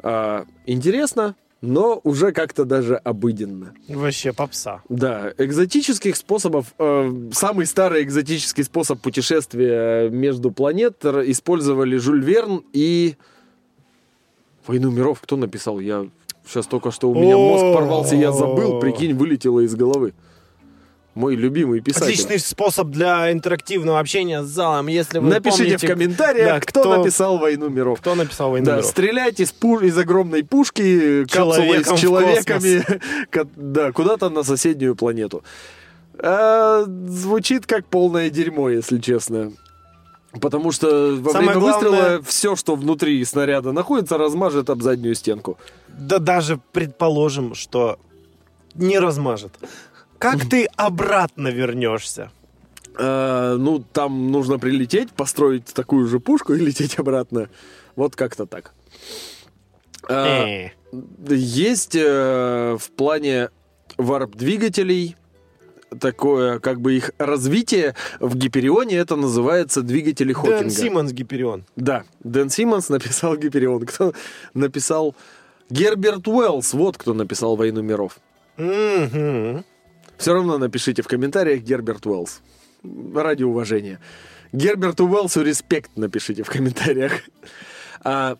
Speaker 2: А, интересно, но уже как-то даже обыденно.
Speaker 3: вообще попса.
Speaker 2: Да, экзотических способов. э, самый старый экзотический способ путешествия между планет использовали Жюль Верн и Войну миров. Кто написал? Я сейчас только что у меня мозг порвался, я забыл, прикинь, вылетело из головы. Мой любимый писатель.
Speaker 3: Отличный способ для интерактивного общения с залом. Если вы
Speaker 2: Напишите
Speaker 3: помните,
Speaker 2: в комментариях,
Speaker 3: да,
Speaker 2: кто,
Speaker 3: кто-
Speaker 2: написал Войну миров.
Speaker 3: кто написал «Войну
Speaker 2: Да,
Speaker 3: миров».
Speaker 2: стрелять из, пу- из огромной пушки капсулой с человеками да, куда-то на соседнюю планету. А, звучит как полное дерьмо, если честно. Потому что во
Speaker 3: Самое
Speaker 2: время
Speaker 3: главное-
Speaker 2: выстрела все, что внутри снаряда находится, размажет об заднюю стенку.
Speaker 3: Да даже предположим, что не размажет. Как ты обратно вернешься?
Speaker 2: А, ну, там нужно прилететь, построить такую же пушку и лететь обратно. Вот как-то так. А,
Speaker 3: Э.
Speaker 2: Есть э, в плане варп-двигателей такое, как бы их развитие в Гиперионе, это называется двигатели Хокинга.
Speaker 3: Дэн Симмонс Гиперион.
Speaker 2: Да, Дэн Симмонс написал Гиперион. Кто написал? Герберт Уэллс, вот кто написал «Войну миров».
Speaker 3: Мгм.
Speaker 2: Все равно напишите в комментариях Герберт Уэллс. Ради уважения. Герберту Уэллсу респект напишите в комментариях. А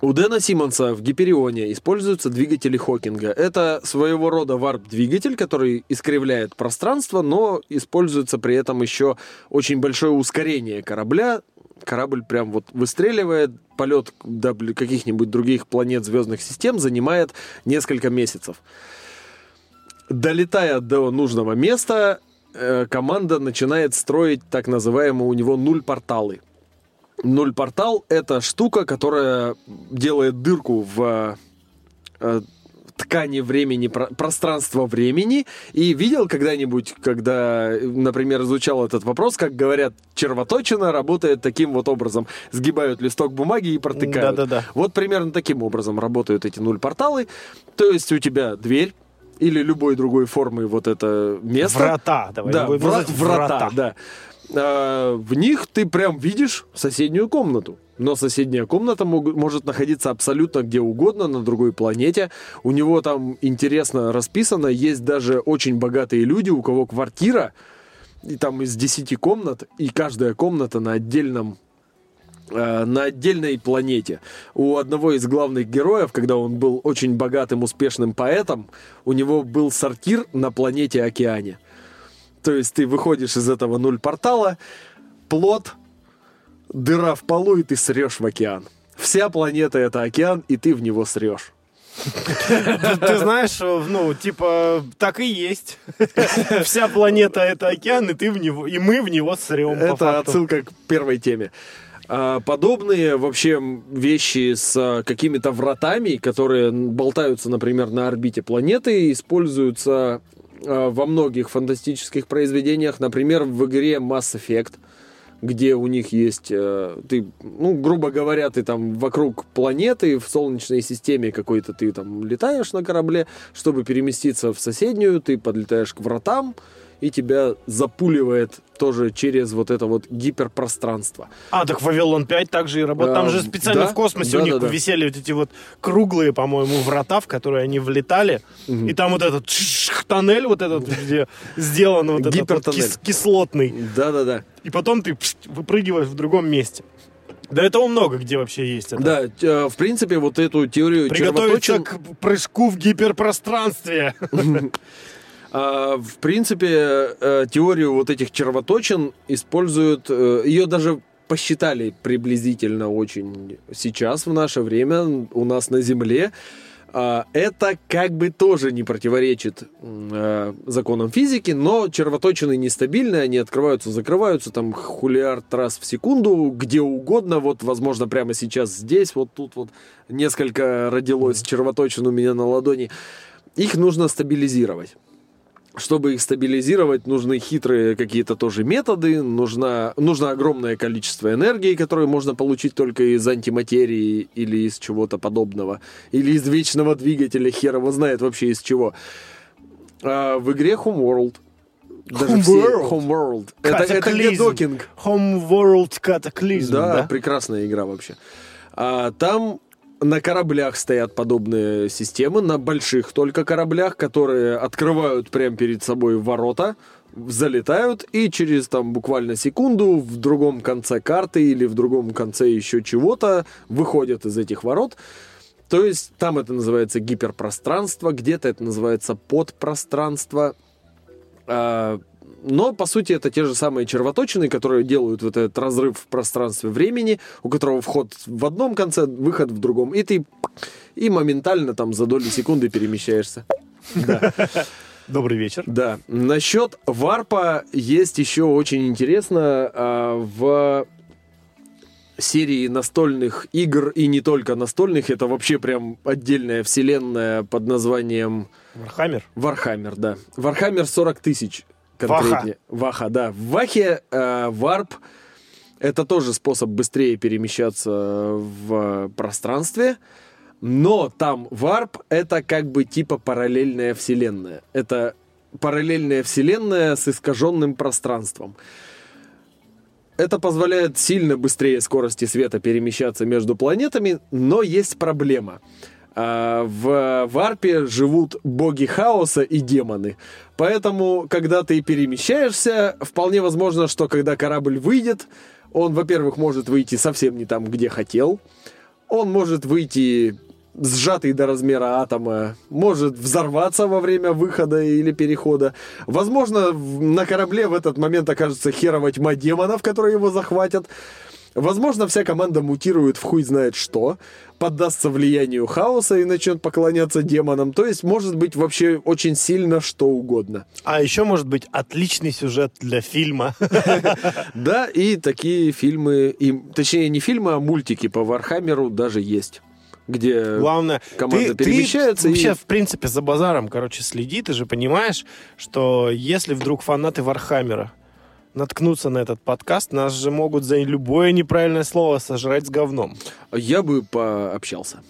Speaker 2: у Дэна Симмонса в Гиперионе используются двигатели Хокинга. Это своего рода варп-двигатель, который искривляет пространство, но используется при этом еще очень большое ускорение корабля, корабль прям вот выстреливает, полет до каких-нибудь других планет звездных систем занимает несколько месяцев. Долетая до нужного места, э, команда начинает строить так называемые у него нуль-порталы. Нуль-портал — это штука, которая делает дырку в э, ткани времени, про- пространства времени. И видел когда-нибудь, когда, например, изучал этот вопрос, как говорят, червоточина работает таким вот образом. Сгибают листок бумаги и протыкают.
Speaker 3: Да-да-да.
Speaker 2: Вот примерно таким образом работают эти нуль-порталы. То есть у тебя дверь или любой другой формы вот это место.
Speaker 3: Врата, давай.
Speaker 2: Да, вра-
Speaker 3: называть
Speaker 2: врата, да. А, в них ты прям видишь соседнюю комнату. Но соседняя комната мог- может находиться абсолютно где угодно, на другой планете. У него там интересно расписано. Есть даже очень богатые люди, у кого квартира, и там из 10 комнат, и каждая комната на отдельном на отдельной планете. У одного из главных героев, когда он был очень богатым, успешным поэтом, у него был сортир на планете Океане. То есть ты выходишь из этого нуль портала, плод, дыра в полу, и ты срешь в океан. Вся планета это океан, и ты в него срешь.
Speaker 3: Ты, знаешь, э, ну, типа, так и есть. Вся планета это океан, и ты в него, и мы в него срем.
Speaker 2: Это отсылка к первой теме. А, Подобные вообще вещи с а, какими-то вратами, которые болтаются, например, на орбите планеты, используются а, во многих фантастических произведениях. Например, в игре Mass Effect, где у них есть, э, ты, ну, грубо говоря, ты там вокруг планеты в Солнечной системе какой-то ты там летаешь на корабле, чтобы переместиться в соседнюю, ты подлетаешь к вратам, и тебя запуливает тоже через вот это вот гиперпространство.
Speaker 3: А, так Вавилон 5 также и работает. Там же специально
Speaker 2: да,
Speaker 3: в космосе у
Speaker 2: да,
Speaker 3: них
Speaker 2: да,
Speaker 3: висели вот эти вот круглые, по-моему, врата, в которые они влетали. И там вот этот тоннель вот этот, где сделан вот этот вот кис- кислотный.
Speaker 2: Да-да-да.
Speaker 3: И потом ты выпрыгиваешь в другом месте. Да этого много где вообще есть. Это.
Speaker 2: Да, э, в принципе, вот эту теорию
Speaker 3: Приготовиться
Speaker 2: червоточин...
Speaker 3: к прыжку в гиперпространстве.
Speaker 2: А, в принципе, э, теорию вот этих червоточин используют, э, ее даже посчитали приблизительно очень сейчас, в наше время, у нас на Земле. А, Это как бы тоже не противоречит э, законам физики, но червоточины нестабильные, они открываются, закрываются там хулиард раз в секунду, где угодно, вот, возможно, прямо сейчас здесь, вот тут вот несколько родилось червоточин у меня на ладони. Их нужно стабилизировать. Чтобы их стабилизировать, нужны хитрые какие-то тоже методы, нужна, нужно огромное количество энергии, которую можно получить только из антиматерии или из чего-то подобного, или из вечного двигателя, хер его знает вообще из чего. А в игре Homeworld даже все-
Speaker 3: Homeworld?
Speaker 2: Homeworld. Это, это не докинг.
Speaker 3: Homeworld Cataclysm,
Speaker 2: Да,
Speaker 3: да?
Speaker 2: прекрасная игра вообще. А, там на кораблях стоят подобные системы, на больших только кораблях, которые открывают прямо перед собой ворота, залетают и через там буквально секунду в другом конце карты или в другом конце еще чего-то выходят из этих ворот. То есть там это называется гиперпространство, где-то это называется подпространство. А, но, по сути, это те же самые червоточины, которые делают вот этот разрыв в пространстве времени, у которого вход в одном конце, выход в другом. И ты и моментально там за доли секунды перемещаешься.
Speaker 3: Добрый вечер.
Speaker 2: Да. Насчет варпа есть еще очень интересно а, в серии настольных игр и не только настольных. Это вообще прям отдельная вселенная под названием
Speaker 3: Вархаммер?
Speaker 2: Вархаммер, да. Вархаммер 40 тысяч конкретнее. Ваха, да. В Вахе э, варп это тоже способ быстрее перемещаться в пространстве. Но там варп это как бы типа параллельная вселенная. Это параллельная вселенная с искаженным пространством. Это позволяет сильно быстрее скорости света перемещаться между планетами, но есть проблема. А, В варпе живут боги хаоса и демоны. Поэтому, когда ты перемещаешься, вполне возможно, что когда корабль выйдет, он, во-первых, может выйти совсем не там, где хотел. Он может выйти сжатый до размера атома, может взорваться во время выхода или перехода. Возможно, на корабле в этот момент окажется херова тьма демонов, которые его захватят. Возможно, вся команда мутирует в хуй знает что, поддастся влиянию хаоса и начнет поклоняться демонам. То есть, может быть, вообще очень сильно что угодно.
Speaker 1: А еще может быть отличный сюжет для фильма.
Speaker 2: Да, и такие фильмы, точнее, не фильмы, а мультики по Вархаммеру даже есть. Где
Speaker 1: Главное,
Speaker 2: команда
Speaker 1: ты, ты
Speaker 2: перемещается и-
Speaker 1: вообще, в принципе, за базаром, короче, следи. Ты же понимаешь, что если вдруг фанаты Вархаммера наткнутся на этот подкаст, нас же могут за любое неправильное слово сожрать с говном.
Speaker 2: я бы пообщался.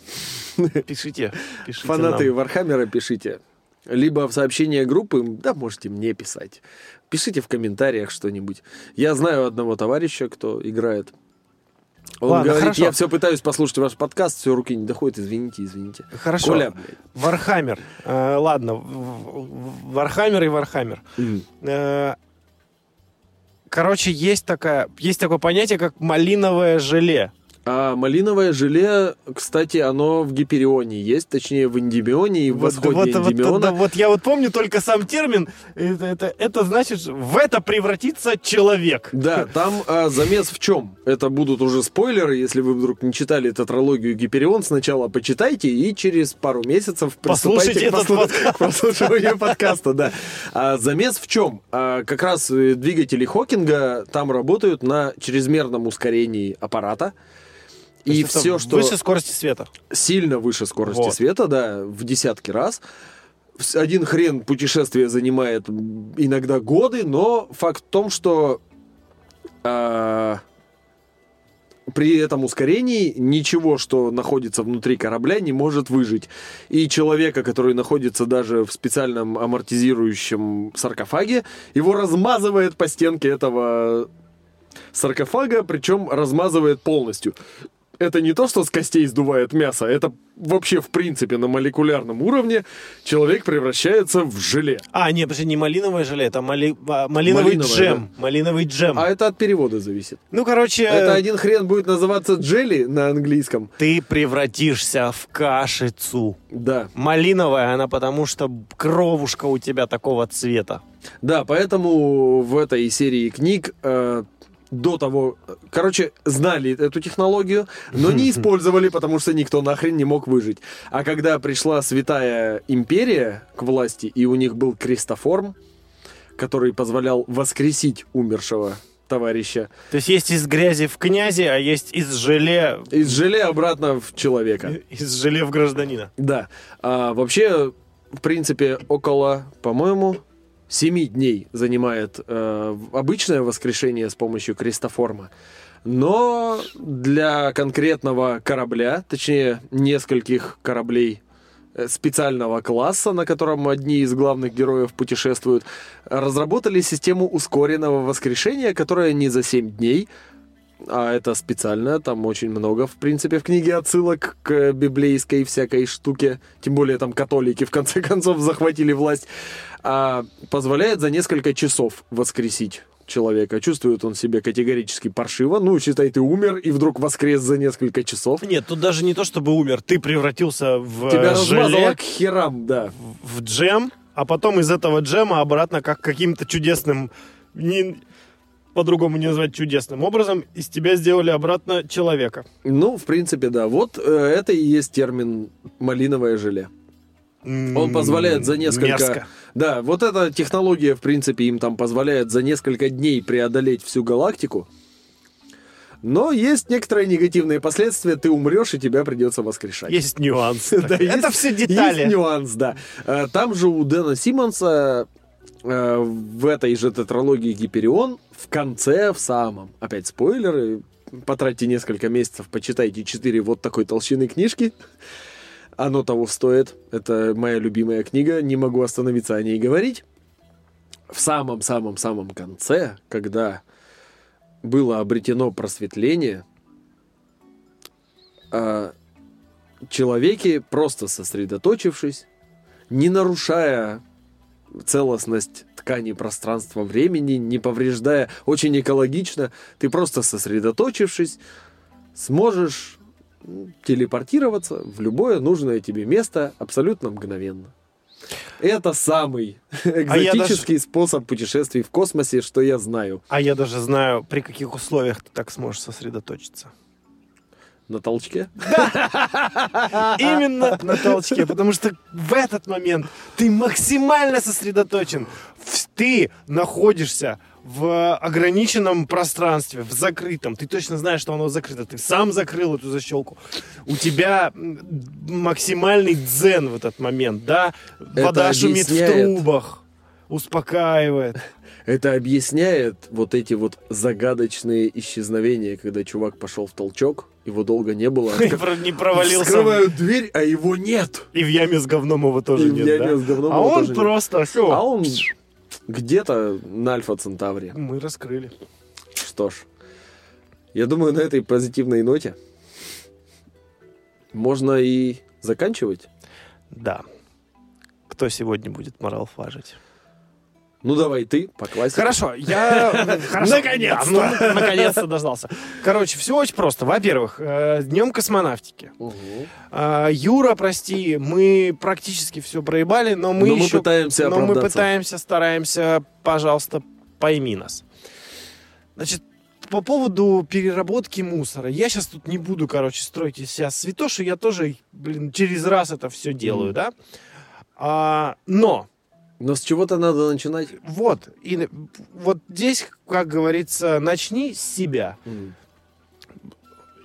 Speaker 1: Пишите, пишите
Speaker 2: Фанаты
Speaker 1: нам.
Speaker 2: Вархаммера пишите. Либо в сообщение группы, да, можете мне писать. Пишите в комментариях что-нибудь. Я знаю одного товарища, кто играет. Он
Speaker 1: Ладно,
Speaker 2: говорит,
Speaker 1: хорошо.
Speaker 2: я все пытаюсь послушать ваш подкаст, все, руки не доходят, извините, извините.
Speaker 1: Хорошо.
Speaker 2: Коля.
Speaker 1: Вархаммер. Э, ладно, Вархаммер и Вархаммер. Э, короче, есть, такая, есть такое понятие, как малиновое желе.
Speaker 2: А малиновое желе, кстати, оно в Гиперионе есть, точнее в Эндимионе и в
Speaker 1: Вот,
Speaker 2: восходе
Speaker 1: вот, вот,
Speaker 2: Эндимиона.
Speaker 1: да, вот я вот помню только сам термин. Это, это, это значит, в это превратится человек.
Speaker 2: Да, там а, замес в чем? Это будут уже спойлеры, если вы вдруг не читали тетралогию Гиперион, сначала почитайте и через пару месяцев
Speaker 1: Послушайте
Speaker 2: приступайте к,
Speaker 1: этот
Speaker 2: послу-
Speaker 1: подкаст.
Speaker 2: к прослушиванию подкаста. Да. А замес в чем? А, как раз э, двигатели Хокинга там работают на чрезмерном ускорении аппарата. И все, что
Speaker 1: Выше скорости света.
Speaker 2: сильно выше скорости
Speaker 1: Вот.
Speaker 2: света, да, в десятки раз. Один хрен путешествие занимает иногда годы, но факт в том, что а, при этом ускорении ничего, что находится внутри корабля, не может выжить. И человека, который находится даже в специальном амортизирующем саркофаге, его размазывает по стенке этого саркофага, причем размазывает полностью. Это не то, что с костей сдувает мясо, это вообще в принципе на молекулярном уровне человек превращается в желе.
Speaker 1: А, нет, подожди, не малиновое желе, это мали- а, малиновый
Speaker 2: Малиновое,
Speaker 1: джем. Малиновый джем.
Speaker 2: А это от перевода зависит.
Speaker 1: Ну, короче,
Speaker 2: Это один хрен будет называться джели на английском.
Speaker 1: ты превратишься в кашицу.
Speaker 2: Да.
Speaker 1: Малиновая она, потому что кровушка у тебя такого цвета.
Speaker 2: Да, поэтому в этой серии книг э, до того, короче, знали эту технологию, но не использовали, потому что никто нахрен не мог выжить. А когда пришла Святая Империя к власти, и у них был крестоформ, который позволял воскресить умершего товарища,
Speaker 1: То есть есть из грязи в князе, а есть из желе,
Speaker 2: из желе обратно в человека.
Speaker 1: из желе в гражданина.
Speaker 2: Да. А вообще, в принципе, около, по-моему, семи дней занимает э, обычное воскрешение с помощью крестоформа. Но для конкретного корабля, точнее, нескольких кораблей э, специального класса, на котором одни из главных героев путешествуют, разработали систему ускоренного воскрешения, которая не за 7 дней, а это специально, там очень много, в принципе, в книге отсылок к библейской всякой штуке, тем более там католики в конце концов захватили власть, а позволяет за несколько часов воскресить человека. Чувствует он себя категорически паршиво, ну, считай, ты умер и вдруг воскрес за несколько часов.
Speaker 1: Нет, тут даже не то, чтобы умер. Ты превратился в
Speaker 2: Тебя
Speaker 1: э, желе,
Speaker 2: размазало к херам, да.
Speaker 1: в джем, а потом из этого джема обратно как каким-то чудесным, не, по-другому не назвать чудесным образом, из тебя сделали обратно человека.
Speaker 2: Ну, в принципе, да. Вот э, это и есть термин малиновое желе. Он позволяет за несколько...
Speaker 1: Мерзко.
Speaker 2: Да, вот эта технология, в принципе, им там позволяет за несколько дней преодолеть всю галактику. Но есть некоторые негативные последствия. Ты умрешь, и тебя придется воскрешать.
Speaker 1: Есть нюанс.
Speaker 2: Да,
Speaker 1: Это
Speaker 2: есть-
Speaker 1: все детали.
Speaker 2: Есть нюанс, да. Э, Там же у Дэна Симмонса э, в этой же тетралогии Гиперион в конце, в самом, опять спойлеры, потратьте несколько месяцев, почитайте четыре вот такой толщины книжки. Оно того стоит. Это моя любимая книга, не могу остановиться о ней говорить. В самом-самом-самом конце, когда было обретено просветление, а, человеки, просто сосредоточившись, не нарушая целостность ткани пространства времени, не повреждая, очень экологично, ты просто сосредоточившись, сможешь м, телепортироваться в любое нужное тебе место абсолютно мгновенно. Это самый
Speaker 1: А
Speaker 2: экзотический способ путешествий в космосе, что я знаю.
Speaker 1: А я даже знаю, при каких условиях ты так сможешь сосредоточиться.
Speaker 2: На толчке?
Speaker 1: Именно на толчке, потому что в этот момент ты максимально сосредоточен. Ты находишься в ограниченном пространстве, в закрытом. Ты точно знаешь, что оно закрыто. Ты сам закрыл эту защелку. У тебя максимальный дзен в этот момент, да? Вода
Speaker 2: Это
Speaker 1: шумит в
Speaker 2: объясняет.
Speaker 1: трубах, успокаивает.
Speaker 2: Это объясняет вот эти вот загадочные исчезновения, когда чувак пошел в толчок, его долго не было.
Speaker 1: И про- не провалился.
Speaker 2: Вскрывают дверь, а его нет.
Speaker 1: И в яме с говном его тоже
Speaker 2: И в
Speaker 1: нет,
Speaker 2: яме
Speaker 1: да?
Speaker 2: с говном
Speaker 1: а
Speaker 2: его
Speaker 1: он
Speaker 2: тоже нет.
Speaker 1: просто все.
Speaker 2: А он где-то на Альфа Центавре.
Speaker 1: Мы раскрыли.
Speaker 2: Что ж, я думаю, на этой позитивной ноте можно и заканчивать.
Speaker 1: Да. Кто сегодня будет морал фажить?
Speaker 2: Ну давай ты по классике.
Speaker 1: Хорошо, я...
Speaker 3: Наконец-то.
Speaker 1: Ну, наконец-то дождался. Короче, все очень просто. Во-первых, э, Днем космонавтики. А, Юра, прости, мы практически все проебали, но мы еще...
Speaker 2: пытаемся
Speaker 1: Но мы пытаемся, стараемся, пожалуйста, пойми нас. Значит, по поводу переработки мусора. Я сейчас тут не буду, короче, строить из себя святоши. Я тоже, блин, через раз это все делаю, да? А, но
Speaker 2: Но с чего-то надо начинать.
Speaker 1: вот, и вот здесь, как говорится, начни с себя.
Speaker 2: Мгм.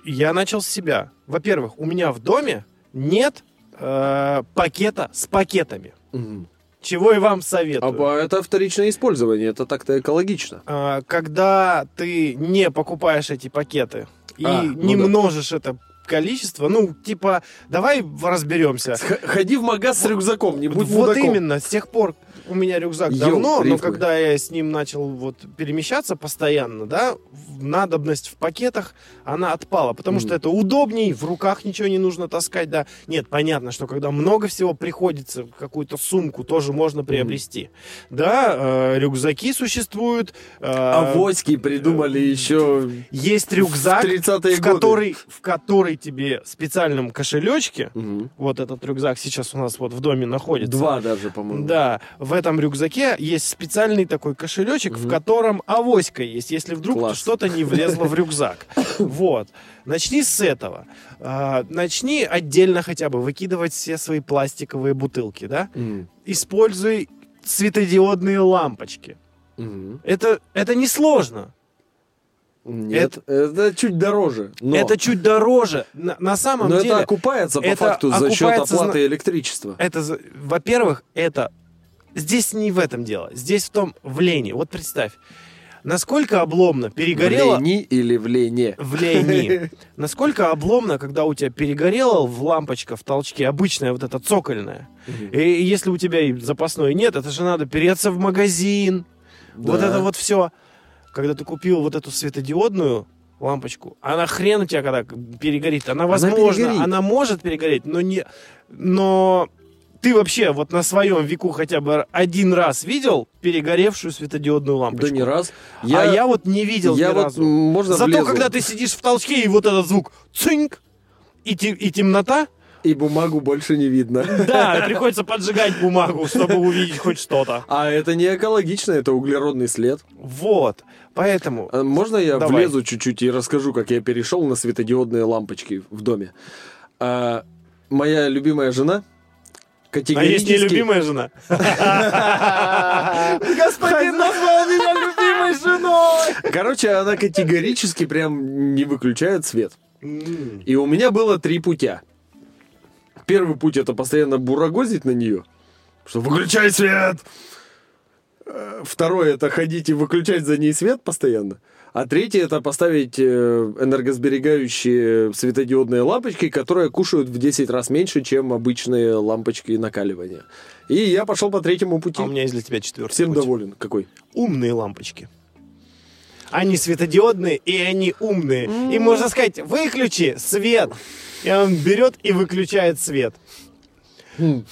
Speaker 1: Я начал с себя. Во-первых, у меня в доме нет э, пакета с пакетами.
Speaker 2: Мгм.
Speaker 1: Чего и вам советую.
Speaker 2: А это вторичное использование, это так-то экологично.
Speaker 1: А, когда ты не покупаешь эти пакеты и
Speaker 2: А, ну
Speaker 1: не
Speaker 2: да.
Speaker 1: множишь это количество, ну, типа, давай разберемся.
Speaker 2: Ходи в магаз с рюкзаком, не будь
Speaker 1: вот
Speaker 2: мудаком.
Speaker 1: именно, с тех пор у меня рюкзак
Speaker 2: Йоу,
Speaker 1: давно, но
Speaker 2: рифмы.
Speaker 1: когда я с ним начал вот перемещаться постоянно, да, надобность в пакетах, она отпала, потому
Speaker 2: Мгм.
Speaker 1: что это удобней, в руках ничего не нужно таскать, да. Нет, понятно, что когда много всего приходится, какую-то сумку тоже можно приобрести. Да, э, рюкзаки существуют. э,
Speaker 2: Авоськи придумали еще
Speaker 1: есть рюкзак,
Speaker 2: в 30-е
Speaker 1: в который, в который тебе в специальном кошелечке,
Speaker 2: Мгм.
Speaker 1: вот этот рюкзак сейчас у нас вот в доме находится.
Speaker 2: Два даже, по-моему.
Speaker 1: Да, в этом рюкзаке есть специальный такой кошелечек, в
Speaker 2: Мгм.
Speaker 1: котором авоська есть, если вдруг что-то не влезло в рюкзак. Вот. Начни с этого. А, Начни отдельно хотя бы выкидывать все свои пластиковые бутылки, да? Используй светодиодные лампочки.
Speaker 2: Мгм.
Speaker 1: Это, это несложно.
Speaker 2: Нет, это, чуть дороже. Но,
Speaker 1: Это чуть дороже. На, на самом
Speaker 2: но
Speaker 1: деле...
Speaker 2: это окупается по
Speaker 1: это
Speaker 2: факту за счет
Speaker 1: окупается
Speaker 2: оплаты электричества.
Speaker 1: Это, во-первых, это... Здесь не в этом дело. Здесь в том, в лени. Вот представь, насколько обломно перегорело...
Speaker 2: В лени или в лене?
Speaker 1: В лени. Насколько обломно, когда у тебя перегорела в лампочка в толчке, обычная вот эта цокольная. И если у тебя и запасной нет, это же надо переться в магазин. Вот
Speaker 2: Да.
Speaker 1: это вот все. Когда ты купил вот эту светодиодную лампочку, она хрен у тебя когда перегорит. Она, возможно,
Speaker 2: перегорит.
Speaker 1: она может перегореть, но не... Но ты вообще вот на своем веку хотя бы один раз видел перегоревшую светодиодную лампочку?
Speaker 2: Да не раз.
Speaker 1: а я вот не видел
Speaker 2: я
Speaker 1: ни
Speaker 2: вот,
Speaker 1: разу.
Speaker 2: можно
Speaker 1: Зато
Speaker 2: влезу.
Speaker 1: когда ты сидишь в толчке, и вот этот звук цинк, и, те- и темнота,
Speaker 2: И бумагу больше не видно.
Speaker 1: да, приходится поджигать бумагу, чтобы увидеть хоть что-то.
Speaker 2: А это не экологично, это углеродный след.
Speaker 1: Вот. Поэтому
Speaker 2: А Можно я
Speaker 1: Давай.
Speaker 2: влезу чуть-чуть и расскажу, как я перешел на светодиодные лампочки в доме? А, моя любимая жена
Speaker 1: а
Speaker 2: категорически...
Speaker 1: есть нелюбимая жена. Господин назвал меня любимой женой.
Speaker 2: Короче, она категорически прям не выключает свет. И у меня было три путя. Первый путь это постоянно бурагозить на нее, что выключай свет. Э, Второй это ходить и выключать за ней свет постоянно. А третий это поставить э, энергосберегающие светодиодные лампочки, которые кушают в 10 раз меньше, чем обычные лампочки накаливания. И я пошел по третьему пути.
Speaker 1: А у меня есть для тебя четвертый
Speaker 2: Всем
Speaker 1: путь.
Speaker 2: доволен. Какой?
Speaker 1: Умные лампочки. Они светодиодные, и они умные. И можно сказать, выключи свет. И он берет и выключает свет. И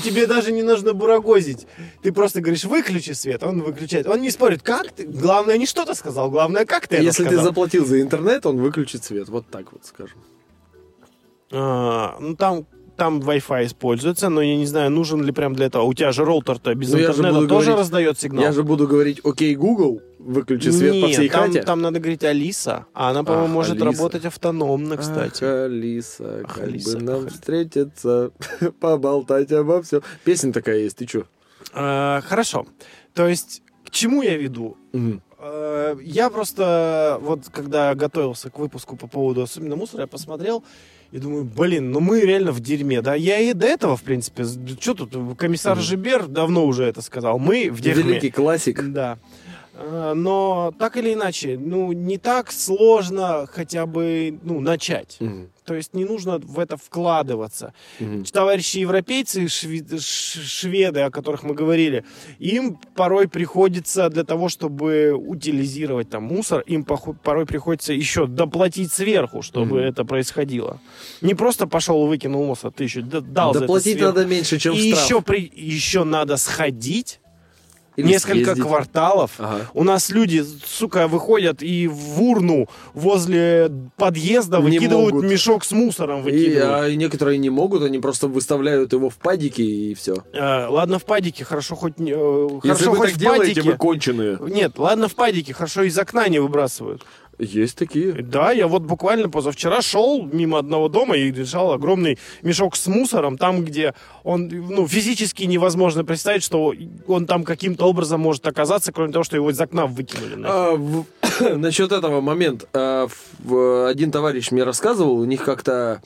Speaker 1: тебе даже не нужно бурагозить. Ты просто говоришь, выключи свет, он выключает. Он не спорит, как ты. Главное, не что-то сказал, главное, как ты это
Speaker 2: Если ты заплатил за интернет, он выключит свет. Вот так вот скажем.
Speaker 1: А, ну там там Wi-Fi используется, но я не знаю, нужен ли прям для этого. У тебя же роутер-то без
Speaker 2: Ну, я же
Speaker 1: интернета тоже
Speaker 2: говорить-
Speaker 1: раздает сигнал.
Speaker 2: Я же буду говорить, окей, Google, выключи свет по
Speaker 1: Нет,
Speaker 2: всей
Speaker 1: там,
Speaker 2: хате.
Speaker 1: там надо говорить Алиса, а она, по-моему, может
Speaker 2: Алиса.
Speaker 1: работать автономно, кстати.
Speaker 2: Ах, Алиса,
Speaker 1: Ах,
Speaker 2: как
Speaker 1: Алиса,
Speaker 2: бы нам
Speaker 1: ах.
Speaker 2: встретиться, поболтать обо всем. Песня такая есть, ты чё?
Speaker 1: А, хорошо. То есть, к чему я веду? Э, Я просто, вот когда готовился к выпуску по поводу особенно мусора, я посмотрел и думаю, блин, ну мы реально в дерьме, да? Я и до этого, в принципе, что тут, комиссар. Жибер давно уже это сказал, мы в дерьме.
Speaker 2: Великий классик.
Speaker 1: Да. Э, Но так или иначе, ну, не так сложно хотя бы, ну, начать.
Speaker 2: Мгм.
Speaker 1: То есть не нужно в это вкладываться.
Speaker 2: Мгм.
Speaker 1: Товарищи европейцы, шве- ш- шведы, о которых мы говорили, им порой приходится для того, чтобы утилизировать там мусор, им порой приходится еще доплатить сверху, чтобы
Speaker 2: Мгм.
Speaker 1: это происходило. Не просто пошел и выкинул мусор, ты еще дал за это
Speaker 2: Доплатить
Speaker 1: сверху.
Speaker 2: надо меньше, чем
Speaker 1: И
Speaker 2: штраф.
Speaker 1: еще, при, еще надо сходить
Speaker 2: Или
Speaker 1: несколько
Speaker 2: съездить.
Speaker 1: кварталов.
Speaker 2: Ага.
Speaker 1: У нас люди, сука, выходят и в урну возле подъезда
Speaker 2: Не
Speaker 1: выкидывают
Speaker 2: могут.
Speaker 1: мешок с мусором.
Speaker 2: И,
Speaker 1: Выкидывают.
Speaker 2: а и некоторые не могут, они просто выставляют его в падике и все.
Speaker 1: Э, ладно, в падике, хорошо хоть, э,
Speaker 2: Если
Speaker 1: хорошо
Speaker 2: вы
Speaker 1: хоть
Speaker 2: так
Speaker 1: в
Speaker 2: делаете,
Speaker 1: падике.
Speaker 2: вы конченые.
Speaker 1: Нет, ладно, в падике, хорошо из окна не выбрасывают.
Speaker 2: Есть такие.
Speaker 1: Да, я вот буквально позавчера шел мимо одного дома и лежал огромный мешок с мусором, там, где он, ну, физически невозможно представить, что он там каким-то образом может оказаться, кроме того, что его из окна выкинули.
Speaker 2: А, в- насчет этого момент. а, в- один товарищ мне рассказывал, у них как-то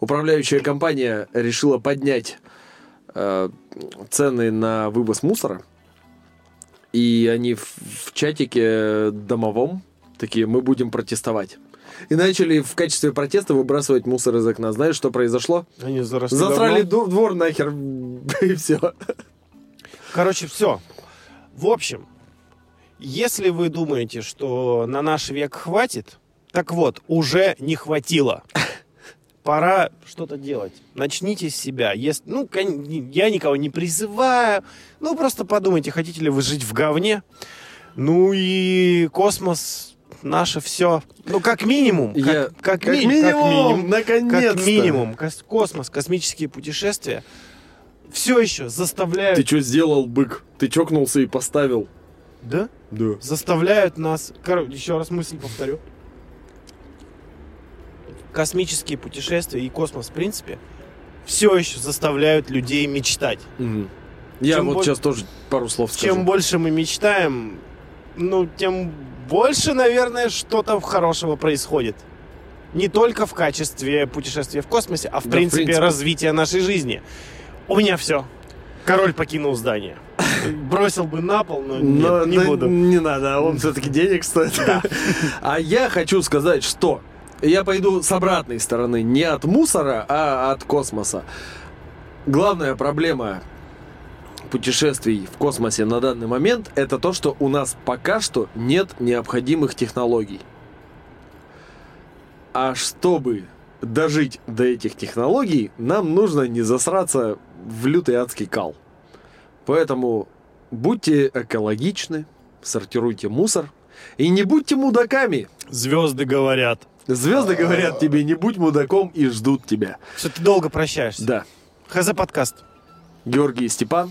Speaker 2: управляющая компания решила поднять а, цены на вывоз мусора. И они в, в чатике домовом такие, мы будем протестовать. И начали в качестве протеста выбрасывать мусор из окна. Знаешь, что произошло?
Speaker 1: Они заросли
Speaker 2: Засрали
Speaker 1: давно.
Speaker 2: двор нахер, и все.
Speaker 1: Короче, все. В общем, если вы думаете, что на наш век хватит, так вот, уже не хватило. Пора что-то делать. Начните с себя. Если, ну, я никого не призываю. Ну, просто подумайте, хотите ли вы жить в говне. Ну и космос наше все. Ну, как минимум. Как,
Speaker 2: Я-
Speaker 1: как
Speaker 2: как
Speaker 1: ми-
Speaker 2: минимум, наконец-то.
Speaker 1: Как минимум. кос- Космос, космические путешествия все еще заставляют...
Speaker 2: Ты что сделал, бык? Ты чокнулся и поставил.
Speaker 1: Да?
Speaker 2: Да.
Speaker 1: заставляют нас... Короче, еще раз мысль повторю. Космические путешествия и космос, в принципе, все еще заставляют людей мечтать.
Speaker 2: Я
Speaker 1: Чем
Speaker 2: вот
Speaker 1: боль-
Speaker 2: сейчас тоже пару слов скажу.
Speaker 1: Чем больше мы мечтаем, ну, тем больше, наверное, что-то хорошего происходит. Не только в качестве путешествия в космосе, а в,
Speaker 2: Да, в
Speaker 1: принципе,
Speaker 2: принципе.
Speaker 1: развития нашей жизни. У меня все. Король покинул здание. Бросил бы на пол, но, нет,
Speaker 2: Но-
Speaker 1: не
Speaker 2: но
Speaker 1: буду.
Speaker 2: Не надо, он все-таки денег стоит. А я хочу сказать, что я пойду с обратной стороны, не от мусора, а от космоса. Главная проблема путешествий в космосе на данный момент это то, что у нас пока что нет необходимых технологий. А чтобы дожить до этих технологий, нам нужно не засраться в лютый адский кал. Поэтому будьте экологичны, сортируйте мусор и не будьте мудаками.
Speaker 1: Звезды говорят.
Speaker 2: Звезды говорят тебе, не будь мудаком и ждут тебя.
Speaker 1: Что ты долго прощаешься.
Speaker 2: Да.
Speaker 1: ХЗ подкаст.
Speaker 2: Георгий Степан.